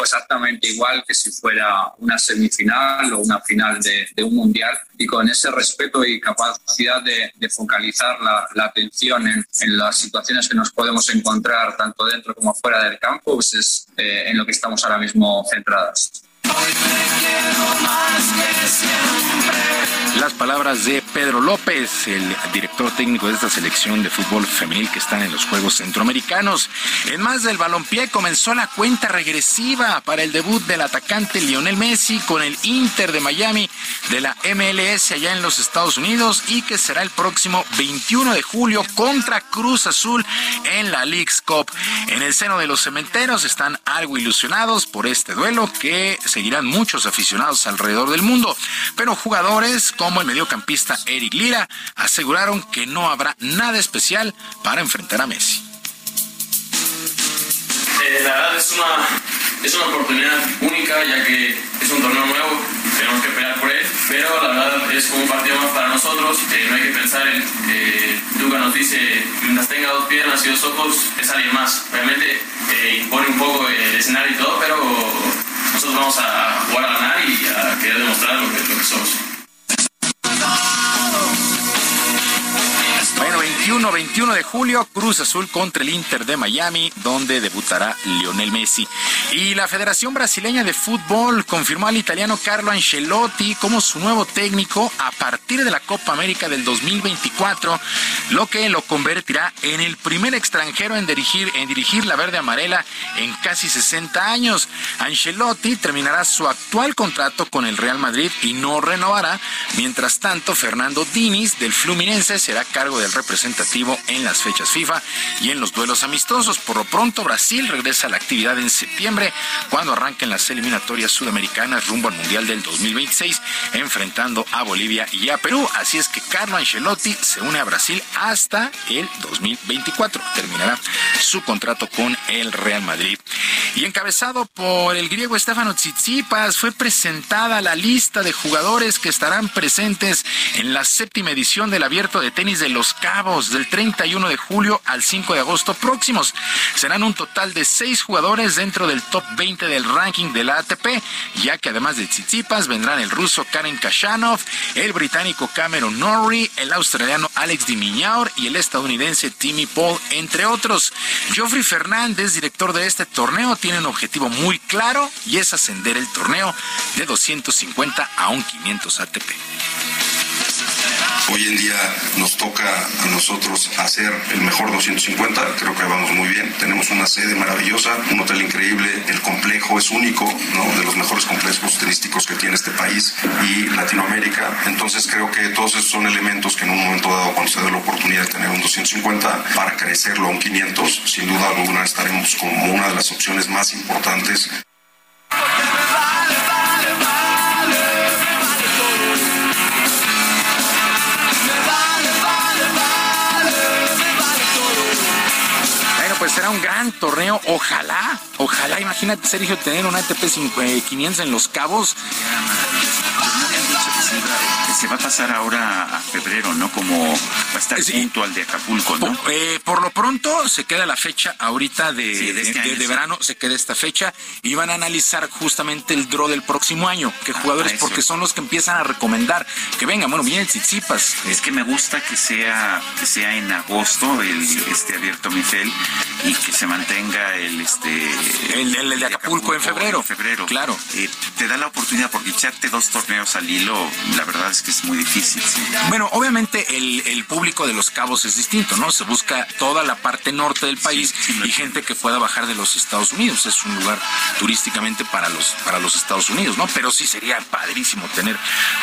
Exactamente igual que si fuera una semifinal o una final de, un mundial y con ese respeto y capacidad de, de focalizar la, la atención en, en, las situaciones que nos podemos encontrar tanto dentro como fuera del campo, pues es eh, en lo que estamos ahora mismo centradas. Las palabras de Pedro López, el director técnico de esta selección de fútbol femenil que están en los Juegos Centroamericanos. En más del balompié comenzó la cuenta regresiva para el debut del atacante Lionel Messi con el Inter de Miami de la MLS allá en los Estados Unidos y que será el próximo 21 de julio contra Cruz Azul en la League's Cup. En el seno de los cementeros están algo ilusionados por este duelo que seguirán muchos aficionados alrededor del mundo, pero jugadores como el mediocampista Eric Lira aseguraron que no habrá nada especial para enfrentar a Messi. Eh, la verdad es una, es una oportunidad única ya que es un torneo nuevo, tenemos que pelear por él, pero la verdad es como un partido más para nosotros, eh, no hay que pensar en, eh, nos dice, mientras tenga dos piernas y dos ojos, es alguien más. Realmente eh, impone un poco el escenario y todo, pero nosotros vamos a jugar a ganar y a querer demostrar lo que, lo que somos. Bueno, 21, 21 de julio, Cruz Azul contra el Inter de Miami, donde debutará Lionel Messi. Y la Federación Brasileña de Fútbol confirmó al italiano Carlo Ancelotti como su nuevo técnico a partir de la Copa América del 2024, lo que lo convertirá en el primer extranjero en dirigir, en dirigir la verde amarela en casi 60 años. Ancelotti terminará su actual contrato con el Real Madrid y no renovará. Mientras tanto, Fernando Diniz del Fluminense será cargo representativo en las fechas FIFA y en los duelos amistosos. Por lo pronto, Brasil regresa a la actividad en septiembre cuando arranquen las eliminatorias sudamericanas rumbo al Mundial del 2026, enfrentando a Bolivia y a Perú. Así es que Carlo Ancelotti se une a Brasil hasta el 2024. Terminará su contrato con el Real Madrid. Y encabezado por el griego Stefano Tsitsipas, fue presentada la lista de jugadores que estarán presentes en la séptima edición del Abierto de Tenis de Los Cabos del 31 de julio al 5 de agosto próximos. Serán un total de seis jugadores dentro del top 20 del ranking de la ATP, ya que además de Tsitsipas vendrán el ruso Karen Kashanov, el británico Cameron Norrie, el australiano Alex Dimiñaur y el estadounidense Timmy Paul, entre otros. Geoffrey Fernández, director de este torneo, tiene un objetivo muy claro y es ascender el torneo de 250 a un 500 ATP. Hoy en día nos toca a nosotros hacer el mejor 250, creo que vamos muy bien. Tenemos una sede maravillosa, un hotel increíble, el complejo es único, ¿no? de los mejores complejos turísticos que tiene este país y Latinoamérica. Entonces creo que todos esos son elementos que en un momento dado, cuando se dé la oportunidad de tener un 250, para crecerlo a un 500, sin duda alguna estaremos como una de las opciones más importantes. Pues será un gran torneo. Ojalá, ojalá, imagínate, Sergio, tener un ATP 500 en Los Cabos. Que se va a pasar ahora a febrero, ¿no? Como va a estar junto al de Acapulco, ¿no? Por, eh, por lo pronto se queda la fecha ahorita de, Sí, de este de- año, de sí. verano, se queda esta fecha y van a analizar justamente el draw del próximo año, qué jugadores, Ah, eso. porque son los que empiezan a recomendar que vengan, bueno, viene el Tsitsipas. Es que me gusta que sea que sea en agosto el este abierto Mifel y que se mantenga el este el, el de Acapulco en febrero. En febrero. Claro. Eh, te da la oportunidad porque echarte dos torneos al hilo, la verdad es que es muy difícil. sí. Bueno, obviamente el, el público de Los Cabos es distinto, ¿no? Se busca toda la parte norte del país y gente que pueda bajar de los Estados Unidos. Es un lugar turísticamente para los para los Estados Unidos, ¿no? Pero sí sería padrísimo tener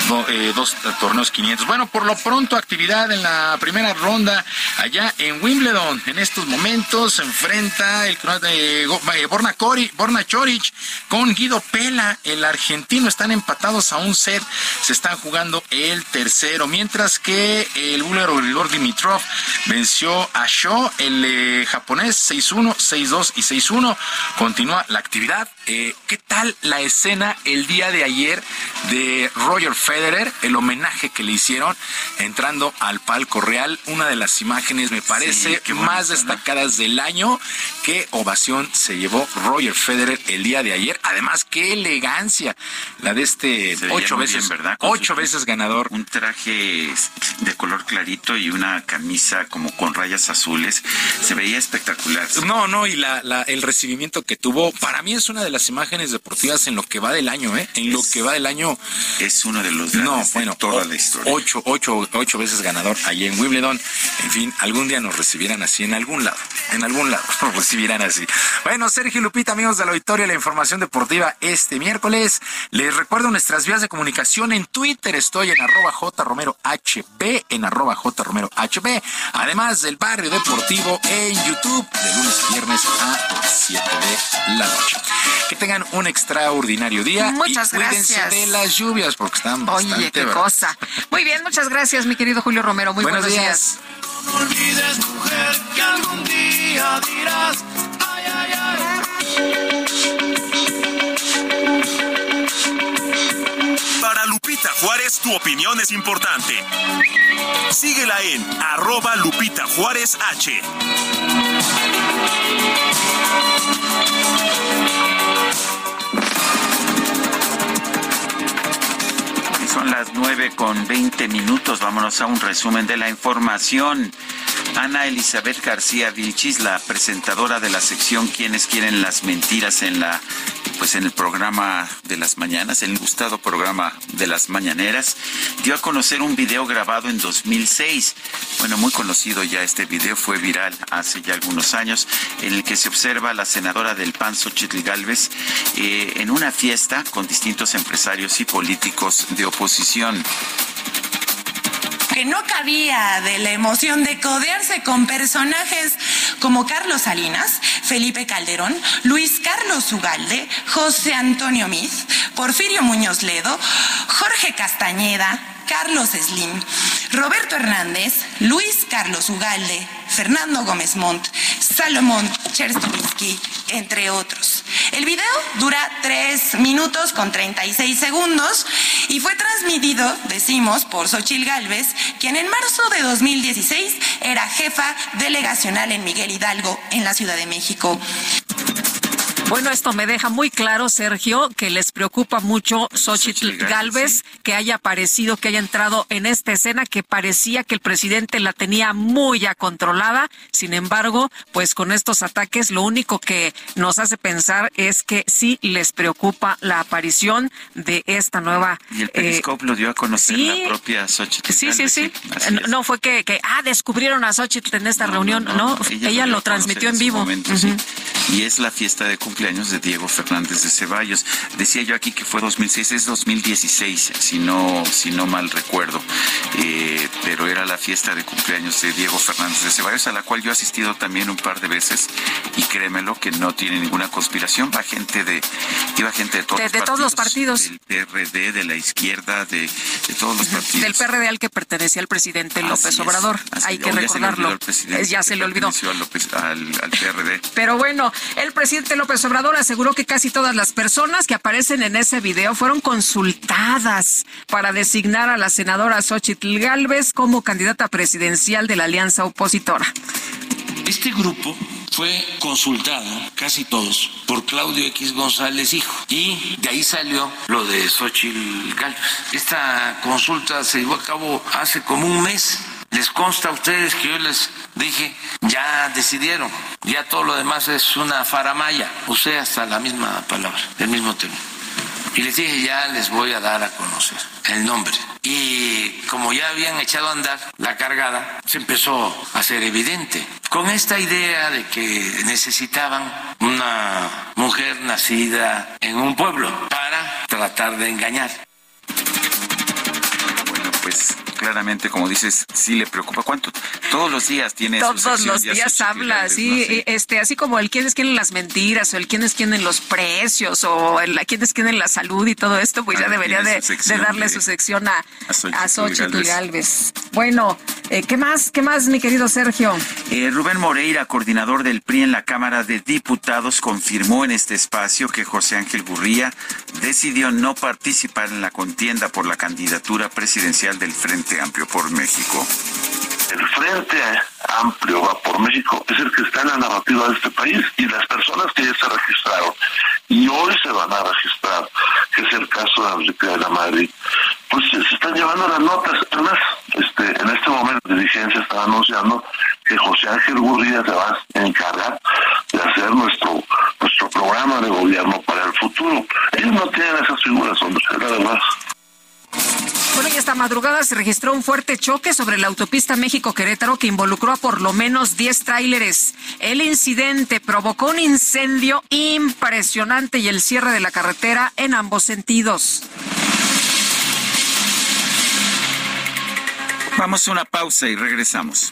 do- eh, dos torneos 500. Bueno, por lo pronto actividad en la primera ronda allá en Wimbledon. En estos momentos se enfrenta el eh, eh, Borna, Cori- Borna Choric con Guido Pela, el argentino. Están empatados a un set. Se están jugando el tercero. Mientras que el búlgaro Grigor Dimitrov venció a Sho, el eh, japonés 6-1, 6-2 y 6-1. Continúa la actividad. Eh, ¿Qué tal la escena el día de ayer de Roger Federer? El homenaje que le hicieron entrando al palco real. Una de las imágenes, me parece, Sí, más ¿no? destacadas del año. Qué ovación se llevó Roger Federer el día de ayer. Además, qué elegancia la de este Se ocho veces, bien, ¿verdad? Con ocho su- veces ganador. Un traje de color clarito y una camisa como con rayas azules. Se veía espectacular. No, no, y la, la- el recibimiento que tuvo, para mí es una de las imágenes deportivas en lo que va del año, ¿eh? En lo que va del año. Es uno de los No, grandes de bueno, toda o- la historia. Ocho, ocho, ocho veces ganador allí en Wimbledon. En fin, algún día nos recibirán así en algún lado. En algún lado nos recibirán así. Bueno, Sergio Lupita, amigos del auditorio, la información deportiva este miércoles. Les recuerdo nuestras vías de comunicación en Twitter. Estoy en arroba jromerohb, en arroba jromerohb. Además del barrio deportivo en YouTube de lunes a viernes a las 7 de la noche. Que tengan un extraordinario día. Muchas y cuídense gracias. de las lluvias porque están bastante Oye, qué cosa. Muy bien, muchas gracias, mi querido Julio Romero. Muy Buenos buenos, días. No olvides, mujer, que algún día dirás, ay, ay, ay. Para Lupita Juárez, tu opinión es importante. Síguela en arroba Lupita Juárez H. Las nueve con 20 minutos. Vámonos a un resumen de la información. Ana Elizabeth García Vilchis, la presentadora de la sección Quienes quieren las mentiras en la pues en el programa de las mañanas, el gustado programa de las mañaneras, dio a conocer un video grabado en 2006. Bueno, muy conocido ya este video, fue viral hace ya algunos años, en el que se observa a la senadora del PAN, Xochitl Galvez, eh, en una fiesta con distintos empresarios y políticos de oposición. Que no cabía de la emoción de codearse con personajes como Carlos Salinas, Felipe Calderón, Luis Carlos Ugalde, José Antonio Miz, Porfirio Muñoz Ledo, Jorge Castañeda, Carlos Slim, Roberto Hernández, Luis Carlos Ugalde, Fernando Gómez Montt, Salomón Cherstovinsky, entre otros. El video dura 3 minutos con 36 segundos y fue transmitido, decimos, por Xochil Gálvez, quien en marzo de 2016 era jefa delegacional en Miguel Hidalgo, en la Ciudad de México. Bueno, esto me deja muy claro, Sergio, que les preocupa mucho Xochitl Galvez que haya aparecido, que haya entrado en esta escena que parecía que el presidente la tenía muy ya controlada. Sin embargo, pues con estos ataques, lo único que nos hace pensar es que sí les preocupa la aparición de esta nueva. Y el Periscope lo dio a conocer la propia Xochitl. Sí, sí, sí. No fue que, que, ah, descubrieron a Xochitl en esta reunión, no, ella, lo, transmitió en vivo. Y es la fiesta de cumpleaños cumpleaños de Diego Fernández de Ceballos. Decía yo aquí que fue 2006, es 2016, si no, si no mal recuerdo. Eh, pero era la fiesta de cumpleaños de Diego Fernández de Ceballos, a la cual yo he asistido también un par de veces. Y créemelo que no tiene ninguna conspiración. Va gente de, iba gente de todos, de, todos los partidos. Del PRD, de la izquierda, de, todos los partidos. Del PRD al que pertenecía el presidente López Obrador. Hay que recordarlo. Ya se le olvidó. al, al PRD. Pero bueno, el presidente López Obrador aseguró que casi todas las personas que aparecen en ese video fueron consultadas para designar a la senadora Xochitl Galvez como candidata presidencial de la alianza opositora. Este grupo fue consultado, casi todos, por Claudio X González Hijo. Y de ahí salió lo de Xochitl Galvez. Esta consulta se llevó a cabo hace como un mes les consta a ustedes que yo les dije, ya decidieron, ya todo lo demás es una faramaya, usé hasta la misma palabra, el mismo término. Y les dije, ya les voy a dar a conocer el nombre. Y como ya habían echado a andar la cargada, se empezó a ser evidente. Con esta idea de que necesitaban una mujer nacida en un pueblo para tratar de engañar. Bueno, pues claramente, como dices, sí le preocupa. ¿Cuánto? Todos los días tiene Todos los días habla, sí, este, así como el quién es quién en las mentiras, o el quién es quién en los precios, o el quién es quién en la salud y todo esto, pues ya debería de, darle su sección a, a Xochitl Galvez. Bueno, eh, ¿qué más? ¿Qué más, mi querido Sergio? Eh, Rubén Moreira, coordinador del PRI en la Cámara de Diputados, confirmó en este espacio que José Ángel Gurría decidió no participar en la contienda por la candidatura presidencial del Frente Amplio por México. El Frente Amplio va por México es el que está en la narrativa de este país y las personas que ya se registraron y hoy se van a registrar, que es el caso de Enrique de la Madrid, pues se están llevando las notas. Además, este, en este momento de dirigencia está anunciando que José Ángel Gurría se va a encargar de hacer nuestro nuestro programa de gobierno para el futuro. Ellos no tienen esas figuras, hombre, la verdad. Bueno, y esta madrugada se registró un fuerte choque sobre la autopista México-Querétaro que involucró a por lo menos 10 tráileres. El incidente provocó un incendio impresionante y el cierre de la carretera en ambos sentidos. Vamos a una pausa y regresamos.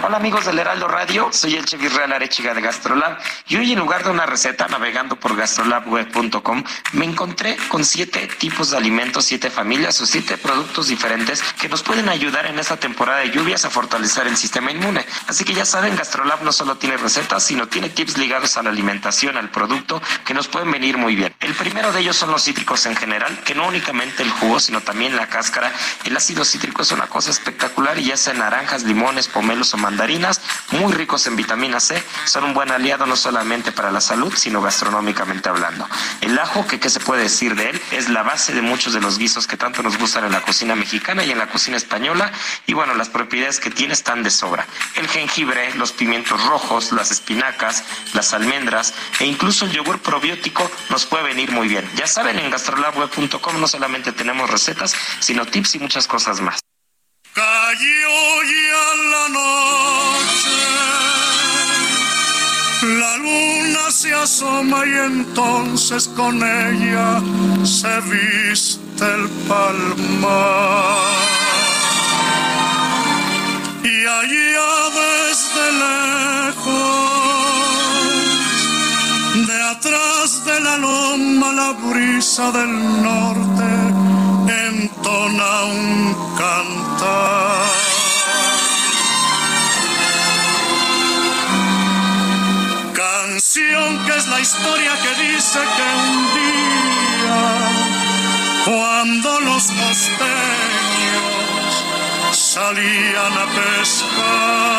Hola amigos del Heraldo Radio, soy el chef Israel Arechiga de Gastrolab y hoy en lugar de una receta navegando por gastrolabweb.com me encontré con siete tipos de alimentos, siete familias o siete productos diferentes que nos pueden ayudar en esta temporada de lluvias a fortalecer el sistema inmune. Así que ya saben, Gastrolab no solo tiene recetas, sino tiene tips ligados a la alimentación, al producto, que nos pueden venir muy bien. El primero de ellos son los cítricos en general, que no únicamente el jugo, sino también la cáscara. El ácido cítrico es una cosa espectacular y ya sea naranjas, limones, pomelos o mandarinas, muy ricos en vitamina C, son un buen aliado no solamente para la salud, sino gastronómicamente hablando. El ajo, que qué se puede decir de él, es la base de muchos de los guisos que tanto nos gustan en la cocina mexicana y en la cocina española, y bueno, las propiedades que tiene están de sobra. El jengibre, los pimientos rojos, las espinacas, las almendras e incluso el yogur probiótico nos puede venir muy bien. Ya saben, en gastrolabweb.com no solamente tenemos recetas, sino tips y muchas cosas más. Cayó ya la noche, la luna se asoma y entonces con ella se viste el palmar. Y allá desde lejos, de atrás de la loma la brisa del norte entona un cantar. Canción que es la historia que dice que un día, cuando los costeños salían a pescar,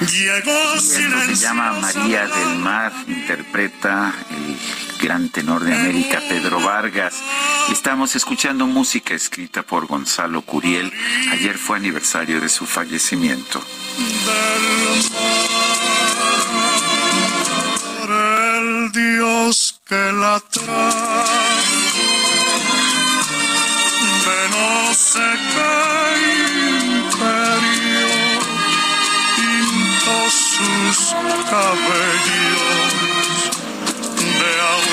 Llegó se llama María del Mar, interpreta el gran tenor de América, Pedro Vargas. Estamos escuchando música escrita por Gonzalo Curiel. Ayer fue aniversario de su fallecimiento. el Dios que la trae, sus cabellos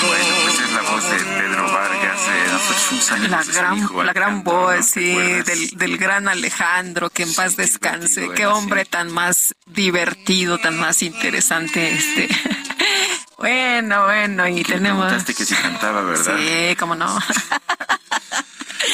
Bueno, pues es la voz de Pedro Vargas, eh, la gran, la gran voz, sí, del, del, gran Alejandro, que en paz descanse. Qué hombre tan más divertido, tan más interesante este. Bueno, bueno, y tenemos. que sí cantaba, ¿verdad? Sí, cómo no.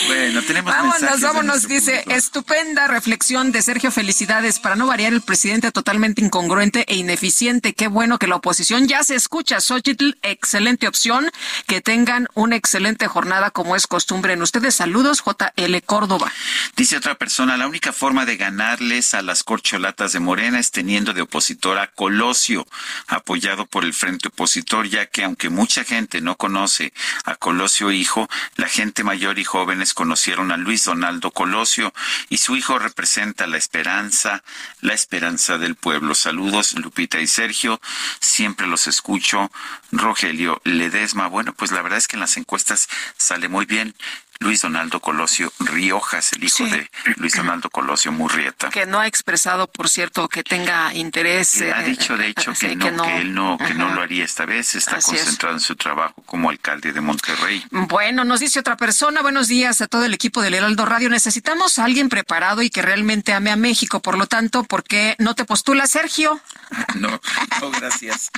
Bueno, tenemos Vámonos, vámonos, dice, estupenda reflexión de Sergio, felicidades. Para no variar, el presidente totalmente incongruente e ineficiente. Qué bueno que la oposición ya se escucha. Xochitl, excelente opción. Que tengan una excelente jornada como es costumbre en ustedes. Saludos, JL Córdoba. Dice otra persona, la única forma de ganarles a las corcholatas de Morena es teniendo de opositor a Colosio, apoyado por el frente opositor, ya que aunque mucha gente no conoce a Colosio hijo, la gente mayor y conocieron a Luis Donaldo Colosio y su hijo representa la esperanza, la esperanza del pueblo. Saludos, Lupita y Sergio. Siempre los escucho. Rogelio Ledesma. Bueno, pues la verdad es que en las encuestas sale muy bien. Luis Donaldo Colosio Riojas, el hijo de Luis Donaldo Colosio Murrieta. Que no ha expresado, por cierto, que tenga interés. ha eh, dicho, de hecho, que, no, que, él no, que no lo haría esta vez. Está concentrado en su trabajo como alcalde de Monterrey. Bueno, nos dice otra persona. Buenos días a todo el equipo del Heraldo Radio. Necesitamos a alguien preparado y que realmente ame a México. Por lo tanto, ¿por qué no te postulas, Sergio? no, no, gracias.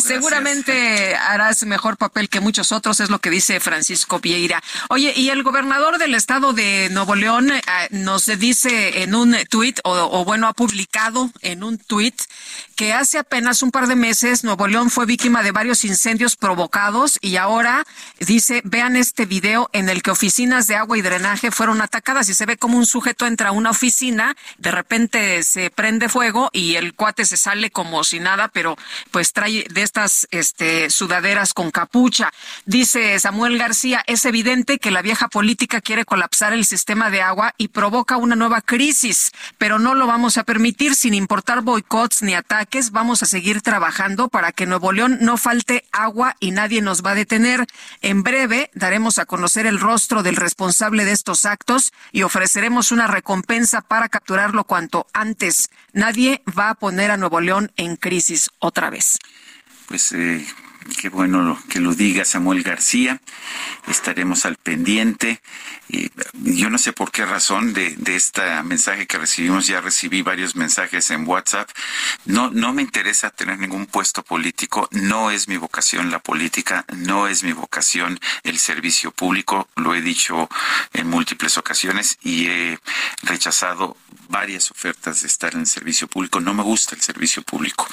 Seguramente harás mejor papel que muchos otros, es lo que dice Francisco Vieira. Oye, y el gobernador del estado de Nuevo León eh, nos dice en un tuit, o, bueno, ha publicado en un tuit, que hace apenas un par de meses Nuevo León fue víctima de varios incendios provocados y ahora dice, vean este video en el que oficinas de agua y drenaje fueron atacadas y se ve como un sujeto entra a una oficina, de repente se prende fuego y el cuate se sale como si nada, pero pues trae de estas este, sudaderas con capucha. Dice Samuel García, es evidente que la vieja política quiere colapsar el sistema de agua y provoca una nueva crisis, pero no lo vamos a permitir sin importar boicots ni ataques. Vamos a seguir trabajando para que Nuevo León no falte agua y nadie nos va a detener. En breve daremos a conocer el rostro del responsable de estos actos y ofreceremos una recompensa para capturarlo cuanto antes. Nadie va a poner a Nuevo León en crisis otra vez. Pues eh, Qué bueno que lo diga Samuel García. Estaremos al pendiente. Yo no sé por qué razón de, de este mensaje que recibimos, ya recibí varios mensajes en WhatsApp. No, no me interesa tener ningún puesto político. No es mi vocación la política. No es mi vocación el servicio público. Lo he dicho en múltiples ocasiones y he rechazado varias ofertas de estar en el servicio público. No me gusta el servicio público.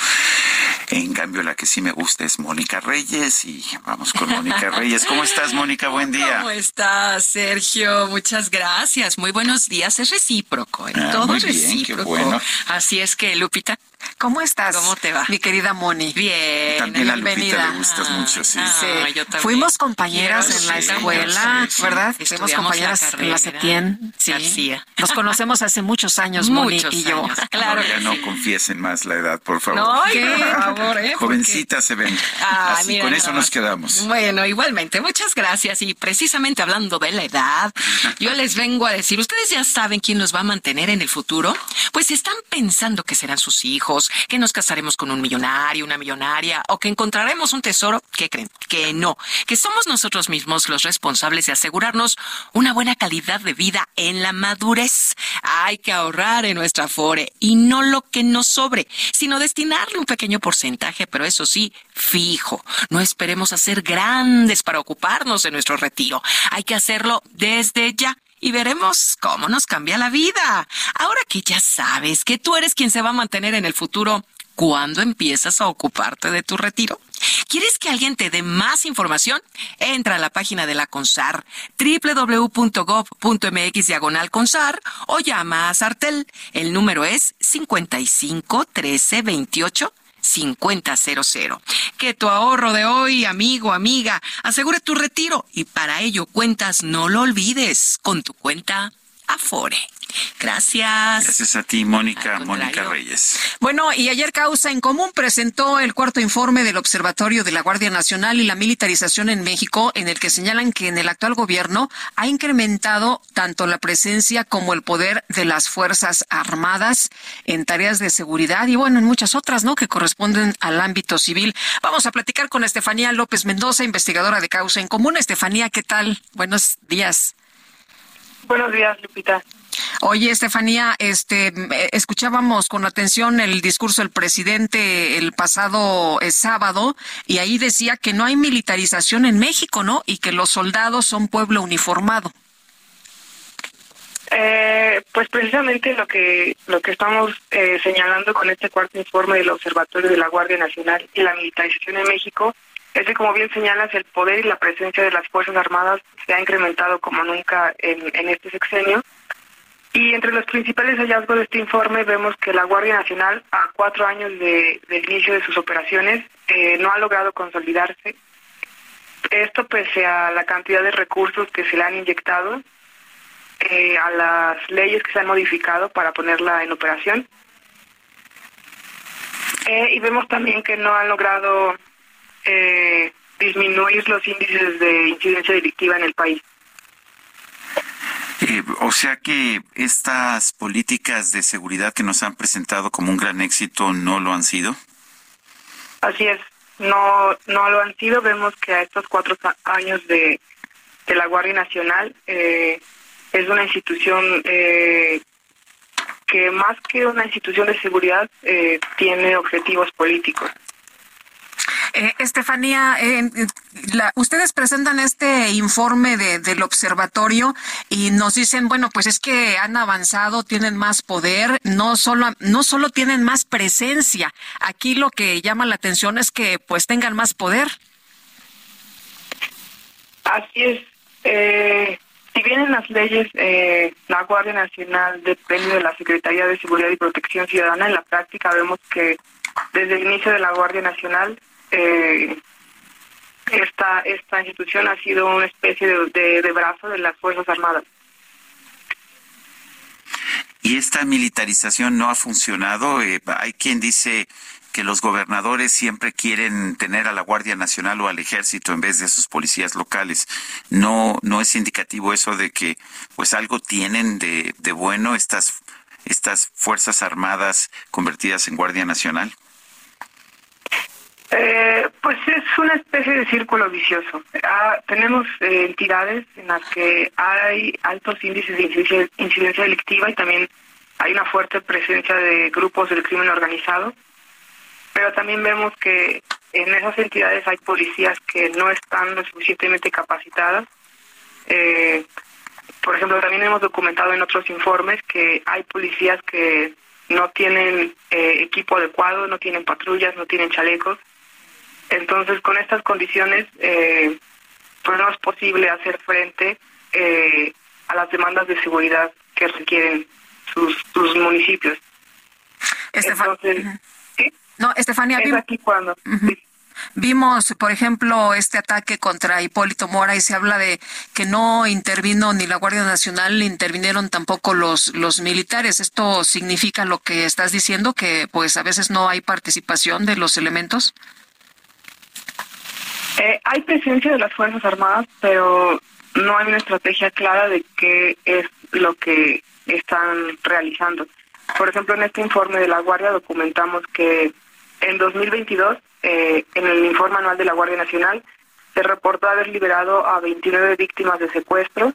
En cambio, la que sí me gusta es Mónica Reyes y vamos con Mónica Reyes. ¿Cómo estás, Mónica? Buen día. ¿Cómo estás, Sergio? Muchas gracias. Muy buenos días. Es recíproco, ¿eh? Ah, todo es recíproco. bueno. Así es que, Lupita, ¿Cómo estás? ¿Cómo te va? Mi querida Moni. Bien. También a bienvenida. Lupita le gustas mucho, sí. Ah, yo también. Fuimos compañeras Quiero, en la sí, escuela, sí, sí. ¿verdad? Fuimos compañeras la en la. Septién. Sí. García. Nos conocemos hace muchos años, Moni Muchos y yo. años, claro No, ya no sí. confiesen más la edad, por favor. No, por favor, ¿eh? Jovencitas se ven. Ah, Así, mira con eso nos quedamos. Bueno, igualmente, muchas gracias. Y precisamente hablando de la edad, yo les vengo a decir, ¿ustedes ya saben quién los va a mantener en el futuro? Pues si están pensando que serán sus hijos, que nos casaremos con un millonario, una millonaria, o que encontraremos un tesoro, ¿qué creen? Que no, que somos nosotros mismos los responsables de asegurarnos una buena calidad de vida en la madurez. Hay que ahorrar en nuestra Afore y no lo que nos sobre, sino destinarle un pequeño porcentaje, pero eso sí, fijo. No esperemos a ser grandes para ocuparnos de nuestro retiro. Hay que hacerlo desde ya. Y veremos cómo nos cambia la vida. Ahora que ya sabes que tú eres quien se va a mantener en el futuro, ¿cuándo empiezas a ocuparte de tu retiro? ¿Quieres que alguien te dé más información? Entra a la página de la CONSAR, www.gov.mx diagonal CONSAR o llama a Sartel. El número es 55 13 28 5000. Que tu ahorro de hoy, amigo, amiga, asegure tu retiro y para ello cuentas, no lo olvides, con tu cuenta Afore. Gracias. Gracias a ti, Mónica, Mónica. Reyes. Bueno, y ayer Causa en Común presentó el cuarto informe del Observatorio de la Guardia Nacional y la militarización en México, en el que señalan que en el actual gobierno ha incrementado tanto la presencia como el poder de las Fuerzas Armadas en tareas de seguridad y bueno, en muchas otras, ¿no? Que corresponden al ámbito civil. Vamos a platicar con Estefanía López Mendoza, investigadora de Causa en Común. Estefanía, ¿qué tal? Buenos días. Buenos días, Lupita. Oye, Estefanía, este, eh, escuchábamos con atención el discurso del presidente el pasado eh, sábado y ahí decía que no hay militarización en México, ¿no? Y que los soldados son pueblo uniformado. Eh, pues precisamente lo que lo que estamos eh, señalando con este cuarto informe del Observatorio de la Guardia Nacional y la militarización en México es que, como bien señalas, el poder y la presencia de las Fuerzas Armadas se ha incrementado como nunca en, en este sexenio. Y entre los principales hallazgos de este informe vemos que la Guardia Nacional, a cuatro años de, del inicio de sus operaciones, eh, no ha logrado consolidarse. Esto pese a la cantidad de recursos que se le han inyectado, eh, a las leyes que se han modificado para ponerla en operación. Eh, y vemos también que no han logrado disminuir los índices de incidencia delictiva en el país. Eh, o sea que estas políticas de seguridad que nos han presentado como un gran éxito no lo han sido. Así es, no no lo han sido. Vemos que a estos cuatro años de, de la Guardia Nacional eh, es una institución eh, que más que una institución de seguridad eh, tiene objetivos políticos. Eh, Estefanía, eh, la- ustedes presentan este informe de- del observatorio y nos dicen, bueno, pues es que han avanzado, tienen más poder, no solo, no solo tienen más presencia. Aquí lo que llama la atención es que pues tengan más poder. Así es. Eh, si bien en las leyes eh, la Guardia Nacional depende de la Secretaría de Seguridad y Protección Ciudadana, en la práctica vemos que desde el inicio de la Guardia Nacional eh, esta, esta institución ha sido una especie de, brazo de las Fuerzas Armadas. ¿Y esta militarización no ha funcionado? Eh, hay quien dice que los gobernadores siempre quieren tener a la Guardia Nacional o al Ejército en vez de sus policías locales. ¿No, no es indicativo eso de que pues algo tienen de, de bueno estas, estas Fuerzas Armadas convertidas en Guardia Nacional? Eh, pues es una especie de círculo vicioso. Ah, tenemos eh, entidades en las que hay altos índices de incidencia, delictiva y también hay una fuerte presencia de grupos del crimen organizado, pero también vemos que en esas entidades hay policías que no están lo suficientemente capacitadas. Eh, por ejemplo, también hemos documentado en otros informes que hay policías que no tienen equipo adecuado, no tienen patrullas, no tienen chalecos entonces, con estas condiciones, eh, pues no es posible hacer frente eh, a las demandas de seguridad que requieren sus, sus municipios. Entonces, No, Estefania, es aquí cuando... Vimos, por ejemplo, este ataque contra Hipólito Mora y se habla de que no intervino ni la Guardia Nacional ni intervinieron tampoco los los militares. ¿Esto significa lo que estás diciendo que pues a veces no hay participación de los elementos? Eh, hay presencia de las Fuerzas Armadas, pero no hay una estrategia clara de qué es lo que están realizando. Por ejemplo, en este informe de la Guardia documentamos que en 2022, eh, en el informe anual de la Guardia Nacional, se reportó haber liberado a 29 víctimas de secuestro,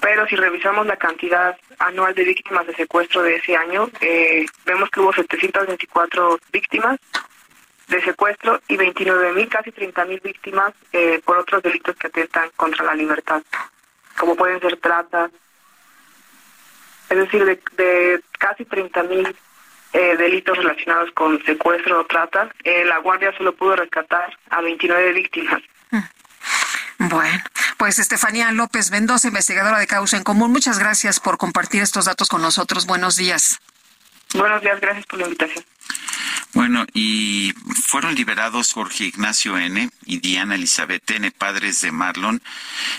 pero si revisamos la cantidad anual de víctimas de secuestro de ese año, eh, vemos que hubo 724 víctimas de secuestro y 29 mil, casi 30 mil víctimas eh, por otros delitos que atentan contra la libertad, como pueden ser trata, es decir, de, casi 30 mil eh, delitos relacionados con secuestro o trata, eh, la Guardia solo pudo rescatar a 29 víctimas. Bueno, pues Estefanía López Mendoza, investigadora de Causa en Común, muchas gracias por compartir estos datos con nosotros. Buenos días. Buenos días, gracias por la invitación. Bueno, y fueron liberados Jorge Ignacio N. y Diana Elizabeth N., padres de Marlon,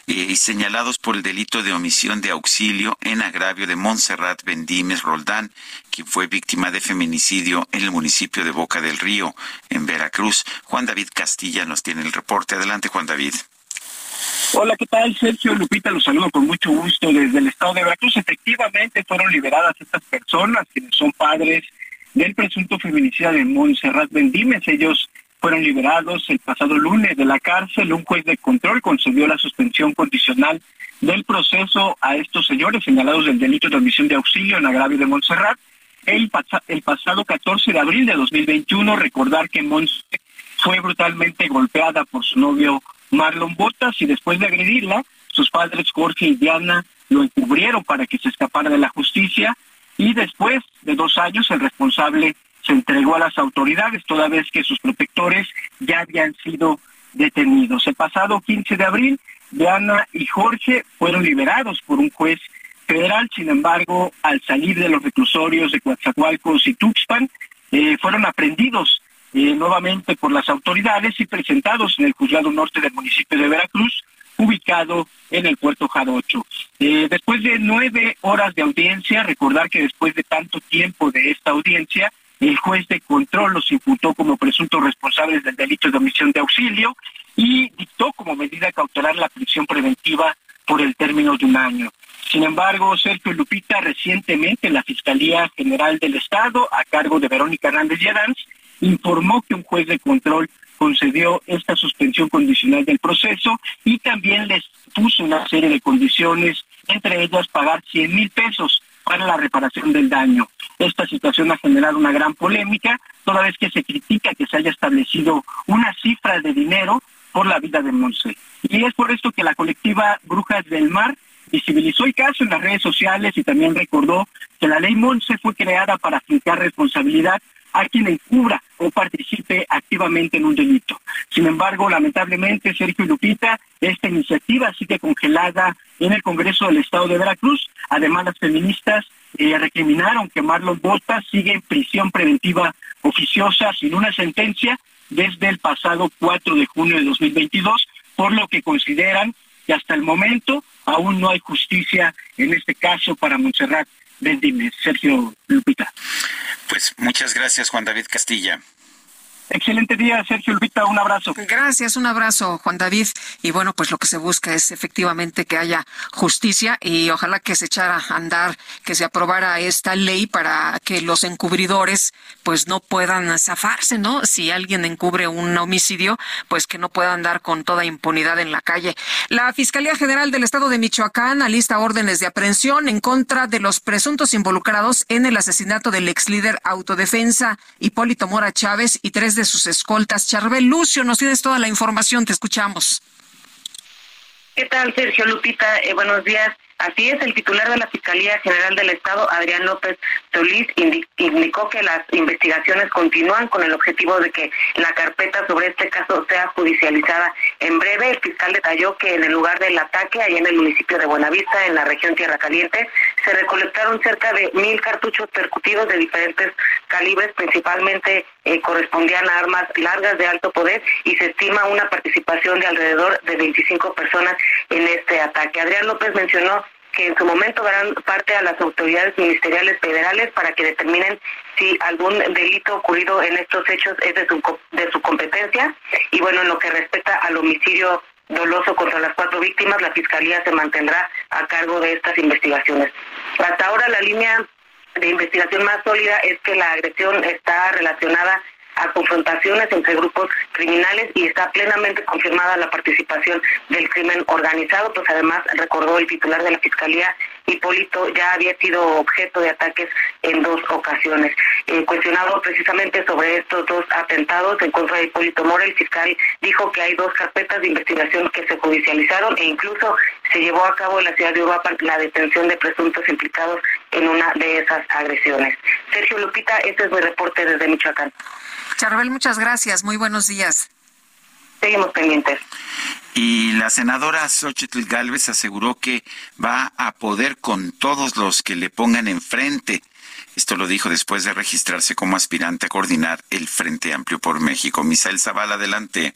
eh, y señalados por el delito de omisión de auxilio en agravio de Montserrat Bendímez Roldán, quien fue víctima de feminicidio en el municipio de Boca del Río, en Veracruz. Juan David Castilla nos tiene el reporte. Adelante, Juan David. Hola, ¿qué tal? Sergio Lupita, los saludo con mucho gusto desde el estado de Veracruz. Efectivamente, fueron liberadas estas personas, quienes son padres del presunto feminicida de Montserrat Bendímez. Ellos fueron liberados el pasado lunes de la cárcel. Un juez de control concedió la suspensión condicional del proceso a estos señores señalados del delito de omisión de auxilio en agravio de Montserrat. El, el pasado 14 de abril de 2021, recordar que Montserrat fue brutalmente golpeada por su novio Marlon Botas y después de agredirla, sus padres Jorge y Diana lo encubrieron para que se escapara de la justicia y después de dos años el responsable se entregó a las autoridades toda vez que sus protectores ya habían sido detenidos. El pasado 15 de abril, Diana y Jorge fueron liberados por un juez federal, sin embargo, al salir de los reclusorios de Coatzacoalcos y Tuxpan, eh, fueron aprendidos eh, nuevamente por las autoridades y presentados en el juzgado norte del municipio de Veracruz, ubicado en el puerto Jarocho. Eh, después de nueve horas de audiencia, recordar que después de tanto tiempo de esta audiencia, el juez de control los imputó como presuntos responsables del delito de omisión de auxilio y dictó como medida cautelar la prisión preventiva por el término de un año. Sin embargo, Sergio Lupita, recientemente la Fiscalía General del Estado, a cargo de Verónica Hernández Yadanz, informó que un juez de control concedió esta suspensión condicional del proceso y también les puso una serie de condiciones, entre ellas pagar 100 mil pesos para la reparación del daño. Esta situación ha generado una gran polémica, toda vez que se critica que se haya establecido una cifra de dinero por la vida de Monse. Y es por esto que la colectiva Brujas del Mar visibilizó el caso en las redes sociales y también recordó que la ley Monse fue creada para aplicar responsabilidad a quien encubra o participe activamente en un delito. Sin embargo, lamentablemente, Sergio y Lupita, esta iniciativa sigue congelada en el Congreso del Estado de Veracruz. Además, las feministas eh, recriminaron que Marlon Botas sigue en prisión preventiva oficiosa sin una sentencia desde el pasado 4 de junio de 2022, por lo que consideran que hasta el momento aún no hay justicia en este caso para Montserrat Bendime. Sergio Lupita. Pues muchas gracias, Juan David Castilla. Excelente día, Sergio Lupita, un abrazo. Gracias, un abrazo, Juan David. Y bueno, pues lo que se busca es efectivamente que haya justicia y ojalá que se echara a andar, que se aprobara esta ley para que los encubridores pues no puedan zafarse, ¿no? Si alguien encubre un homicidio, pues que no pueda andar con toda impunidad en la calle. La Fiscalía General del Estado de Michoacán alista órdenes de aprehensión en contra de los presuntos involucrados en el asesinato del ex líder autodefensa Hipólito Mora Chávez y tres de sus escoltas. Charbel Lucio, nos tienes toda la información, te escuchamos. ¿Qué tal, Sergio Lupita? Eh, buenos días. Así es, el titular de la Fiscalía General del Estado, Adrián López Solís, indicó que las investigaciones continúan con el objetivo de que la carpeta sobre este caso sea judicializada. En breve, el fiscal detalló que en el lugar del ataque, allá en el municipio de Buenavista, en la región Tierra Caliente, se recolectaron cerca de mil cartuchos percutidos de diferentes calibres, principalmente eh, correspondían a armas largas de alto poder y se estima una participación de alrededor de 25 personas en este ataque. Adrián López mencionó que en su momento darán parte a las autoridades ministeriales federales para que determinen si algún delito ocurrido en estos hechos es de su, de su competencia. Y bueno, en lo que respecta al homicidio doloso contra las cuatro víctimas, la Fiscalía se mantendrá a cargo de estas investigaciones. Hasta ahora la línea de investigación más sólida es que la agresión está relacionada a confrontaciones entre grupos criminales y está plenamente confirmada la participación del crimen organizado, pues además recordó el titular de la Fiscalía, Hipólito ya había sido objeto de ataques en dos ocasiones. Eh, cuestionado precisamente sobre estos dos atentados en contra de Hipólito Mora, el fiscal dijo que hay dos carpetas de investigación que se judicializaron e incluso se llevó a cabo en la ciudad de Europa la detención de presuntos implicados en una de esas agresiones. Sergio Lupita, este es mi reporte desde Michoacán. Charbel, muchas gracias. Muy buenos días. Seguimos pendientes. Y la senadora Xochitl Galvez aseguró que va a poder con todos los que le pongan enfrente. Esto lo dijo después de registrarse como aspirante a coordinar el Frente Amplio por México. Misael Zavala, adelante.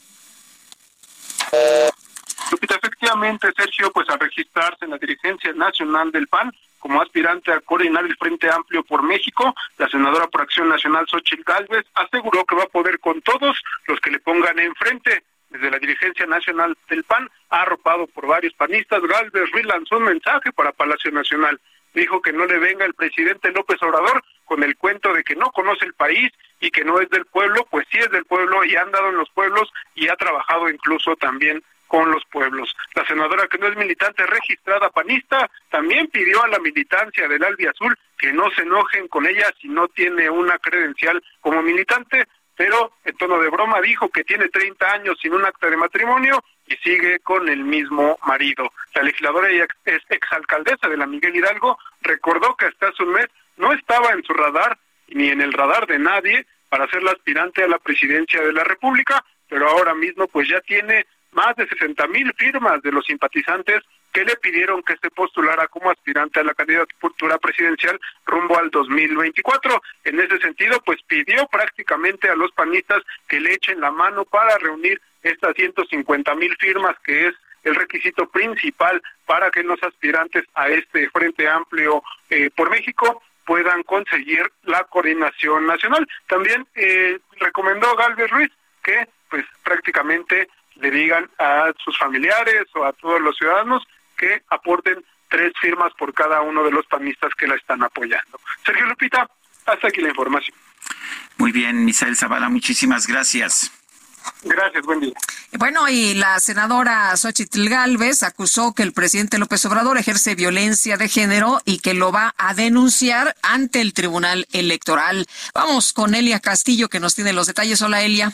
efectivamente, Sergio, pues a registrarse en la dirigencia nacional del PAN, como aspirante a coordinar el Frente Amplio por México, la senadora por Acción Nacional Xochitl Gálvez aseguró que va a poder con todos los que le pongan enfrente. Desde la dirigencia nacional del PAN, arropado por varios panistas, Galvez Ruiz lanzó un mensaje para Palacio Nacional. Dijo que no le venga el presidente López Obrador con el cuento de que no conoce el país y que no es del pueblo, pues sí es del pueblo y ha andado en los pueblos y ha trabajado incluso también con los pueblos. La senadora que no es militante registrada panista también pidió a la militancia del Albi Azul que no se enojen con ella si no tiene una credencial como militante, pero en tono de broma dijo que tiene 30 años sin un acta de matrimonio y sigue con el mismo marido. La legisladora y ex exalcaldesa de la Miguel Hidalgo recordó que hasta hace un mes no estaba en su radar ni en el radar de nadie para ser la aspirante a la presidencia de la República, pero ahora mismo pues ya tiene más de 60 mil firmas de los simpatizantes que le pidieron que se postulara como aspirante a la candidatura presidencial rumbo al 2024. En ese sentido, pues pidió prácticamente a los panistas que le echen la mano para reunir estas 150 mil firmas, que es el requisito principal para que los aspirantes a este Frente Amplio eh, por México puedan conseguir la coordinación nacional. También eh, recomendó Galvez Ruiz que pues prácticamente le digan a sus familiares o a todos los ciudadanos que aporten tres firmas por cada uno de los panistas que la están apoyando. Sergio Lupita, hasta aquí la información. Muy bien, Misael Zavala, muchísimas gracias. Gracias, buen día. Bueno, y la senadora Xochitl Galvez acusó que el presidente López Obrador ejerce violencia de género y que lo va a denunciar ante el Tribunal Electoral. Vamos con Elia Castillo, que nos tiene los detalles. Hola, Elia.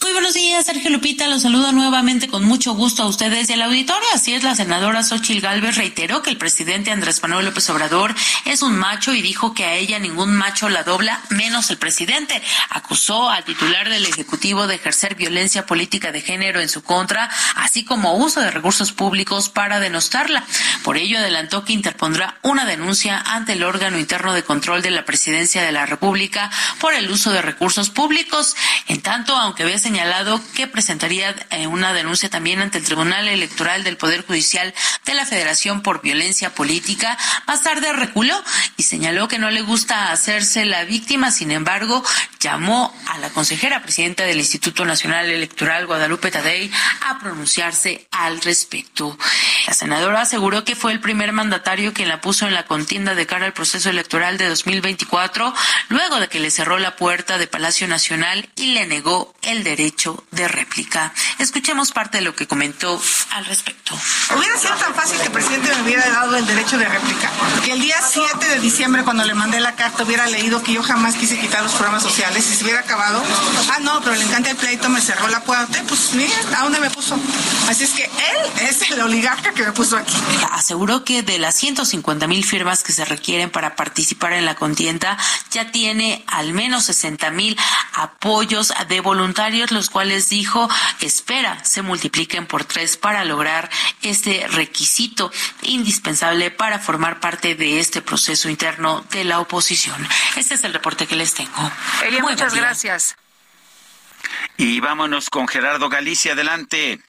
Muy buenos días, Sergio Lupita. Los saludo nuevamente con mucho gusto a ustedes y al auditorio. Así es, la senadora Xochil Gálvez reiteró que el presidente Andrés Manuel López Obrador es un macho y dijo que a ella ningún macho la dobla, menos el presidente. Acusó al titular del Ejecutivo de ejercer violencia política de género en su contra, así como uso de recursos públicos para denostarla. Por ello, adelantó que interpondrá una denuncia ante el órgano interno de control de la presidencia de la República por el uso de recursos públicos. En tanto, aunque ve señalado que presentaría eh, una denuncia también ante el Tribunal Electoral del Poder Judicial de la Federación por violencia política. Más tarde reculó y señaló que no le gusta hacerse la víctima. Sin embargo, llamó a la consejera presidenta del Instituto Nacional Electoral, Guadalupe Tadei, a pronunciarse al respecto. La senadora aseguró que fue el primer mandatario quien la puso en la contienda de cara al proceso electoral de 2024, luego de que le cerró la puerta de Palacio Nacional y le negó el derecho derecho de réplica. Escuchemos parte de lo que comentó al respecto. Hubiera sido tan fácil que el presidente me hubiera dado el derecho de réplica. Que el día 7 de diciembre, cuando le mandé la carta, hubiera leído que yo jamás quise quitar los programas sociales y se hubiera acabado. Ah, no, pero le encanta el pleito, me cerró la puerta. Pues mira, ¿a dónde me puso? Así es que él es el oligarca que me puso aquí. Aseguró que de las 150 mil firmas que se requieren para participar en la contienda, ya tiene al menos 60 mil apoyos de voluntarios los cuales dijo espera se multipliquen por tres para lograr este requisito indispensable para formar parte de este proceso interno de la oposición. Este es el reporte que les tengo. Elia, muchas gracias. Y vámonos con Gerardo Galicia, adelante.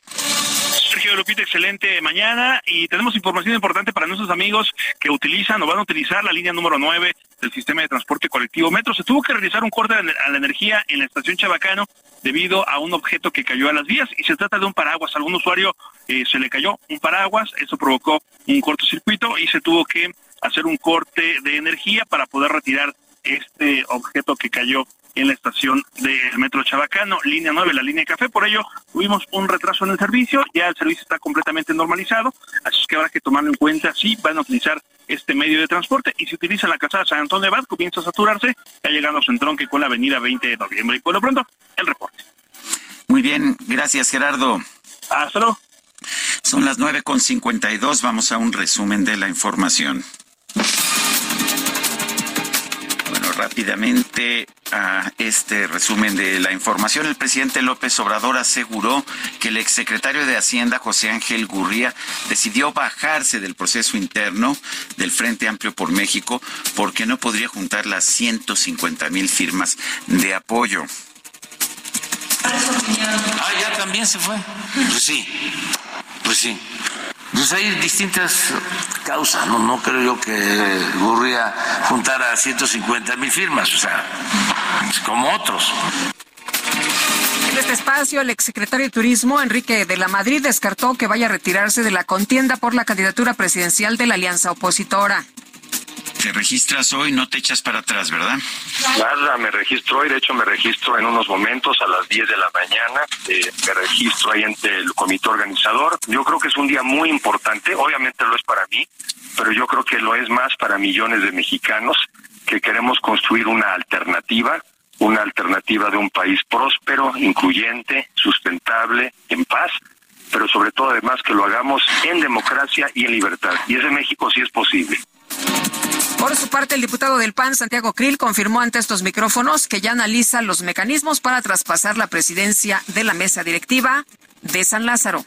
Sergio Lupita, excelente mañana y tenemos información importante para nuestros amigos que utilizan o van a utilizar la línea número 9 del sistema de transporte colectivo Metro. Se tuvo que realizar un corte a la energía en la estación Chabacano debido a un objeto que cayó a las vías y se trata de un paraguas. Algún usuario eh, se le cayó un paraguas, eso provocó un cortocircuito y se tuvo que hacer un corte de energía para poder retirar este objeto que cayó en la estación del Metro Chabacano, línea 9, la línea de café. Por ello, tuvimos un retraso en el servicio. Ya el servicio está completamente normalizado. Así es que habrá que tomarlo en cuenta si van a utilizar este medio de transporte. Y si utilizan la calzada San Antonio de Abad, comienza a saturarse, ya llegando a su entronque con la avenida 20 de noviembre. Y por lo pronto, el reporte. Muy bien, gracias Gerardo. Hasta luego. Son las 9.52, vamos a un resumen de la información rápidamente a este resumen de la información. El presidente López Obrador aseguró que el exsecretario de Hacienda, José Ángel Gurría, decidió bajarse del proceso interno del Frente Amplio por México porque no podría juntar las 150 mil firmas de apoyo. Ah, ya también se fue. Pues sí, pues sí. Pues hay distintas causas, no, no creo yo que Gurría juntara 150 mil firmas, o sea, como otros. En este espacio, el exsecretario de Turismo, Enrique de la Madrid, descartó que vaya a retirarse de la contienda por la candidatura presidencial de la alianza opositora. Te registras hoy, no te echas para atrás, ¿verdad? Nada, me registro hoy, de hecho me registro en unos momentos a las 10 de la mañana, eh, me registro ahí ante el comité organizador. Yo creo que es un día muy importante, obviamente lo es para mí, pero yo creo que lo es más para millones de mexicanos que queremos construir una alternativa, una alternativa de un país próspero, incluyente, sustentable, en paz, pero sobre todo además que lo hagamos en democracia y en libertad. Y ese México sí es posible. Por su parte, el diputado del PAN, Santiago Krill, confirmó ante estos micrófonos que ya analiza los mecanismos para traspasar la presidencia de la mesa directiva de San Lázaro.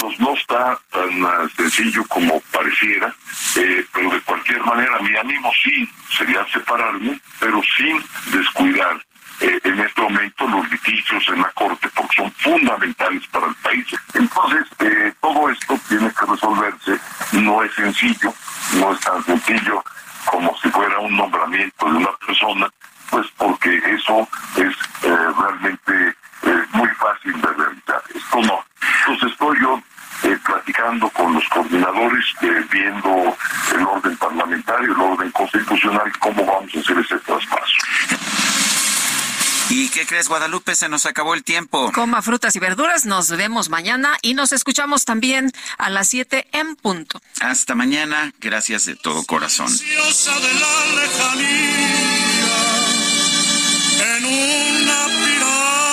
Pues no está tan ah, sencillo como pareciera, eh, pero de cualquier manera mi ánimo sí sería separarme, pero sin descuidar eh, en este momento los litigios en la Corte, porque son fundamentales para el país. Entonces, eh, todo esto tiene que resolverse, no es sencillo, no es tan sencillo como si fuera un nombramiento de una persona, pues porque eso es eh, realmente muy fácil de realizar. Esto no. Entonces estoy yo platicando con los coordinadores, viendo el orden parlamentario, el orden constitucional, cómo vamos a hacer ese traspaso. ¿Y qué crees, Guadalupe? Se nos acabó el tiempo. Coma frutas y verduras. Nos vemos mañana y nos escuchamos también a las 7 en punto. Hasta mañana. Gracias de todo corazón. En una piragua,